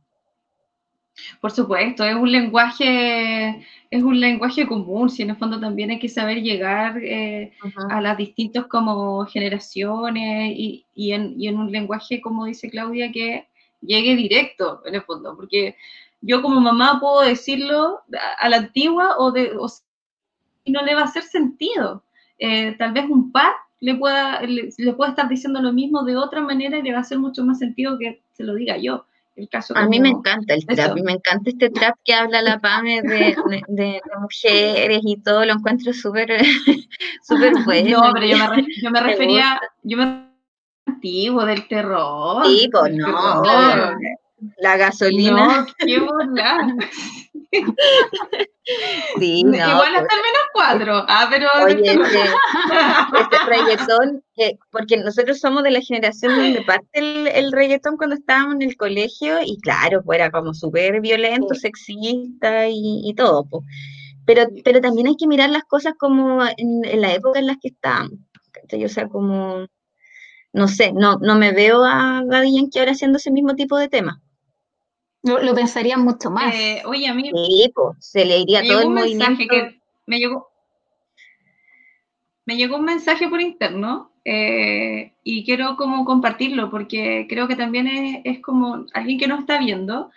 Por supuesto, es un lenguaje, es un lenguaje común, si en el fondo también hay que saber llegar eh, a las distintas como generaciones y, y en, y en un lenguaje, como dice Claudia, que llegue directo en el fondo, porque yo como mamá puedo decirlo a, la antigua o, de, o y no le va a hacer sentido. Eh, tal vez un par le pueda, le, le pueda estar diciendo lo mismo de otra manera y le va a hacer mucho más sentido que se lo diga yo. El caso A mí me encanta el trap, eso. me encanta este trap que habla la Pame de, de, de- de mujeres y todo, lo encuentro súper *laughs* súper *laughs* bueno. No, pero yo me, yo me refería, yo me antiguo del terror. Sí, pues no, terror. la gasolina. No, qué bola. Sí, *laughs* no, Igual hasta el menos cuatro. Ah, pero. Oye, este, este *laughs* reggaetón, que- porque nosotros somos de la generación donde parte el, el reggaetón cuando estábamos en el colegio, y claro, pues era como súper violento, sexista y, y todo, pues. Pero, pero también hay que mirar las cosas como en, en la época en las que estábamos. O sea, como, no sé, no, no me veo a Daddy Yankee ahora haciendo ese mismo tipo de tema. lo, lo pensaría mucho más. Eh, oye, a mí Sí, pues, se le iría me todo llegó el un mensaje movimiento. que me llegó. Me llegó un mensaje por interno eh, y quiero como compartirlo porque creo que también es, es como alguien que no está viendo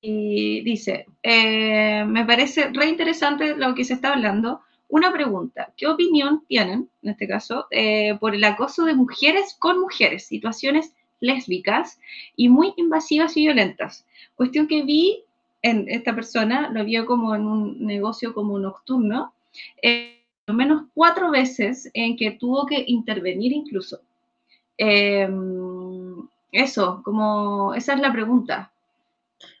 y dice, eh, me parece re interesante lo que se está hablando. Una pregunta, ¿qué opinión tienen, en este caso, eh, por el acoso de mujeres con mujeres, situaciones lésbicas y muy invasivas y violentas? Cuestión que vi en esta persona, lo vio como en un negocio como nocturno, eh, menos cuatro veces en que tuvo que intervenir incluso. Em, eso, como esa es la pregunta.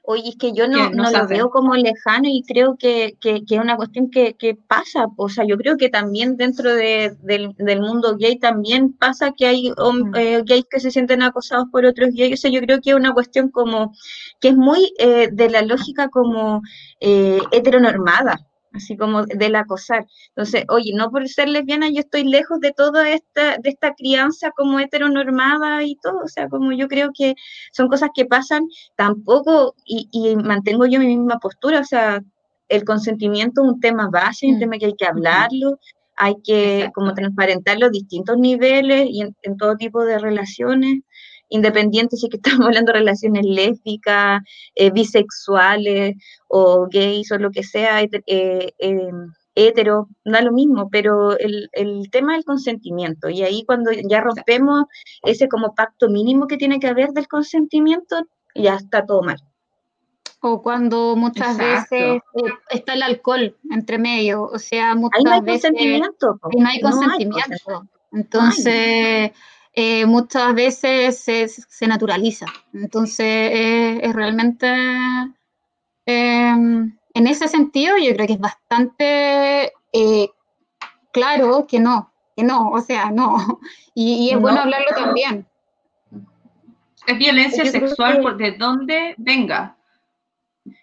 Oye, es que yo no, no lo veo como lejano y creo que, que, que es una cuestión que, que, pasa. O sea, yo creo que también dentro de, del, del, mundo gay también pasa que hay eh, gays que se sienten acosados por otros gays. O sea, yo creo que es una cuestión como que es muy eh, de la lógica como eh, heteronormada así como del acosar. Entonces, oye, no por ser lesbiana yo estoy lejos de toda esta, de esta crianza como heteronormada y todo, o sea, como yo creo que son cosas que pasan tampoco, y, y mantengo yo mi misma postura, o sea, el consentimiento es un tema base, un mm. tema que hay que hablarlo, hay que como transparentar los distintos niveles y en todo tipo de relaciones independiente si que *laughs* estamos hablando de relaciones lésbicas, eh, bisexuales o gays o lo que sea, eh, em, hetero, da lo mismo, pero el, el, tema del consentimiento, y ahí cuando ya rompemos ese como pacto mínimo que tiene que haber del consentimiento, ya está todo mal. O cuando muchas veces eh, está el alcohol entre medio, o sea, muchas no hay veces consentimiento, no hay consentimiento. Entonces, eh, muchas veces se, naturaliza. Entonces, eh, es realmente, em, en ese sentido, yo creo que es bastante eh, claro que no, que no, o sea, no. *laughs* Y, es bueno hablarlo también. Es violencia sexual por de dónde venga.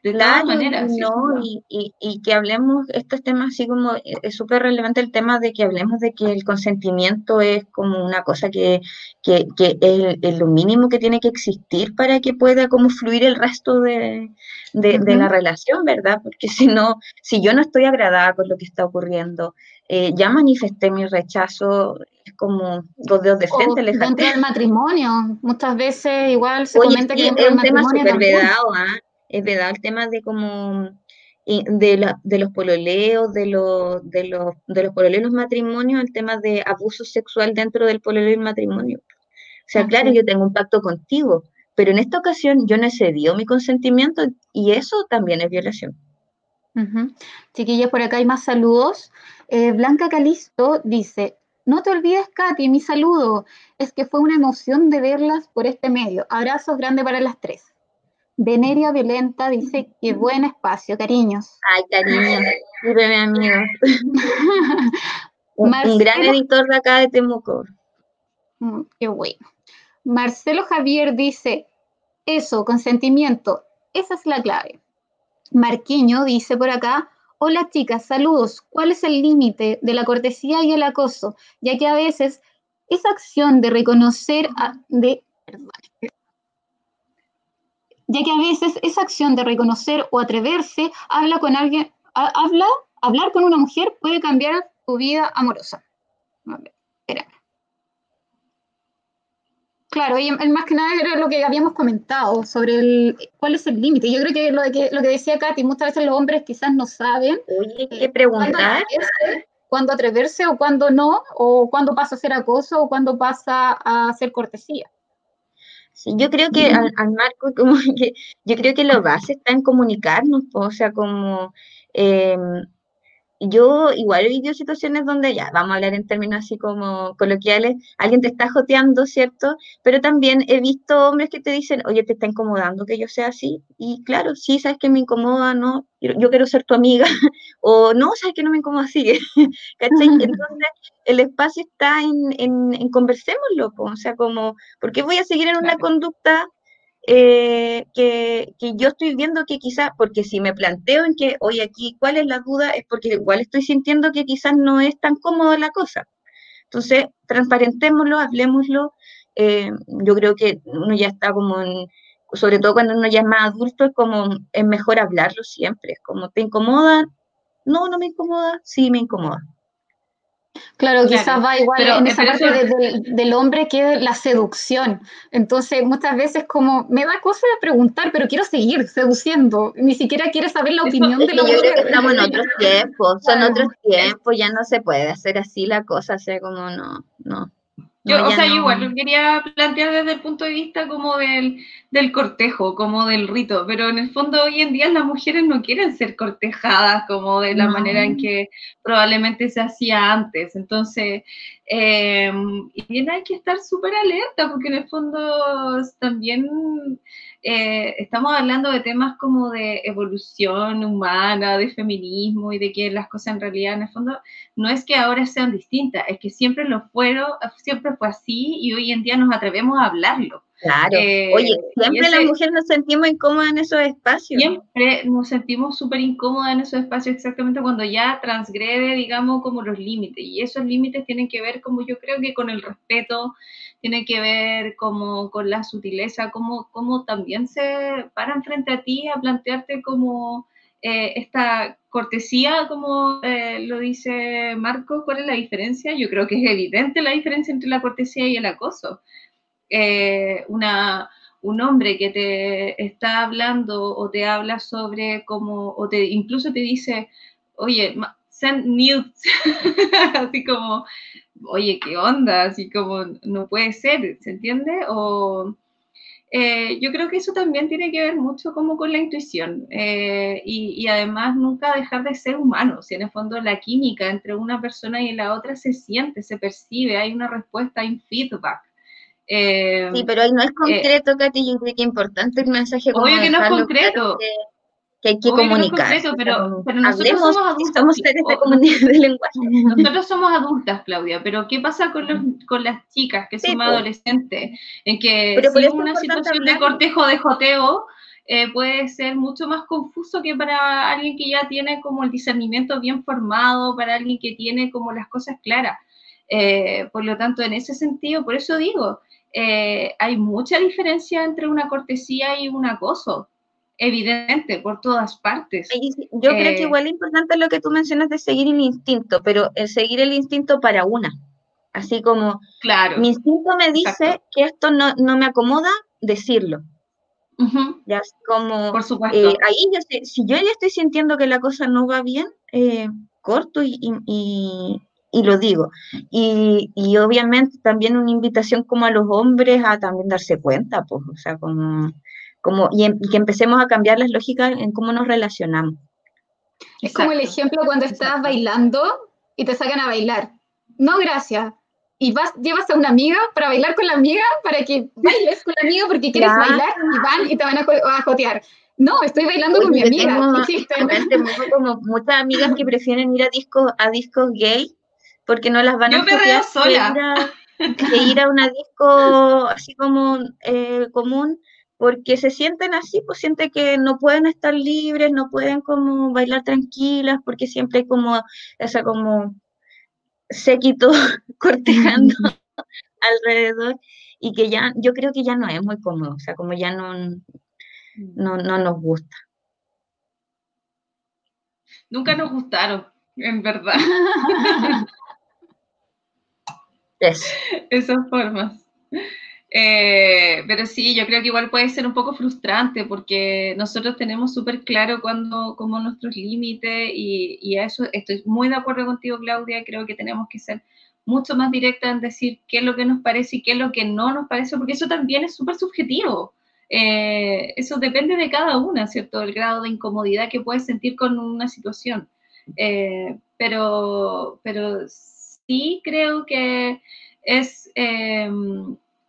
De todas maneras. No, y, y, que hablemos, estos temas así como, eh, es súper relevante el tema de que hablemos de que el consentimiento es como una cosa que, que, que es, lo mínimo que tiene que existir para que pueda como fluir el resto de, de, la relación, ¿verdad? Porque si no, si yo no estoy agradada con lo que está ocurriendo, eh, ya manifesté mi rechazo, es como dos dedos de frente. O dentro del matrimonio, muchas veces igual se comenta que dentro del matrimonio ¿ah? Es verdad el tema de como de, la, de los pololeos, de los, de los, de los pololeos los matrimonios, el tema de abuso sexual dentro del pololeo y el matrimonio. O sea, claro, yo tengo un pacto contigo, pero en esta ocasión yo no cedido mi consentimiento y eso también es violación. Chiquillas, por acá hay más saludos. Eh, Blanca Calisto dice, no te olvides, Katy, mi saludo. Es que fue una emoción de verlas por este medio. Abrazos grandes para las tres. Veneria Violenta dice que buen espacio, cariños. Ay, cariños, mi amigo. *laughs* un, un, gran editor de acá de Temuco. Mm, qué bueno. Marcelo Javier dice, eso, consentimiento, esa es la clave. Marquiño dice por acá, hola chicas, saludos, ¿cuál es el límite de la cortesía y el acoso? Ya que a veces esa acción de reconocer, a, de, perdón, ya que a veces esa acción de reconocer o atreverse habla con alguien, habla, hablar con una mujer puede cambiar tu vida amorosa. A ver, Claro, y más que nada era lo que habíamos comentado sobre el, cuál es el límite. Yo creo que lo, que lo que decía Katy, muchas veces los hombres quizás no saben. Oye, ¿qué preguntar? Cuándo atreverse, o cuándo no, o cuándo pasa a ser acoso o cuándo pasa a ser cortesía. Sí, yo creo que al, marco, *laughs* como que, yo creo que lo base está en comunicarnos, o sea, como eh, yo igual he vivido situaciones donde ya, vamos a hablar en términos así como coloquiales, alguien te está joteando, ¿cierto? Pero también he visto hombres que te dicen, oye, te está incomodando que yo sea así. Y claro, sí, sabes que me incomoda, ¿no? Yo, quiero ser tu amiga. *laughs* o no, sabes que no me incomoda, sigue. *laughs* ¿Cachai? *laughs* Entonces, el espacio está en, en, en conversémoslo, o sea, como, ¿por qué voy a seguir en una conducta eh, que, que, yo estoy viendo que quizás, porque si me planteo en que, hoy aquí, ¿cuál es la duda? Es porque igual estoy sintiendo que quizás no es tan cómoda la cosa. Entonces, transparentémoslo, hablemoslo. Eh, yo creo que uno ya está como en, sobre todo cuando uno ya es más adulto, es como, es mejor hablarlo siempre. Es como, ¿te incomoda? No, no me incomoda. Sí, me incomoda. Claro, quizás va igual en esa parte del hombre que es la seducción. Entonces, muchas veces como me da cosa de preguntar, pero quiero seguir seduciendo. Ni siquiera quiere saber la opinión de la mujer. Estamos en otros *laughs* tiempos, son otros tiempos, ya no se puede hacer así la cosa, o sea, como no, no. Yo, No, o sea, yo igual lo quería plantear desde el punto de vista como del, del cortejo, como del rito, pero en el fondo hoy en día las mujeres no quieren ser cortejadas como de la No. manera en que probablemente se hacía antes. Entonces, eh, y bien hay que estar súper alerta porque en el fondo también eh, estamos hablando de temas como de evolución humana, de feminismo y de que las cosas en realidad en el fondo no es que ahora sean distintas, es que siempre lo fueron, siempre fue así y hoy en día nos atrevemos a hablarlo. Claro. Eh, Oye, siempre ese- las mujeres nos sentimos incómodas en esos espacios. Siempre nos sentimos súper incómodas en esos espacios exactamente cuando ya transgrede, digamos, como los límites. Y esos límites tienen que ver, como yo creo que con el respeto, tienen que ver como con la sutileza, como, como también se paran frente a ti a plantearte como eh, esta cortesía, como eh, lo dice Marco, ¿cuál es la diferencia? Yo creo que es evidente la diferencia entre la cortesía y el acoso. Eh, una, un hombre que te está hablando o te habla sobre cómo, o te incluso te dice, oye, send nudes, *laughs* así como, oye, ¿qué onda? Así como, no puede ser, ¿se entiende? O eh, yo creo que eso también tiene que ver mucho como con la intuición eh, y, y además nunca dejar de ser humano, si en el fondo la química entre una persona y la otra se siente, se percibe, hay una respuesta, hay un feedback. Eh, Sí, pero ahí no es eh, concreto, Katy, yo creo que es importante el mensaje Obvio que no es concreto. claro que, que hay que Obvio que no es comunicar. concreto, pero- nosotros hablemos, somos si adultos, somos sí, seres de o- *laughs* comunidad de lenguaje. Nosotros somos adultas, Claudia, pero ¿qué pasa con, los, con las chicas que Sí, son po. adolescentes? En que Pero si es una situación de cortejo de joteo eh, puede ser mucho más confuso que para alguien que ya tiene como el discernimiento bien formado, para alguien que tiene como las cosas claras. Eh, por lo tanto, en ese sentido, por eso digo, eh, hay mucha diferencia entre una cortesía y un acoso, evidente, por todas partes. Yo creo que Eh, igual es importante lo que tú mencionas de seguir el instinto, pero el seguir el instinto para una. Así como Claro. mi instinto me dice Exacto. que esto no, no me acomoda, decirlo. Ujú, Ya así como por supuesto. eh, ahí yo sé- si yo ya estoy sintiendo que la cosa no va bien, eh, corto y, y- y- y lo digo. Y, y obviamente también una invitación como a los hombres a también darse cuenta, pues, o sea, como, como y, em- y que empecemos a cambiar las lógicas en cómo nos relacionamos. Es como el Exacto. ejemplo cuando estás bailando y te sacan a bailar. No, gracias. Y vas, llevas a una amiga para bailar con la amiga, para que bailes con la amiga porque quieres Claro. bailar y van y te van a, a jotear. No, estoy bailando con mi amiga. tengo *laughs* como muchas amigas que prefieren ir a discos, a discos gay porque no las van Yo a jotear que sola. ir a, que ir a *laughs* una disco así como eh, común porque se sienten así, pues sienten que no pueden estar libres, no pueden como bailar tranquilas porque siempre hay como esa como séquito *laughs* cortejando *laughs* alrededor y que ya, yo creo que ya no es muy cómodo, o sea, como ya no, no, no nos gusta. Nunca nos gustaron, en verdad, *laughs* Eso. esas formas. Eh, pero sí, yo creo que igual puede ser un poco frustrante porque nosotros tenemos súper claro cuando, como nuestros límites y, y a eso estoy muy de acuerdo contigo, Claudia. Creo que tenemos que ser mucho más directas en decir qué es lo que nos parece y qué es lo que no nos parece, porque eso también es súper subjetivo. Eh, eso depende de cada una, ¿cierto? El grado de incomodidad que puedes sentir con una situación. Eh, pero, pero sí creo que es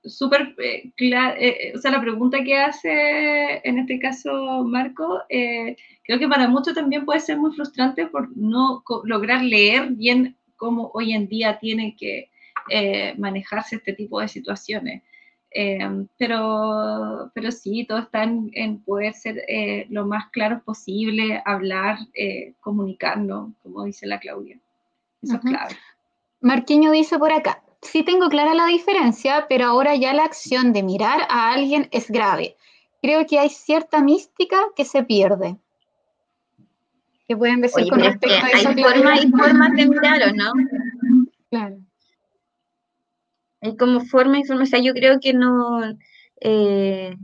súper eh, clara, eh, o sea, la pregunta que hace en este caso Marco, eh, creo que para muchos también puede ser muy frustrante por no lograr leer bien cómo hoy en día tiene que eh, manejarse este tipo de situaciones. Eh, pero, pero sí, todo está en, en poder ser eh, lo más claros posible, hablar, eh, comunicarnos, como dice la Claudia. Eso es clave. Marquiño dice por acá, sí tengo clara la diferencia, pero ahora ya la acción de mirar a alguien es grave. Creo que hay cierta mística que se pierde. ¿Qué pueden decir Oye, con pero es que respecto a hay eso? formas Claudia? y formas de mirar, ¿o no? Claro. Hay como forma y forma, o sea, yo creo que no, eh,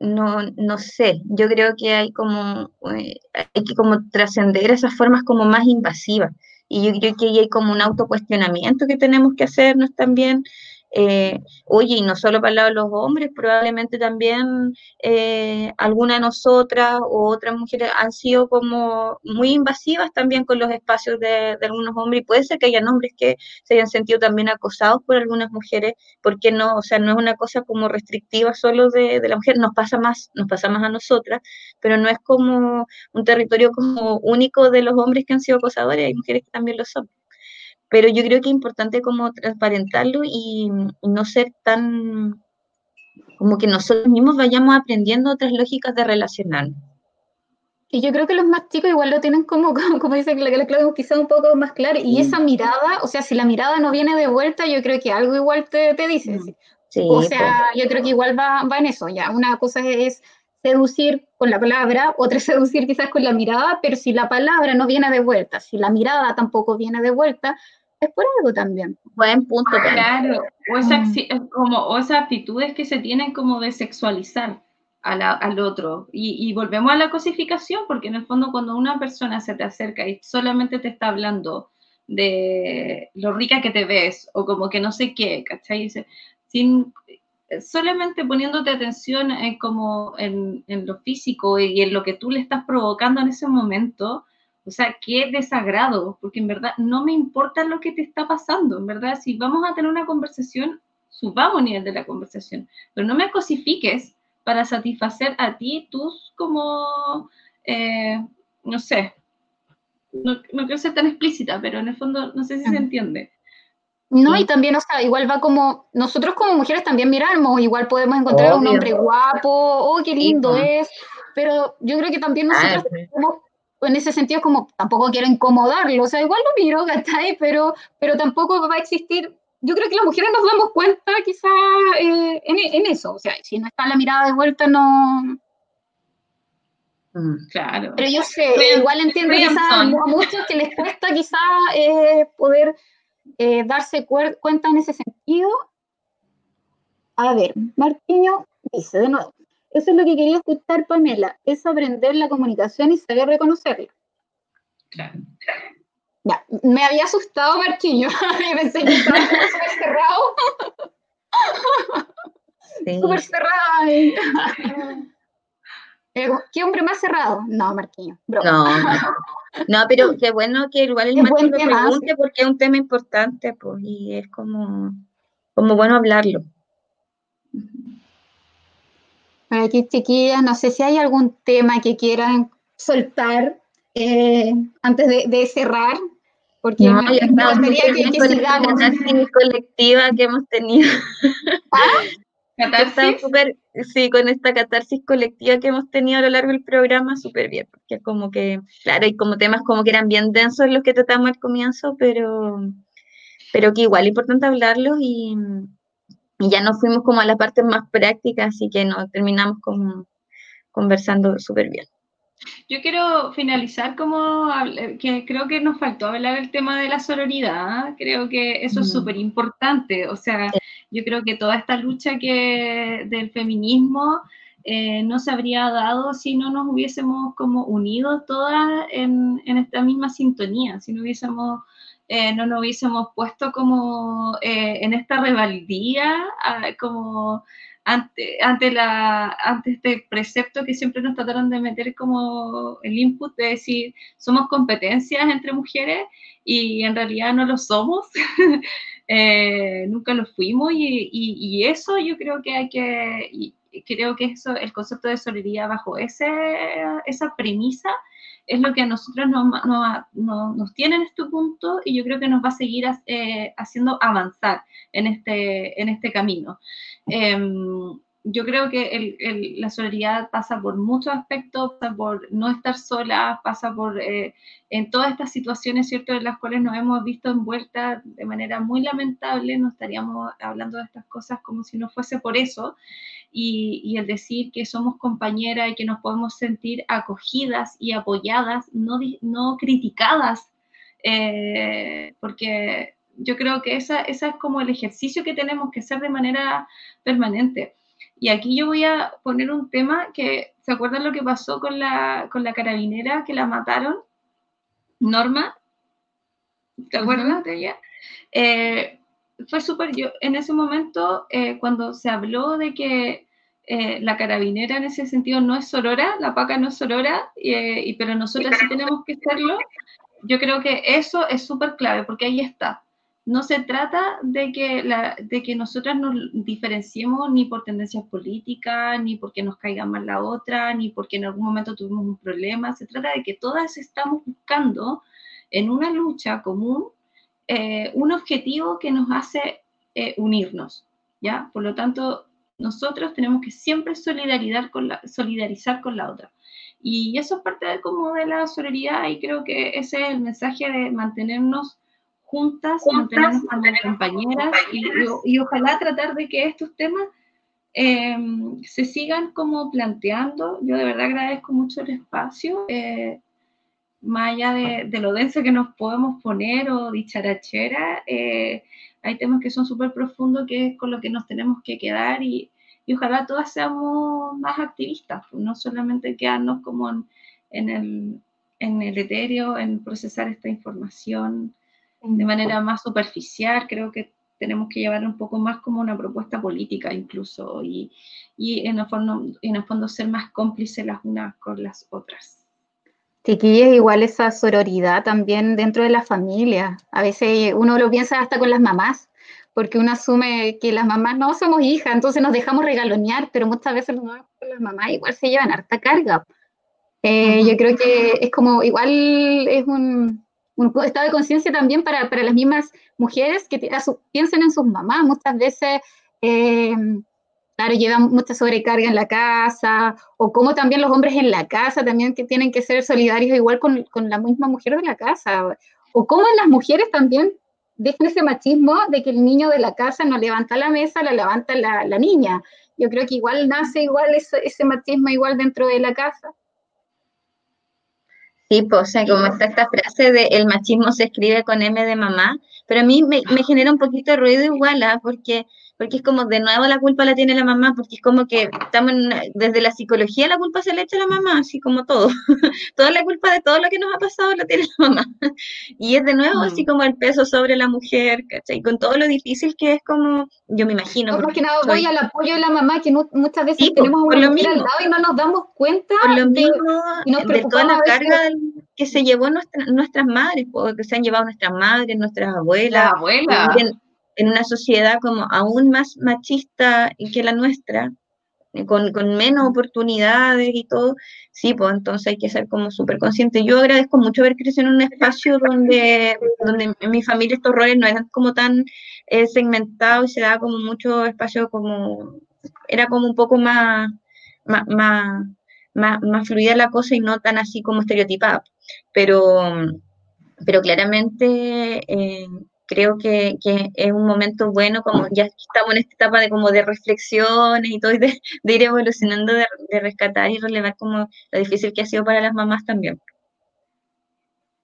no, no sé, yo creo que hay como, eh, hay que como trascender esas formas como más invasivas. Y yo creo que hay como un autocuestionamiento que tenemos que hacernos también, eh, oye, y no solo para el lado de los hombres, probablemente también eh, algunas de nosotras o otras mujeres han sido como muy invasivas también con los espacios de, algunos hombres y puede ser que hayan hombres que se hayan sentido también acosados por algunas mujeres, porque no, o sea, no es una cosa como restrictiva solo de, de la mujer, nos pasa más, nos pasa más a nosotras, pero no es como un territorio como único de los hombres que han sido acosadores, hay mujeres que también lo son pero yo creo que es importante como transparentarlo y, y, no ser tan como que nosotros mismos vayamos aprendiendo otras lógicas de relacionarnos. Y yo creo que los más chicos igual lo tienen como, *laughs* como, como dice la Claudia, quizá un poco más claro. Y esa mirada, o sea, si la mirada no viene de vuelta, yo creo que algo igual te, te dice. Sí, o sea, pues. yo creo que igual va, va en eso, ya. Una cosa es seducir con la palabra, otra es seducir quizás con la mirada, pero si la palabra no viene de vuelta, si la mirada tampoco viene de vuelta, es por algo también. Buen punto. Claro, o, esa, como, o esas actitudes que se tienen como de sexualizar a la, al otro. Y, y, volvemos a la cosificación, porque en el fondo cuando una persona se te acerca y solamente te está hablando de lo rica que te ves, o como que no sé qué, ¿cachai? Sin, solamente poniéndote atención en, como en, en lo físico y en lo que tú le estás provocando en ese momento, o sea, qué desagrado, porque en verdad no me importa lo que te está pasando, en verdad, si vamos a tener una conversación, subamos nivel de la conversación, pero no me cosifiques para satisfacer a ti tus como, eh, no sé, no, no, quiero ser tan explícita, pero en el fondo no sé si se entiende. No, y también, o sea, igual va como, nosotros como mujeres también miramos, igual podemos encontrar Obvio. a un hombre guapo, oh, qué lindo sí, es, pero yo creo que también nosotros ah, como en ese sentido como tampoco quiero incomodarlo, o sea, igual lo miro, *laughs* ¿cachai? Pero, pero tampoco va a existir, yo creo que las mujeres nos damos cuenta quizá eh, en, en, eso, o sea, si no está la mirada de vuelta no... Mm, claro. Pero yo sé, igual entiendo quizá a muchos que les cuesta quizá eh, poder eh, darse cuenta en ese sentido. A ver, Martiño dice de nuevo, eso es lo que quería escuchar, Pamela, es aprender la comunicación y saber reconocerla. Claro. Ya, me había asustado Marquillo, *laughs* y pensé que estaba súper cerrado. Sí. Súper cerrado. *laughs* ¿Qué hombre más cerrado? No, Marquillo. No, no, no, pero *laughs* qué bueno que igual el Marquillo lo pregunte porque es un tema importante, pues, y es como, como bueno hablarlo. Bueno, aquí, chiquillas, no sé si hay algún tema que quieran soltar eh, antes de, de, cerrar, porque no, me, gustaría que, que sigamos. colectiva que hemos tenido. *laughs* ¿Ah? ¿Catarsis? Super, sí, con esta catarsis colectiva que hemos tenido a lo largo del programa, súper bien, porque como que, claro, hay como temas como que eran bien densos los que tratamos al comienzo, pero, pero que igual es importante hablarlos y, y ya nos fuimos como a la parte más práctica, así que nos terminamos como conversando súper bien. Yo quiero finalizar como que creo que nos faltó hablar el tema de la sororidad, creo que eso mm. es súper importante, o sea, yo creo que toda esta lucha que del feminismo eh, no se habría dado si no nos hubiésemos como unido todas en, esta misma sintonía, si no hubiésemos eh, no nos hubiésemos puesto como eh, en esta rebeldía, uh, como ante, ante, la, ante este precepto que siempre nos trataron de meter como el input de decir somos competencias entre mujeres y en realidad no lo somos, *laughs* eh, nunca lo fuimos y, y, y, eso yo creo que hay que, y creo que eso, el concepto de solidaridad bajo ese, esa premisa es lo que a nosotros nos, nos, nos, tiene en este punto y yo creo que nos va a seguir eh, haciendo avanzar en este, en este camino. Eh, yo creo que el, el, la solidaridad pasa por muchos aspectos, pasa por no estar sola, pasa por eh, en todas estas situaciones, ¿cierto?, en las cuales nos hemos visto envueltas de manera muy lamentable, no estaríamos hablando de estas cosas como si no fuese por eso y, y, el decir que somos compañeras y que nos podemos sentir acogidas y apoyadas, no, no criticadas, eh, porque yo creo que esa, esa es como el ejercicio que tenemos que hacer de manera permanente. Y aquí yo voy a poner un tema que, ¿se acuerdan lo que pasó con la, con la carabinera que la mataron? Norma, ¿te acuerdas de ella? Eh, fue súper, yo en ese momento, eh, cuando se habló de que eh, la carabinera en ese sentido no es sorora, la paca no es sorora, y, pero nosotras sí tenemos que serlo, yo creo que eso es súper clave, porque ahí está. No se trata de que, de que nosotras nos diferenciemos ni por tendencias políticas, ni porque nos caiga mal la otra, ni porque en algún momento tuvimos un problema. Se trata de que todas estamos buscando en una lucha común eh, un objetivo que nos hace eh, unirnos, ¿ya? Por lo tanto, nosotros tenemos que siempre solidarizar con la, otra. Y eso es parte de, como de la sororidad y creo que ese es el mensaje de mantenernos juntas, mantenernos como compañeras y, y, ojalá tratar de que estos temas em, se sigan como planteando. Yo de verdad agradezco mucho el espacio. Eh, más allá de, lo denso que nos podemos poner o dicharachera, eh, hay temas que son súper profundos que es con lo que nos tenemos que quedar y, ojalá todas seamos más activistas, pues, no solamente quedarnos como en, el, en el etéreo, en procesar esta información de manera más superficial, creo que tenemos que llevar un poco más como una propuesta política incluso y, y en, el fondo, en el fondo ser más cómplices las unas con las otras. Chiquillas, igual esa sororidad también dentro de la familia. A veces uno lo piensa hasta con las mamás, porque uno asume que las mamás no somos hijas, entonces nos dejamos regalonear, pero muchas veces las mamás igual se llevan harta carga. Eh, yo creo que es como, igual es un, estado de conciencia también para, para, las mismas mujeres que piensen en sus mamás. Muchas veces eh, claro, llevan mucha sobrecarga en la casa, o como también los hombres en la casa también que tienen que ser solidarios igual con, con la misma mujer de la casa, o como las mujeres también dejan ese machismo de que el niño de la casa no levanta la mesa, la levanta la, la niña. Yo creo que igual nace igual ese, ese, machismo igual dentro de la casa. Sí, pues, o sea, como está esta frase de el machismo se escribe con M de mamá, pero a mí me, me genera un poquito de ruido igual, ¿ah? porque porque es como de nuevo la culpa la tiene la mamá, porque es como que estamos desde la psicología la culpa se le echa a la mamá, así como todo. *laughs* Toda la culpa de todo lo que nos ha pasado la tiene la mamá. *laughs* Y es de nuevo así mm. como el peso sobre la mujer, ¿cachai? Con todo lo difícil que es como, yo me imagino. No, que nada voy al apoyo de la mamá, que muchas veces tenemos una mujer al lado y no nos damos cuenta. Por lo mismo, de toda la carga que se llevó nuestras madres, que se han llevado nuestras madres, nuestras abuelas. La abuela en una sociedad como aún más machista que la nuestra, con, con, menos oportunidades y todo, sí, pues entonces hay que ser como súper consciente. Yo agradezco mucho haber crecido en un espacio donde, donde en mi familia estos roles no eran como tan eh, segmentados y se daba como mucho espacio como, era como un poco más, más, más, más, fluida la cosa y no tan así como estereotipada. Pero, pero claramente... Eh, creo que, que, es un momento bueno, como ya estamos en esta etapa de como de reflexiones y todo, y de, ir evolucionando, de, rescatar y relevar como lo difícil que ha sido para las mamás también.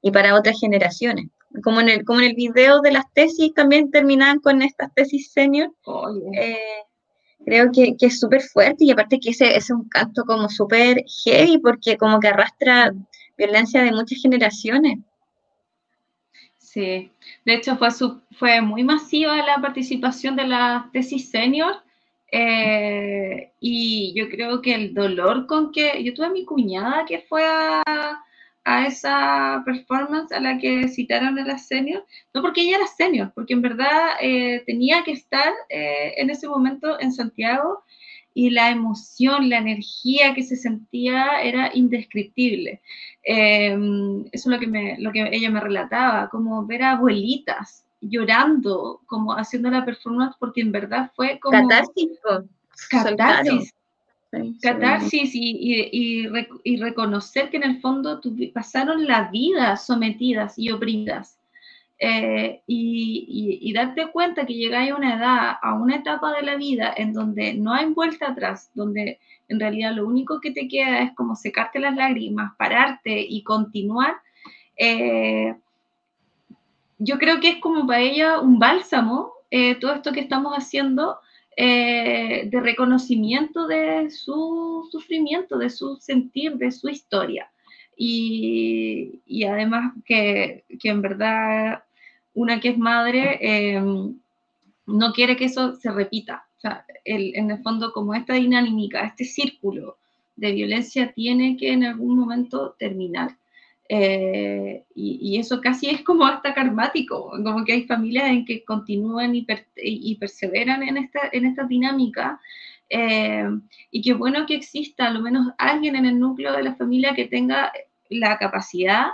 Y para otras generaciones. Como en el, como en el video de las tesis también terminaban con estas tesis senior. Eh, creo que, que es súper fuerte y aparte que ese, ese es un canto como súper heavy porque como que arrastra violencia de muchas generaciones. Sí, de hecho fue, fue muy masiva la participación de la tesis senior eh, y yo creo que el dolor con que yo tuve a mi cuñada que fue a, esa performance a la que citaron a la senior, no porque ella era senior, porque en verdad eh, tenía que estar eh, en ese momento en Santiago y la emoción, la energía que se sentía era indescriptible. Em, eso es lo que, me, lo que ella me relataba, como ver a abuelitas llorando, como haciendo la performance, porque en verdad fue como... Catarsis. Catarsis. Catarsis y, y, y, reconocer que en el fondo pasaron la vida sometidas y oprimidas. Eh, y, darte cuenta que llegáis a una edad, a una etapa de la vida en donde no hay vuelta atrás, donde en realidad lo único que te queda es como secarte las lágrimas, pararte y continuar, eh, yo creo que es como para ella un bálsamo eh, todo esto que estamos haciendo de reconocimiento de su sufrimiento, de su sentir, de su historia. Y, y además que, que, en verdad una que es madre, em, no quiere que eso se repita. O sea, en el fondo, como esta dinámica, este círculo de violencia tiene que en algún momento terminar. Eh, y, eso casi es como hasta karmático, como que hay familias en que continúan y, y perseveran en esta, en esta dinámica. Eh, y qué bueno que exista al menos alguien en el núcleo de la familia que tenga la capacidad,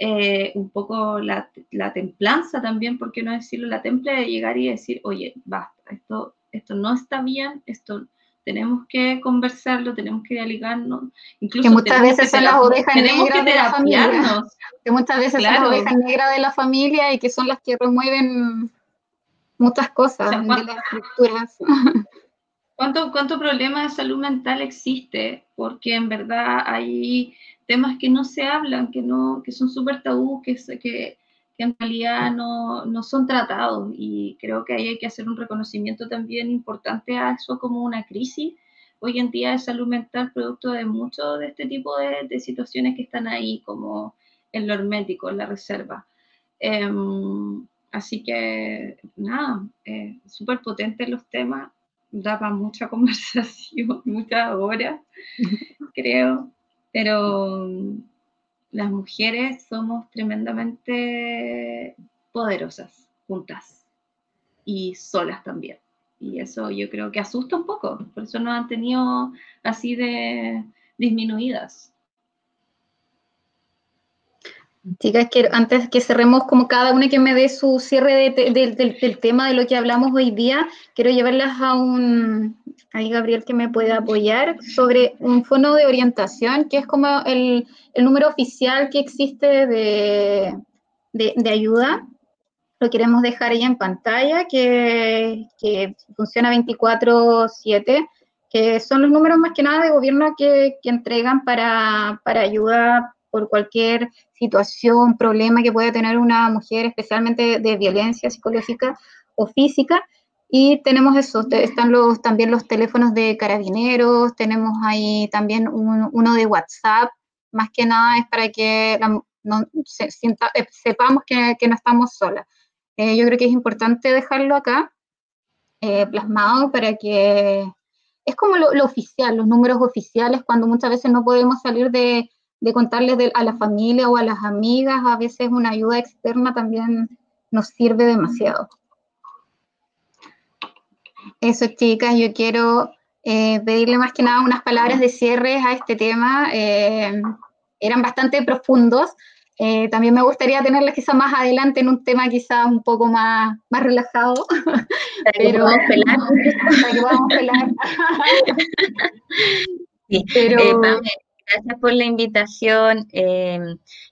eh, un poco la, la, templanza también, por qué no decirlo, la temple de llegar y decir, oye, basta, esto, esto no está bien, esto tenemos que conversarlo, tenemos que dialogarnos. Incluso que muchas veces son las ovejas negras de la familia. Que muchas veces son las ovejas negras de la familia y que son las que remueven muchas cosas de las estructuras. *laughs* ¿Cuánto, ¿Cuánto problema de salud mental existe? Porque en verdad hay temas que no se hablan, que, no, que son súper tabú, que, que, que en realidad no, no, son tratados y creo que ahí hay que hacer un reconocimiento también importante a eso como una crisis hoy en día de salud mental producto de mucho de este tipo de, de situaciones que están ahí como el lo hermético, en la reserva. Em, así que nada, eh, súper potentes los temas, daba mucha *laughs* conversación, muchas horas, *laughs* creo, pero las mujeres somos tremendamente poderosas juntas y solas también. Y eso yo creo que asusta un poco, por eso nos han tenido así de disminuidas. Chicas, quiero, antes que cerremos como cada una que me dé su cierre del tema de lo que hablamos hoy día, quiero llevarlas a un, ahí Gabriel que me puede apoyar, sobre un fono de orientación, que es como el, el número oficial que existe de, de, ayuda. Lo queremos dejar ahí en pantalla, que, que funciona 24/7, que son los números más que nada de gobierno que, que entregan para, para ayuda por cualquier situación, problema que pueda tener una mujer, especialmente de violencia psicológica o física. Y tenemos eso, están los, también los teléfonos de carabineros, tenemos ahí también uno de WhatsApp, más que nada es para que no, eh, sepamos que, que, no estamos solas. Eh, yo creo que es importante dejarlo acá eh, plasmado para que es como lo, lo, oficial, los números oficiales, cuando muchas veces no podemos salir de, de contarles a la familia o a las amigas, a veces una ayuda externa también nos sirve demasiado. Eso, chicas, yo quiero eh, pedirle más que nada unas palabras de cierre a este tema. Eh, eran bastante profundos. Eh, también me gustaría tenerles quizá más adelante en un tema quizá un poco más, más relajado. *laughs* pero, *laughs* que pelar. pelar. pero, Gracias por la invitación, eh,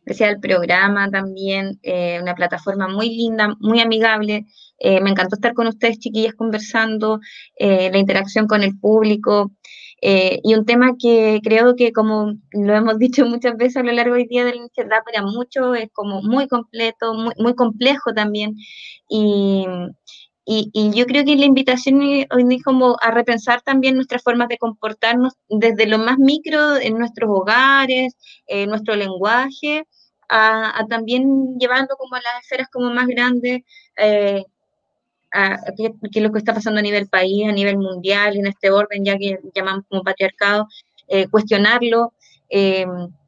gracias al programa también, eh, una plataforma muy linda, muy amigable. Eh, me encantó estar con ustedes, chiquillas, conversando, la interacción con el público. y un tema que creo que, como lo hemos *laughs* dicho muchas veces a lo largo del día de la da para mucho, es como muy completo, muy, muy complejo también. Y, y, yo creo que la invitación hoy es como a repensar también nuestras formas de comportarnos desde lo más micro en nuestros hogares, en nuestro lenguaje, a, también llevando como a las esferas como más grandes, eh, a, qué, es lo que está pasando a nivel país, a nivel mundial, en este orden ya que llamamos como patriarcado, eh, cuestionarlo, eh,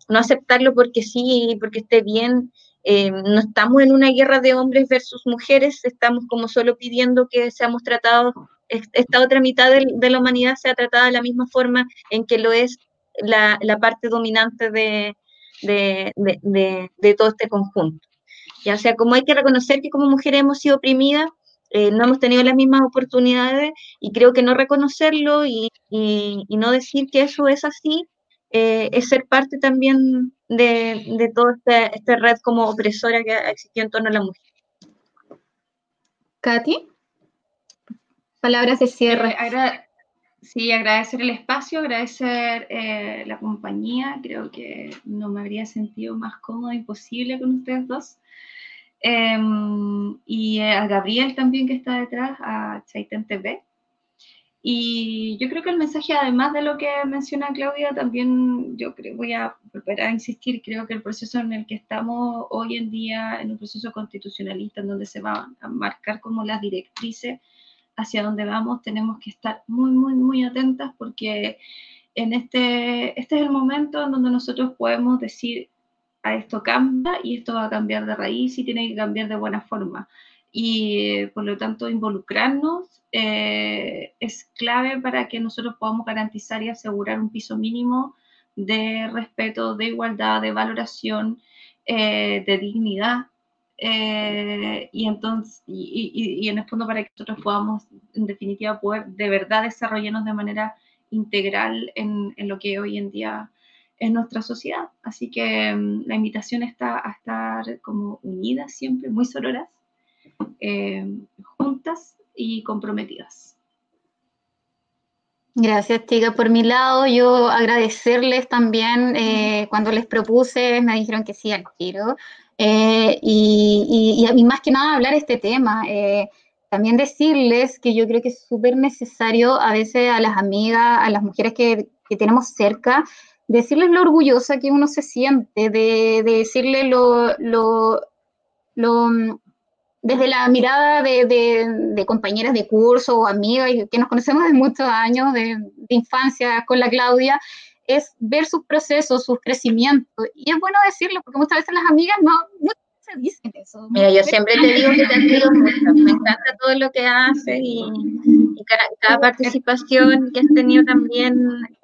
no aceptarlo porque sí, porque esté bien, eh, no estamos en una guerra de hombres versus mujeres, estamos como solo pidiendo que seamos tratados, esta otra mitad de, la humanidad sea tratada de la misma forma en que lo es la, parte dominante de, todo este conjunto. Ya o sea, como hay que reconocer que como mujeres hemos sido oprimidas, eh, no hemos tenido las mismas oportunidades y creo que no reconocerlo y, y no decir que eso es así eh, es ser parte también de, de toda esta, esta, red como opresora que existió en torno a la mujer. Katy, palabras de cierre. Eh, sí, agradecer el espacio, agradecer eh, la compañía. Creo que no me habría sentido más cómoda imposible con ustedes dos. Em, y a Gabriel también que está detrás, a Chaiten TV. Y yo creo que el mensaje, además de lo que menciona Claudia, también yo creo, voy a volver a insistir, creo que el proceso en el que estamos hoy en día, en un proceso constitucionalista, en donde se van a marcar como las directrices hacia dónde vamos, tenemos que estar muy, muy, muy atentas porque en este, este es el momento en donde nosotros podemos decir, a esto cambia y esto va a cambiar de raíz y tiene que cambiar de buena forma. Y por lo tanto, involucrarnos eh, es clave para que nosotros podamos garantizar y asegurar un piso mínimo de respeto, de igualdad, de valoración, eh, de dignidad. Eh, y entonces, y, y, en el fondo para que nosotros podamos, en definitiva, poder de verdad desarrollarnos de manera integral en, en lo que hoy en día es nuestra sociedad. Así que mm, la invitación está a estar como unidas siempre, muy sororas, juntas y comprometidas. Gracias, Tika. Por mi lado, yo agradecerles también eh, cuando les propuse, me dijeron que sí al tiro. Eh, y, y, más que nada hablar este tema. Eh, también decirles que yo creo que es súper necesario a veces a las amigas, a las mujeres que, que, tenemos cerca, decirles lo orgullosa que uno se siente, de, de lo, lo, lo, desde la mirada de, compañeras de curso o amigas que nos conocemos de muchos años, de, infancia con la Claudia, es ver sus procesos, sus crecimientos. Y es bueno decirlo, porque muchas veces las amigas no, dicen eso. Mira, yo siempre te digo que te admiro mucho, me encanta todo lo que haces y, cada, participación que has tenido también,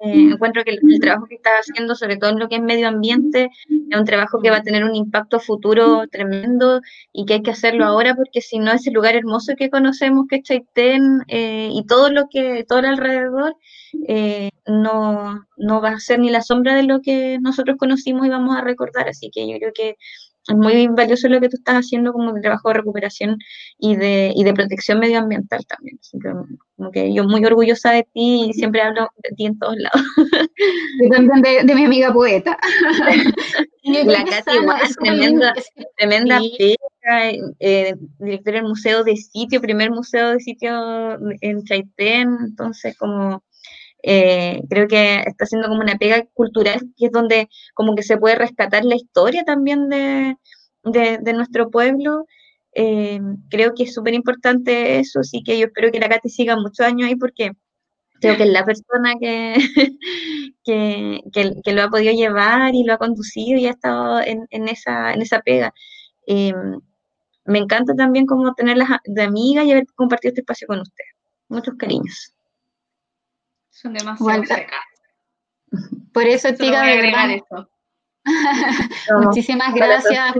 eh, encuentro que el, trabajo que estás haciendo, sobre todo en lo que es medio ambiente, es un trabajo que va a tener un impacto futuro tremendo y que hay que hacerlo ahora porque si no ese lugar hermoso que conocemos que es Chaitén eh, y todo lo que, todo el alrededor, eh, no, no va a ser ni la sombra de lo que nosotros conocimos y vamos a recordar, así que yo creo que es muy valioso lo que tú estás haciendo como de trabajo de recuperación y de, y de protección medioambiental también. Así que, como que yo muy orgullosa de ti y siempre hablo de ti en todos lados. *laughs* Yo también de, mi amiga poeta. *laughs* la Katy igual, tremenda, tremenda eh, directora del Museo de Sitio, primer museo de sitio en Chaitén, entonces como eh, creo que está haciendo como una pega cultural, que es donde como que se puede rescatar la historia también de, de, nuestro pueblo. Eh, creo que es súper importante eso, sí que yo espero que la Katy siga muchos años ahí porque creo que es la persona *laughs* que, que, que, lo ha podido llevar y lo ha conducido y ha estado en, en esa, en esa pega. Eh, me encanta también como tenerlas de amiga y haber compartido este espacio con usted. Muchos cariños. Son demasiado cercanas. *laughs* Por eso, Tica, de verdad. Esto. *laughs* Muchísimas gracias. *laughs*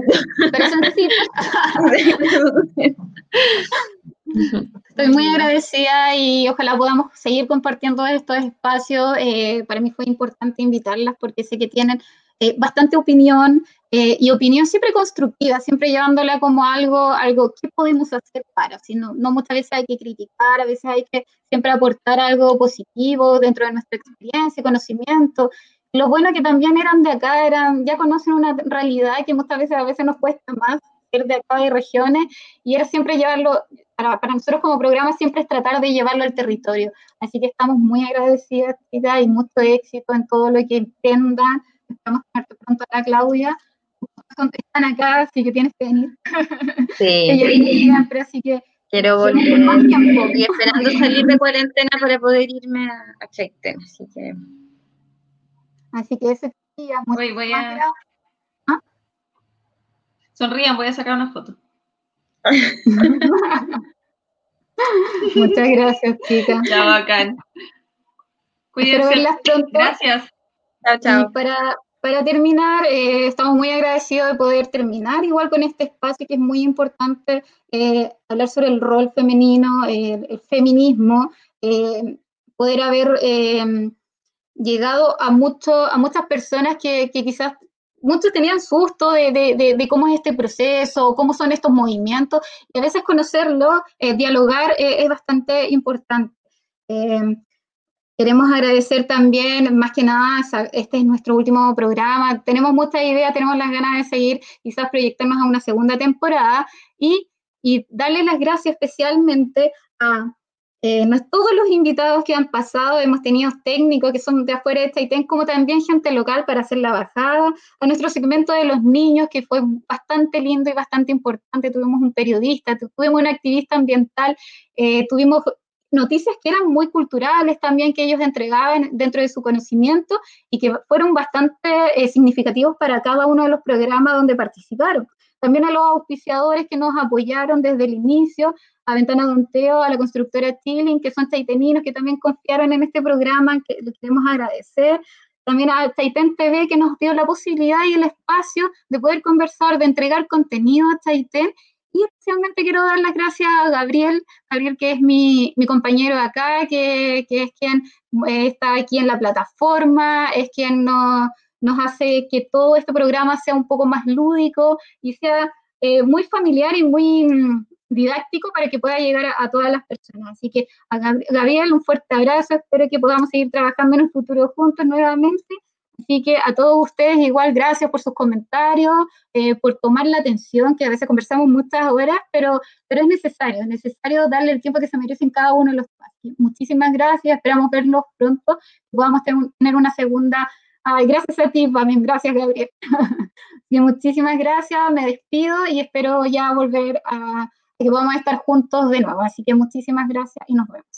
Estoy muy agradecida y ojalá podamos seguir compartiendo estos espacios. Eh, para mí fue importante invitarlas porque sé que tienen eh, bastante opinión eh, y opinión siempre constructiva, siempre llevándola como algo, algo que podemos hacer para, sino no muchas veces hay que criticar, a veces hay que siempre aportar algo positivo dentro de nuestra experiencia, conocimiento. Lo bueno que también eran de acá, eran, ya conocen una realidad que muchas veces a veces nos cuesta más ser de acá de regiones y era siempre llevarlo, para, para nosotros como programa siempre es tratar de llevarlo al territorio. Así que estamos muy agradecidas y mucho éxito en todo lo que emprendan Estamos pronto a la Claudia. Están acá, así que tienes que venir. Sí. *laughs* Ella siempre, así que. Quiero volver. Y esperando salir de cuarentena para poder irme a, a Chaitén, así que. Así que ese día. Voy, voy a. ¿Ah? Sonrían, voy a sacar una foto. *laughs* Muchas gracias, chicas. Ya, bacán. Cuídense. Gracias. Y para, para terminar, eh, estamos muy agradecidos de poder terminar igual con este espacio que es muy importante, eh, hablar sobre el rol femenino, el feminismo, eh, poder haber llegado a, mucho, a muchas personas que, que quizás muchos tenían susto de, de, de, cómo es este proceso, cómo son estos movimientos, y a veces conocerlo, dialogar es bastante importante. Queremos agradecer también, más que nada, este es nuestro último programa. Tenemos muchas ideas, tenemos las ganas de seguir, quizás proyectarnos a una segunda temporada y, darle las gracias especialmente a eh, todos los invitados que han pasado. Hemos tenido técnicos que son de afuera de Chaitén, como también gente local para hacer la bajada. A nuestro segmento de los niños, que fue bastante lindo y bastante importante. Tuvimos un periodista, tuvimos un activista ambiental, eh, tuvimos noticias que eran muy culturales también, que ellos entregaban dentro de su conocimiento y que fueron bastante eh, significativos para cada uno de los programas donde participaron. También a los auspiciadores que nos apoyaron desde el inicio, a Ventana Donteo, a la constructora Tilling, que son chaiteninos, que también confiaron en este programa, que les queremos agradecer. También a Chaitén TV, que nos dio la posibilidad y el espacio de poder conversar, de entregar contenido a Chaitén y especialmente quiero dar las gracias a Gabriel, Gabriel que es mi, mi compañero acá, que, que, es quien eh, está aquí en la plataforma, es quien nos, hace que todo este programa sea un poco más lúdico y sea eh, muy familiar y muy mm, didáctico para que pueda llegar a, a, todas las personas. Así que a Gabriel un fuerte abrazo, espero que podamos seguir trabajando en el futuro juntos nuevamente Así que a todos ustedes igual gracias por sus comentarios, eh, por tomar la atención, que a veces conversamos muchas horas, pero, pero es necesario, es necesario darle el tiempo que se merecen cada uno de los espacios. Muchísimas gracias, esperamos verlos pronto, podamos tener una segunda. Ay, gracias a ti, Pamela, gracias Gabriel. *laughs* y muchísimas gracias, me despido y espero ya volver a que podamos estar juntos de nuevo. Así que muchísimas gracias y nos vemos.